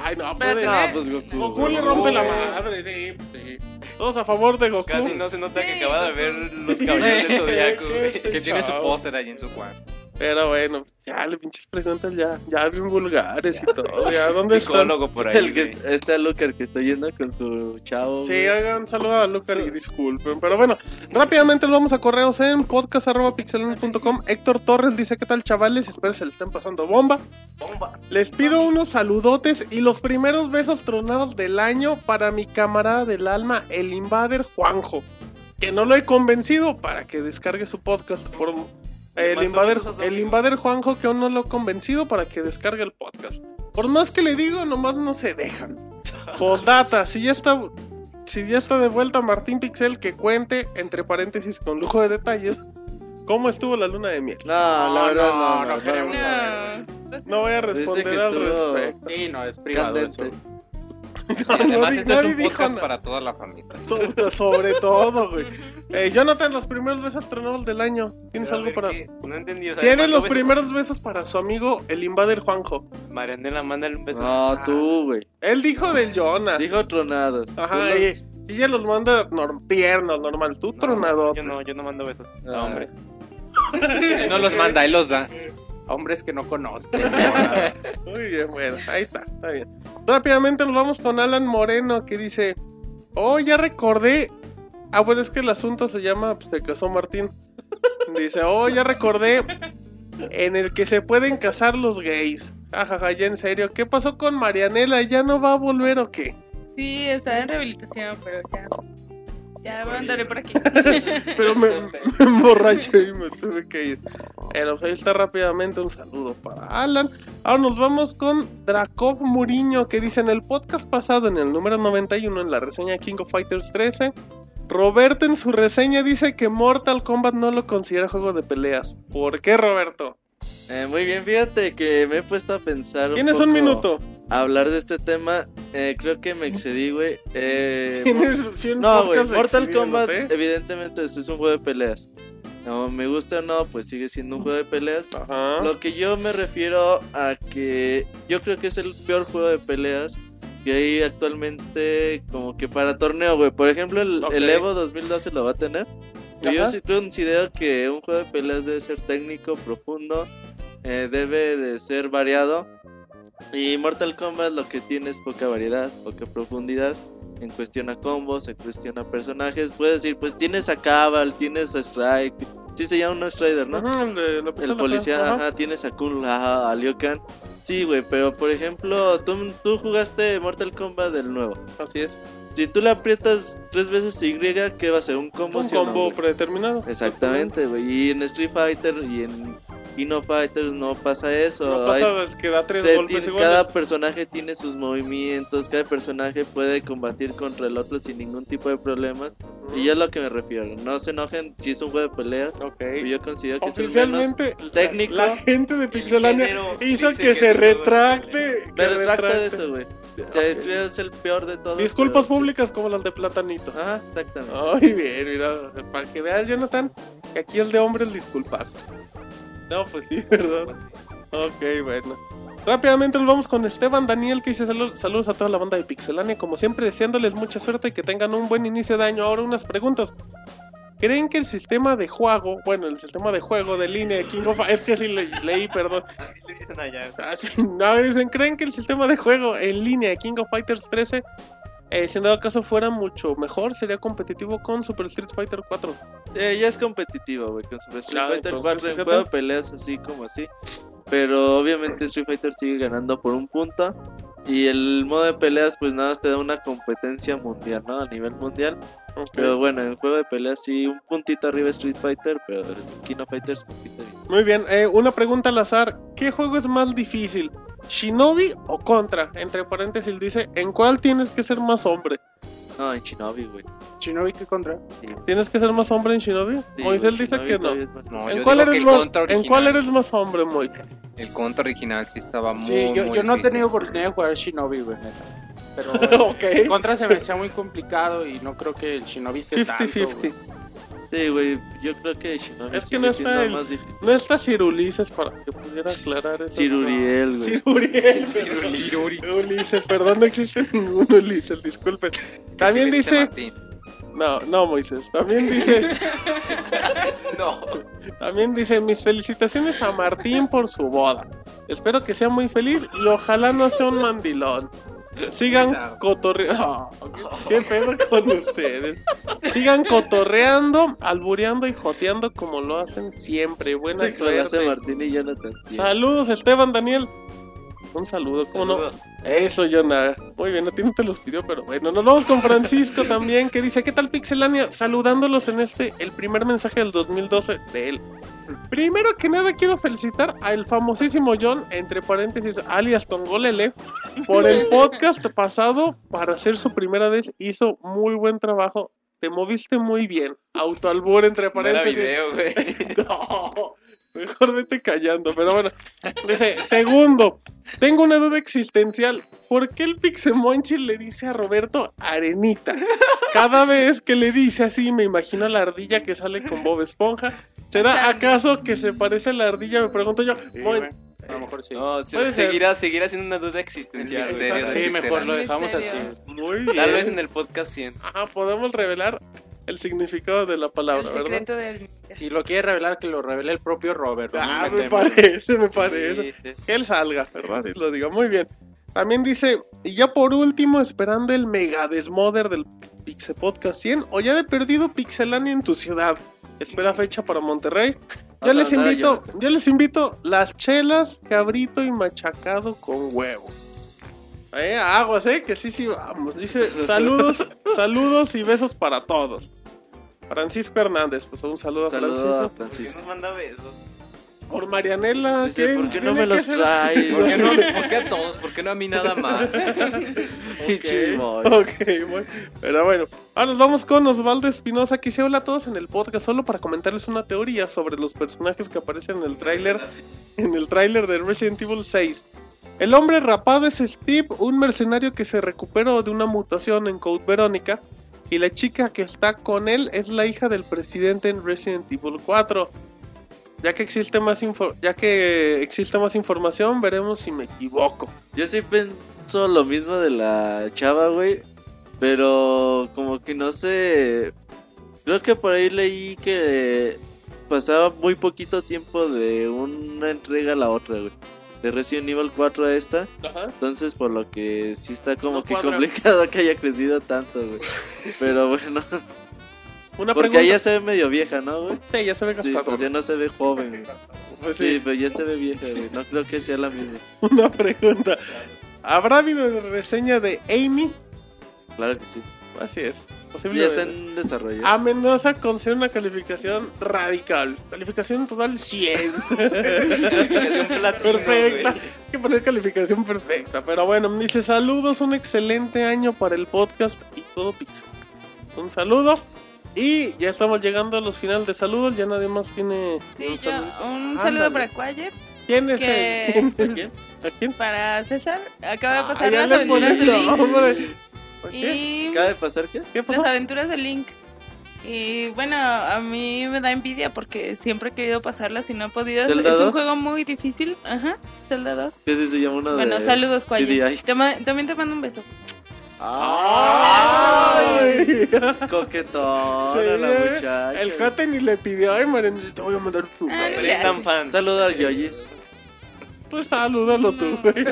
Speaker 2: Ay, no,
Speaker 7: Pero
Speaker 2: puede.
Speaker 4: Ah, pues Goku.
Speaker 2: Goku le rompe la madre, sí, sí. Todos a favor de Goku.
Speaker 3: Casi no se nota que acaba de ver los caballeros del zodiaco.
Speaker 6: Que tiene su póster ahí en su cuarto.
Speaker 2: Pero bueno, ya le pinches preguntas ya, ya bien vulgares y todo. Ya, ¿dónde están?
Speaker 3: Psicólogo por ahí,
Speaker 4: El que, este Lucar que está yendo con su chavo.
Speaker 2: Sí,
Speaker 4: güey.
Speaker 2: hagan saludo a Lucar y disculpen. Pero bueno, rápidamente lo vamos a correos en podcast.pixelania.com. Héctor Torres dice: ¿Qué tal, chavales? Espero se le estén pasando bomba. Les pido unos saludotes y los primeros besos tronados del año para mi camarada del alma, el Invader Juanjo. Que no lo he convencido para que descargue su podcast. Por, el, Invader, el. Invader Juanjo que aún no lo he convencido para que descargue el podcast. Por más que le digo, nomás no se dejan. Postdata, si ya está si ya está de vuelta Martín Pixel que cuente entre paréntesis con lujo de detalles cómo estuvo la luna de miel.
Speaker 4: No, la
Speaker 5: No,
Speaker 4: verdad
Speaker 5: no,
Speaker 4: no.
Speaker 5: no
Speaker 4: no,
Speaker 5: queremos
Speaker 4: no.
Speaker 7: No.
Speaker 2: No voy a responder al
Speaker 4: estuvo-
Speaker 2: respecto.
Speaker 5: Sí, no, es privado
Speaker 4: Candente.
Speaker 5: eso.
Speaker 6: Además,
Speaker 2: Nadie-
Speaker 6: este es un
Speaker 2: dijo
Speaker 6: podcast para toda la familia.
Speaker 2: Sobre, sobre todo, güey. Eh, Jonathan, los primeros besos tronados del año. ¿Tienes
Speaker 3: Pero
Speaker 2: algo
Speaker 3: ver,
Speaker 2: para.?
Speaker 3: ¿qué? No entendí. O sea,
Speaker 2: ¿Tienes
Speaker 3: ¿mando
Speaker 2: los
Speaker 3: besos?
Speaker 2: primeros besos para su amigo, el Invader Juanjo?
Speaker 3: Marianela, mándale un beso.
Speaker 4: No, tú, güey.
Speaker 2: Él dijo del Jonah.
Speaker 4: Dijo tronados.
Speaker 2: Ajá,
Speaker 4: los-
Speaker 2: y, y ella los manda norm- tiernos, normal. Tú
Speaker 3: No,
Speaker 2: tronado.
Speaker 3: Yo no, yo no mando besos
Speaker 4: Ah.
Speaker 3: a hombres.
Speaker 6: Él no los manda, él los da.
Speaker 5: Hombres que no conozco.
Speaker 2: Muy bien, bueno, ahí está, está bien. Rápidamente nos vamos con Alan Moreno que dice, oh, ya recordé. Ah, bueno, es que el asunto se llama, pues se casó Martín. Dice, oh, ya recordé en el que se pueden casar los gays. Ajaja, ya en serio, ¿qué pasó con Marianela? ¿Ya no va a volver o qué?
Speaker 7: Sí, está en rehabilitación, pero ya. Ya me andaré por aquí.
Speaker 2: Pero me, me emborraché y me tuve que ir. Pero pues ahí está rápidamente un saludo para Alan. Ahora nos vamos con Drakov Muriño que dice en el podcast pasado, en el número 91, en la reseña King of Fighters 13, Roberto en su reseña dice que Mortal Kombat no lo considera juego de peleas. ¿Por qué, Roberto?
Speaker 4: Eh, muy bien, fíjate que me he puesto a pensar.
Speaker 2: Tienes
Speaker 4: poco
Speaker 2: un minuto.
Speaker 4: a hablar de este tema. Eh, creo que me excedí, güey. Eh,
Speaker 2: un
Speaker 4: no, güey. Mortal Kombat, evidentemente, es un juego de peleas. No me gusta o no, pues sigue siendo un juego de peleas.
Speaker 2: Ajá.
Speaker 4: Lo que yo me refiero a que yo creo que es el peor juego de peleas que hay actualmente como que para torneo, güey. Por ejemplo, el,
Speaker 2: Ok.
Speaker 4: el Evo 2012 lo va a tener. Pero yo
Speaker 2: Ajá.
Speaker 4: sí considero que un juego de peleas debe ser técnico, profundo, eh, debe de ser variado. Y Mortal Kombat lo que tiene es poca variedad, poca profundidad en cuestión a combos, en cuestión a personajes. Puedes decir, pues tienes a Cabal, tienes a Strike. Sí se llama un Strider, ¿no?
Speaker 2: Ajá, el, de
Speaker 4: policía,
Speaker 2: ajá.
Speaker 4: ajá, tienes a Kung Lao, a Liu Kang. Sí, güey, pero por ejemplo, tú, tú jugaste Mortal Kombat del nuevo.
Speaker 2: Así es.
Speaker 4: Si tú le aprietas tres veces Y, ¿qué va a ser? ¿Un combo?
Speaker 2: Un combo predeterminado.
Speaker 4: Exactamente, güey. Y en Street Fighter y en Kino Fighters no pasa eso.
Speaker 2: No
Speaker 4: Hay-
Speaker 2: pasa, es que da tres
Speaker 4: te-
Speaker 2: golpes
Speaker 4: tiene- cada personaje tiene sus movimientos, cada personaje puede combatir contra el otro sin ningún tipo de problemas. Y ya es lo que me refiero. No se enojen si es un juego de peleas.
Speaker 2: Ok.
Speaker 4: pero Yo considero que es el menos técnico.
Speaker 2: la, la gente de Pixelania hizo que,
Speaker 3: que
Speaker 2: se retracte.
Speaker 4: Me retracto de eso, güey. O sea,
Speaker 2: Ok.
Speaker 4: creo que es el peor de todos.
Speaker 2: Disculpas
Speaker 4: pero sí.
Speaker 2: públicas como las de Platanito.
Speaker 4: Ajá, exactamente.
Speaker 2: Ay, bien, mira, para que veas, Jonathan, que aquí el de hombre es disculparse. No, pues sí, ¿verdad? Ok, bueno. Rápidamente nos vamos con Esteban Daniel que dice "Salu- saludos a toda la banda de Pixelania, como siempre deseándoles mucha suerte y que tengan un buen inicio de año. Ahora unas preguntas. ¿Creen que el sistema de juego, bueno, el sistema de juego de línea de King of es que sí le- leí, perdón.
Speaker 3: Así le dicen allá.
Speaker 2: Ah, sí, no, dicen, ¿creen que el sistema de juego en línea de King of Fighters 13, eh, si en dado caso fuera mucho mejor, sería competitivo con Super Street Fighter 4?
Speaker 4: Eh, ya es competitivo, güey, con Super Street Fighter
Speaker 2: entonces,
Speaker 4: 4 en juego de peleas así como así. Pero obviamente Street Fighter sigue ganando por un punto. Y el modo de peleas pues nada más te da una competencia mundial, ¿no? A nivel mundial. Pero bueno, en el juego de peleas sí, un puntito arriba Street Fighter, pero el Kino Fighters compite bien.
Speaker 2: Muy bien, eh, una pregunta al azar. ¿Qué juego es más difícil? ¿Shinobi o Contra? Entre paréntesis dice, ¿en cuál tienes que ser más hombre?
Speaker 4: No, en Shinobi, güey.
Speaker 5: Shinobi que contra.
Speaker 2: ¿Tienes que ser más hombre en Shinobi?
Speaker 4: Sí,
Speaker 2: Moisés
Speaker 4: güey,
Speaker 2: dice
Speaker 4: Shinobi
Speaker 2: que no.
Speaker 4: más-
Speaker 6: No,
Speaker 2: ¿En cuál, eres
Speaker 6: el
Speaker 2: más, ¿En cuál eres más hombre, Moy?
Speaker 6: El contra original sí estaba muy,
Speaker 5: Sí, yo,
Speaker 6: muy
Speaker 5: yo no he tenido oportunidad de jugar Shinobi, güey, neta. Pero
Speaker 2: ok.
Speaker 5: contra se me hacía muy complicado y no creo que el Shinobi esté tanto,
Speaker 2: 50-50.
Speaker 4: Sí, güey, yo creo que Shinobi
Speaker 2: Es que no está el-
Speaker 4: más difícil.
Speaker 2: No está Cirulises para que pudiera aclarar eso.
Speaker 4: Ciruriel, güey.
Speaker 2: Ciruriel. Ulises, perdón, no existe ningún Ulises, disculpen. También dice...
Speaker 6: Martín.
Speaker 2: No, no, Moisés. También dice...
Speaker 3: No.
Speaker 2: También dice, mis felicitaciones a Martín por su boda. Espero que sea muy feliz y ojalá no sea un mandilón. Sigan cotorreando. ¿Qué pedo con ustedes? Sigan cotorreando, albureando y joteando como lo hacen siempre. Buena suerte.
Speaker 4: Martín y Jonathan.
Speaker 2: Saludos, Esteban Daniel. Un saludo, ¿cómo no? Eso, Jonah. Muy bien, a ti no te los pidió, pero bueno. Nos vamos con Francisco también, que dice, ¿qué tal Pixelania? Saludándolos en este, el primer mensaje del 2012 de él. Primero que nada quiero felicitar al famosísimo John, entre paréntesis, alias Tongolele, por el podcast pasado, para hacer su primera vez, hizo muy buen trabajo. Te moviste muy bien. Autoalbur, entre
Speaker 3: No
Speaker 2: paréntesis.
Speaker 3: video, güey.
Speaker 2: No, Mejor vete callando, pero bueno. Dice, segundo, tengo una duda existencial. ¿Por qué el Pixemonchi le dice a Roberto Arenita? Cada vez que le dice así, me imagino a la ardilla que sale con Bob Esponja. ¿Será acaso que se parece a la ardilla? Me pregunto yo. Bueno,
Speaker 5: A lo mejor sí.
Speaker 3: No, se- seguirá, seguirá siendo una duda existencial.
Speaker 6: Misterio
Speaker 5: Sí, mejor lo dejamos así.
Speaker 2: Muy bien.
Speaker 3: Tal vez en el podcast 100.
Speaker 2: Ah, podemos revelar el significado de la palabra,
Speaker 7: El
Speaker 2: ¿verdad?
Speaker 7: del...
Speaker 5: Si lo quiere revelar, que lo revele el propio Robert. no
Speaker 2: Ah, me parece, me parece.
Speaker 3: Sí, sí.
Speaker 2: Que él salga, ¿verdad? Y lo diga. Muy bien. También dice, y ya por último, esperando el mega desmoder del Pixel Podcast 100, o ya de perdido Pixelania en tu ciudad. Espera fecha para Monterrey. Yo les invito, yo les invito las chelas, cabrito y machacado con huevo. Eh, aguas, eh, que sí, sí, vamos. Dice, saludos, saludos y besos para todos. Francisco Hernández, pues un saludo a
Speaker 4: Saludos a
Speaker 2: Francisco.
Speaker 3: ¿Por qué
Speaker 4: Francisco.
Speaker 3: nos manda besos?
Speaker 2: Por Marianela,
Speaker 4: Dice,
Speaker 2: ¿quién
Speaker 4: ¿por qué no me los traes?
Speaker 6: ¿Por qué, no, ¿Por qué a todos? ¿Por qué no a mí nada más?
Speaker 4: Pinche boy.
Speaker 2: Ok, bueno. Pero bueno, ahora nos vamos con Osvaldo Espinosa, que se habla a todos en el podcast, solo para comentarles una teoría sobre los personajes que aparecen en el tráiler, en el tráiler de Resident Evil 6. El hombre rapado es Steve, un mercenario que se recuperó de una mutación en Code Verónica, y la chica que está con él es la hija del presidente en Resident Evil 4. Ya que existe más info- ya que existe más información, veremos si me equivoco.
Speaker 4: Yo sí pienso lo mismo de la chava, güey. Pero como que no sé. Creo que por ahí leí que pasaba muy poquito tiempo de una entrega a la otra, güey. De Resident Evil 4 a esta.
Speaker 2: Ajá.
Speaker 4: Entonces, por lo que sí está como
Speaker 2: No
Speaker 4: que
Speaker 2: cuadra.
Speaker 4: complicado que haya crecido tanto, güey. Pero bueno,
Speaker 2: Una
Speaker 4: porque
Speaker 2: pregunta.
Speaker 4: ella se ve medio vieja, ¿no, güey?
Speaker 2: Sí, ya se ve
Speaker 4: Sí,
Speaker 2: gastado.
Speaker 4: pues ya no se ve joven, güey.
Speaker 2: Pues
Speaker 4: Sí,
Speaker 2: sí,
Speaker 4: pero ya se ve vieja, güey. No creo que sea la misma.
Speaker 2: una pregunta. ¿Habrá habido reseña de Amy?
Speaker 4: Claro que sí.
Speaker 2: Así es.
Speaker 4: Sí, ya está en desarrollo.
Speaker 2: Amenaza con ser una calificación radical. Calificación total 100.
Speaker 3: Calificación platino,
Speaker 2: perfecta.
Speaker 3: güey.
Speaker 2: Hay que poner calificación perfecta. Pero bueno, me dice saludos, un excelente año para el podcast y todo Pixel. Un saludo. Y ya estamos llegando a los finales de saludos. Ya nadie más tiene
Speaker 7: Sí,
Speaker 2: un
Speaker 7: yo,
Speaker 2: saludo.
Speaker 7: un
Speaker 2: Ándale.
Speaker 7: saludo para Quayer,
Speaker 2: ¿Quién es
Speaker 7: que-
Speaker 2: el-
Speaker 4: ¿A quién?
Speaker 2: ¿A quién?
Speaker 7: para César. Acaba de
Speaker 2: Ah,
Speaker 7: pasar
Speaker 2: ya
Speaker 7: las
Speaker 2: ¿Por qué?
Speaker 7: Y
Speaker 4: ¿Acaba de pasar qué?
Speaker 2: ¿Qué pasó?
Speaker 7: las aventuras de Link. Y bueno, a mí me da envidia porque siempre he querido pasarlas y no he podido. Es,
Speaker 4: ¿Zelda
Speaker 7: es un
Speaker 4: 2?
Speaker 7: juego muy difícil. Ajá, Zelda 2.
Speaker 4: ¿Qué se se llama uno
Speaker 7: Bueno,
Speaker 4: de
Speaker 7: saludos, ma- también te mando un beso.
Speaker 2: ¡Ay!
Speaker 4: Coquetona
Speaker 2: Sí,
Speaker 4: la
Speaker 2: eh.
Speaker 4: muchacha.
Speaker 2: El Jate ni le pidió, ay, Marian, te voy a mandar un
Speaker 7: Ay,
Speaker 3: Eres
Speaker 7: ya.
Speaker 3: tan fan.
Speaker 4: Un saludo al Yoyis.
Speaker 2: Pues salúdalo tú, güey.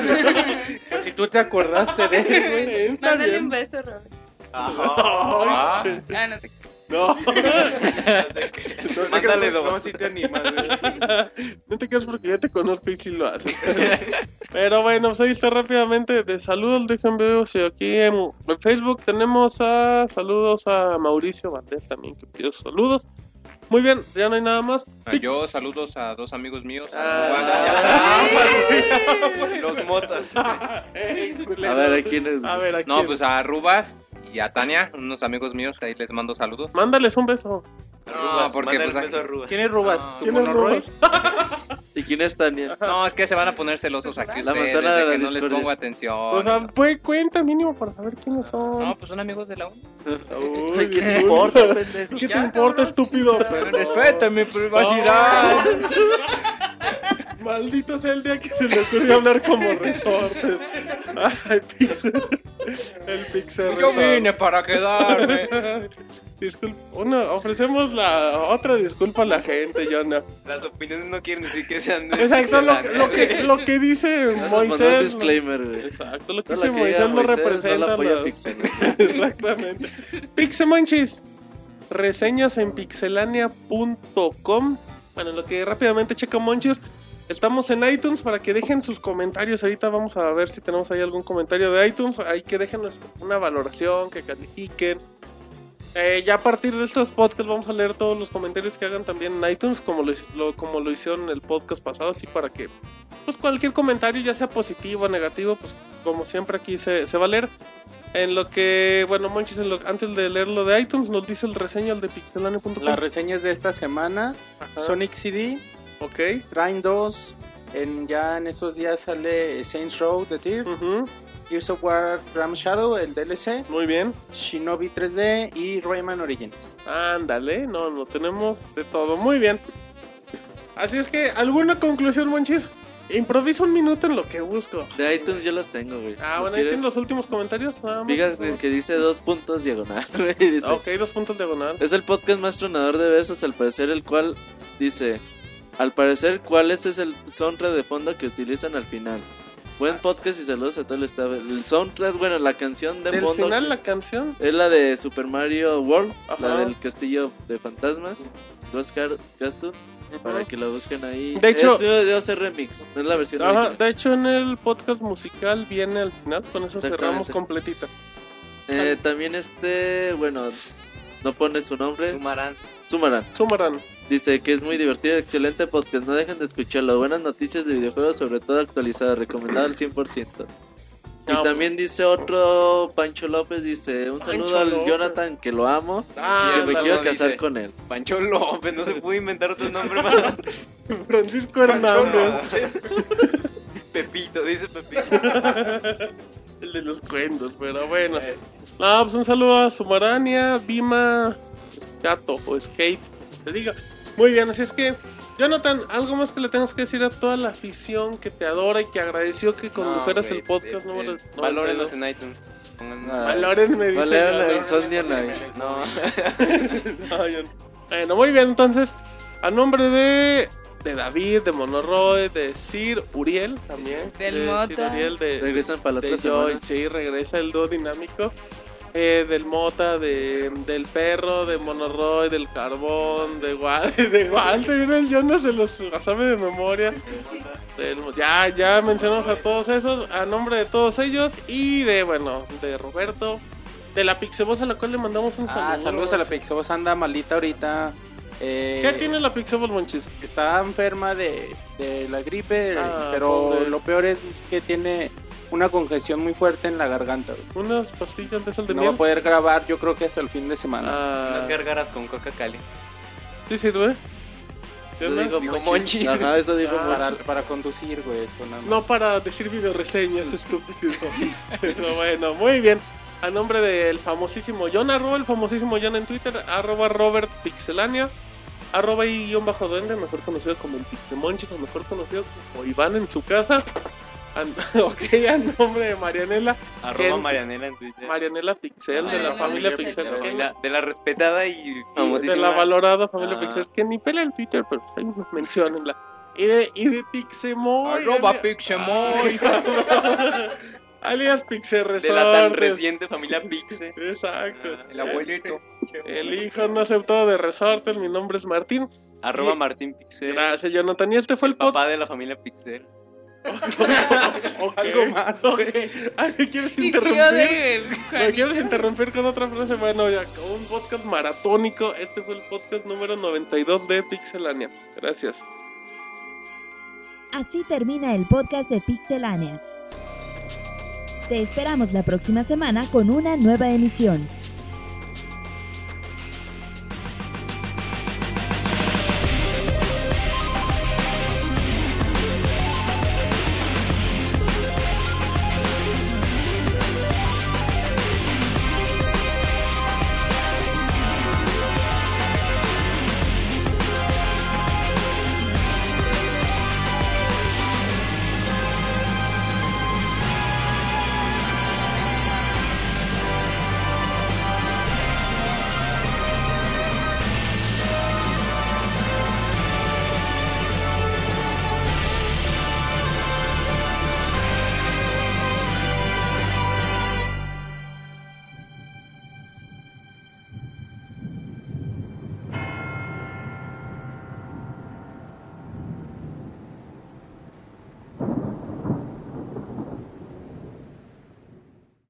Speaker 5: Pues si tú te acordaste de él, güey.
Speaker 7: Mándale un beso, Robert.
Speaker 2: Ay,
Speaker 7: Ah, no te
Speaker 2: No.
Speaker 3: Mándale
Speaker 5: No,
Speaker 3: dos.
Speaker 5: si te animas, güey.
Speaker 2: No te creas porque ya te conozco y sí lo haces. Pero bueno, pues ahí está rápidamente de saludos. Dejen ver si aquí en, Facebook tenemos a saludos a Mauricio Valdés también que pidió sus saludos. Muy bien, ya no hay nada más.
Speaker 6: Ah, Yo saludos a dos amigos míos.
Speaker 2: Ah,
Speaker 3: Los motas.
Speaker 4: A ver, ¿a quién es?
Speaker 2: A ver, aquí.
Speaker 6: No, pues a Rubas y a Tania, unos amigos míos, ahí les mando saludos.
Speaker 2: Mándales un beso.
Speaker 6: No, porque pues,
Speaker 3: beso a Rubas.
Speaker 5: ¿Quién es Rubas?
Speaker 6: No.
Speaker 5: ¿Tu
Speaker 2: ¿Quién es? Rubas?
Speaker 4: ¿Y quién es Tania?
Speaker 6: No, es que se van a poner celosos aquí
Speaker 4: La
Speaker 6: ustedes
Speaker 4: manzana de
Speaker 6: de
Speaker 4: la
Speaker 6: que no les pongo atención.
Speaker 2: O sea, pues cuenta mínimo para saber quiénes son.
Speaker 6: No, pues son amigos de la UNI.
Speaker 2: Uy,
Speaker 4: ¿Qué te importa, pendejo?
Speaker 2: ¿Qué te importa, estúpido?
Speaker 6: Pero respeta mi privacidad.
Speaker 2: Maldito sea el día que se le ocurrió hablar como resortes. Ay, Pixel. El Pixel
Speaker 6: Yo
Speaker 2: resort.
Speaker 6: vine para quedarme.
Speaker 2: Disculpa, una, ofrecemos la otra disculpa a la gente, Jonah.
Speaker 3: Las opiniones no quieren decir que sean
Speaker 2: O sea, eso lo, que- lo que, lo que dice Moisés.
Speaker 4: disclaimer, güey.
Speaker 2: Exacto, lo que
Speaker 4: No,
Speaker 2: dice
Speaker 4: que
Speaker 2: Moisés no
Speaker 4: Moisés no la
Speaker 2: representa.
Speaker 4: apoya Pixel.
Speaker 2: Exactamente. Pixemonchis, reseñas en pixelania.com. Bueno, lo que rápidamente checa Monchis. Estamos en iTunes para que dejen sus comentarios. Ahorita vamos a ver si tenemos ahí algún comentario de iTunes. Ahí que dejen una valoración, que califiquen. Eh, ya a partir de estos podcasts vamos a leer todos los comentarios que hagan también en iTunes, como lo, lo- como lo hicieron en el podcast pasado, así para que pues cualquier comentario, ya sea positivo o negativo, pues como siempre aquí se, se va a leer. En lo que, bueno, Monchis, en lo- antes de leer lo de iTunes, nos dice el reseño el de pixelania.com.
Speaker 5: Las reseñas de esta semana:
Speaker 2: Ajá.
Speaker 5: Sonic CD,
Speaker 2: Ok.
Speaker 5: Train 2. En, ya en estos días sale Saints Row The Tier.
Speaker 2: Ujú,
Speaker 5: Gears of War Ram Shadow, el DLC.
Speaker 2: Muy bien.
Speaker 5: Shinobi 3D y Rayman Origins.
Speaker 2: Ándale, no, no tenemos de todo. Muy bien. Así es que, ¿alguna conclusión, Monchis? Improvisa un minuto en lo que busco.
Speaker 4: De iTunes yo los tengo, güey.
Speaker 2: Ah,
Speaker 4: ¿Los
Speaker 2: bueno, ahí tienes los últimos comentarios. Nada más.
Speaker 4: Fíjate que dice dos puntos diagonal, güey. Dice,
Speaker 2: Ah, Ok, dos puntos diagonal.
Speaker 4: Es el podcast más tronador de besos, al parecer el cual dice, al parecer cuál es, es el soundtrack de fondo que utilizan al final. Buen podcast y saludos a todo el staff. El soundtrack, bueno, la canción de
Speaker 2: Del
Speaker 4: fondo
Speaker 2: final la canción.
Speaker 4: es la de Super Mario World,
Speaker 2: Ajá.
Speaker 4: la del castillo de fantasmas, Oscar Castle, para que la busquen ahí.
Speaker 2: De hecho-
Speaker 4: es de, OC Remix, no es la versión
Speaker 2: Ajá,
Speaker 4: original.
Speaker 2: de hecho en el podcast musical viene al final, con eso cerramos completita.
Speaker 4: Eh, también este, bueno, no pone su nombre,
Speaker 3: Sumarán.
Speaker 4: Sumaran.
Speaker 2: Sumaran.
Speaker 4: Dice que es muy divertido, excelente podcast, no dejen de escucharlo. Buenas noticias de videojuegos, sobre todo actualizadas, recomendado al 100%. Y
Speaker 2: Ah,
Speaker 4: también dice otro, Pancho López, dice un
Speaker 2: Pancho
Speaker 4: saludo al
Speaker 2: López.
Speaker 4: Jonathan que lo amo,
Speaker 2: Ah,
Speaker 4: que me quiero
Speaker 3: dice.
Speaker 4: casar con él.
Speaker 3: Pancho López, no se pudo inventar otro nombre más.
Speaker 2: Francisco Hernández.
Speaker 3: Pepito, dice Pepito.
Speaker 2: el de los cuentos, pero bueno. No, pues un saludo a Sumarania, Bima, Gato o Skate. Te diga. Muy bien, así es que, Jonathan, algo más que le tengas que decir a toda la afición que te adora y que agradeció que condujeras el podcast número
Speaker 3: eh, Valórenos
Speaker 2: 92.
Speaker 3: en iTunes.
Speaker 2: Valores me dice.
Speaker 4: Valera la
Speaker 2: Valores.
Speaker 4: insomnia Night.
Speaker 3: No.
Speaker 2: No, yo no. Bueno, muy bien, entonces, a nombre de, de David, de Monoroy, de Sir Uriel también.
Speaker 7: Del
Speaker 2: de
Speaker 7: Mota.
Speaker 2: Sir Uriel, de,
Speaker 4: Regresan para la
Speaker 2: de
Speaker 4: otra
Speaker 2: Joy,
Speaker 4: semana.
Speaker 2: sí, regresa el dúo dinámico. Eh, del Mota, de, del perro, de Monoroy, del carbón, de Walter, de Walter, el Jonas se los sabe de memoria. Del- ya, ya mencionamos a todos esos, a nombre de todos ellos y de, bueno, de Roberto, de la Pixeboss a la cual le mandamos un saludo.
Speaker 5: Ah, saludos a la Pixabos, anda malita ahorita. Eh,
Speaker 2: ¿Qué tiene la Pixeboss, Monchis?
Speaker 5: Está enferma de, de la gripe,
Speaker 2: Ah,
Speaker 5: pero lo peor es, es que tiene una congestión muy fuerte en la garganta. güey.
Speaker 2: Unas pastillas de sal de
Speaker 5: No va a
Speaker 2: miel.
Speaker 5: poder grabar, yo creo que hasta el fin de semana.
Speaker 2: Ah,
Speaker 3: Unas gargaras con coca cali.
Speaker 2: ¿Sí ¿Jonas?
Speaker 4: dijo
Speaker 3: Dijo
Speaker 4: Monchis.
Speaker 3: Monchis.
Speaker 4: Ajá, eso dijo
Speaker 2: Ah,
Speaker 5: para, para conducir, güey. esto nada más.
Speaker 2: No para decir videoreseñas, estúpido. Pero bueno, muy bien. A nombre del famosísimo John, arroba el famosísimo John en Twitter, arroba Robert Pixelania, arroba y guion bajo duende, mejor conocido como el Pixemonchis, o mejor conocido como Iván en su casa. Ok, a nombre de Marianela,
Speaker 3: Arroba
Speaker 2: Gente.
Speaker 3: Marianela en Twitter.
Speaker 2: Marianela Pixel, de la
Speaker 7: Marianela
Speaker 2: familia
Speaker 7: Pixel.
Speaker 2: Pixel.
Speaker 3: De la, de la respetada y
Speaker 2: y
Speaker 3: famosísima.
Speaker 2: de la valorada familia
Speaker 3: Ah.
Speaker 2: Pixel, que ni pela el Twitter, pero pues ahí menciónenla. Y de, y de Pixemoy.
Speaker 3: Arroba
Speaker 2: alias-
Speaker 3: Pixemoy.
Speaker 2: alias Pixel
Speaker 3: De la tan reciente familia Pixe.
Speaker 2: Exacto.
Speaker 3: Ah, el abuelito.
Speaker 2: El hijo no aceptado de Resortes, mi nombre es Martín.
Speaker 3: Arroba
Speaker 2: Y-
Speaker 3: Martín Pixel.
Speaker 2: Gracias, Jonathan. Y este fue el podcast.
Speaker 3: Papá de la familia Pixel.
Speaker 2: Algo más. ¿Quieres interrumpir? ¿Me quieres interrumpir con otra frase? Bueno, ya, con un podcast maratónico. Este fue el podcast número 92 de Pixelania. Gracias.
Speaker 1: Así termina el podcast de Pixelania. Te esperamos la próxima semana con una nueva emisión.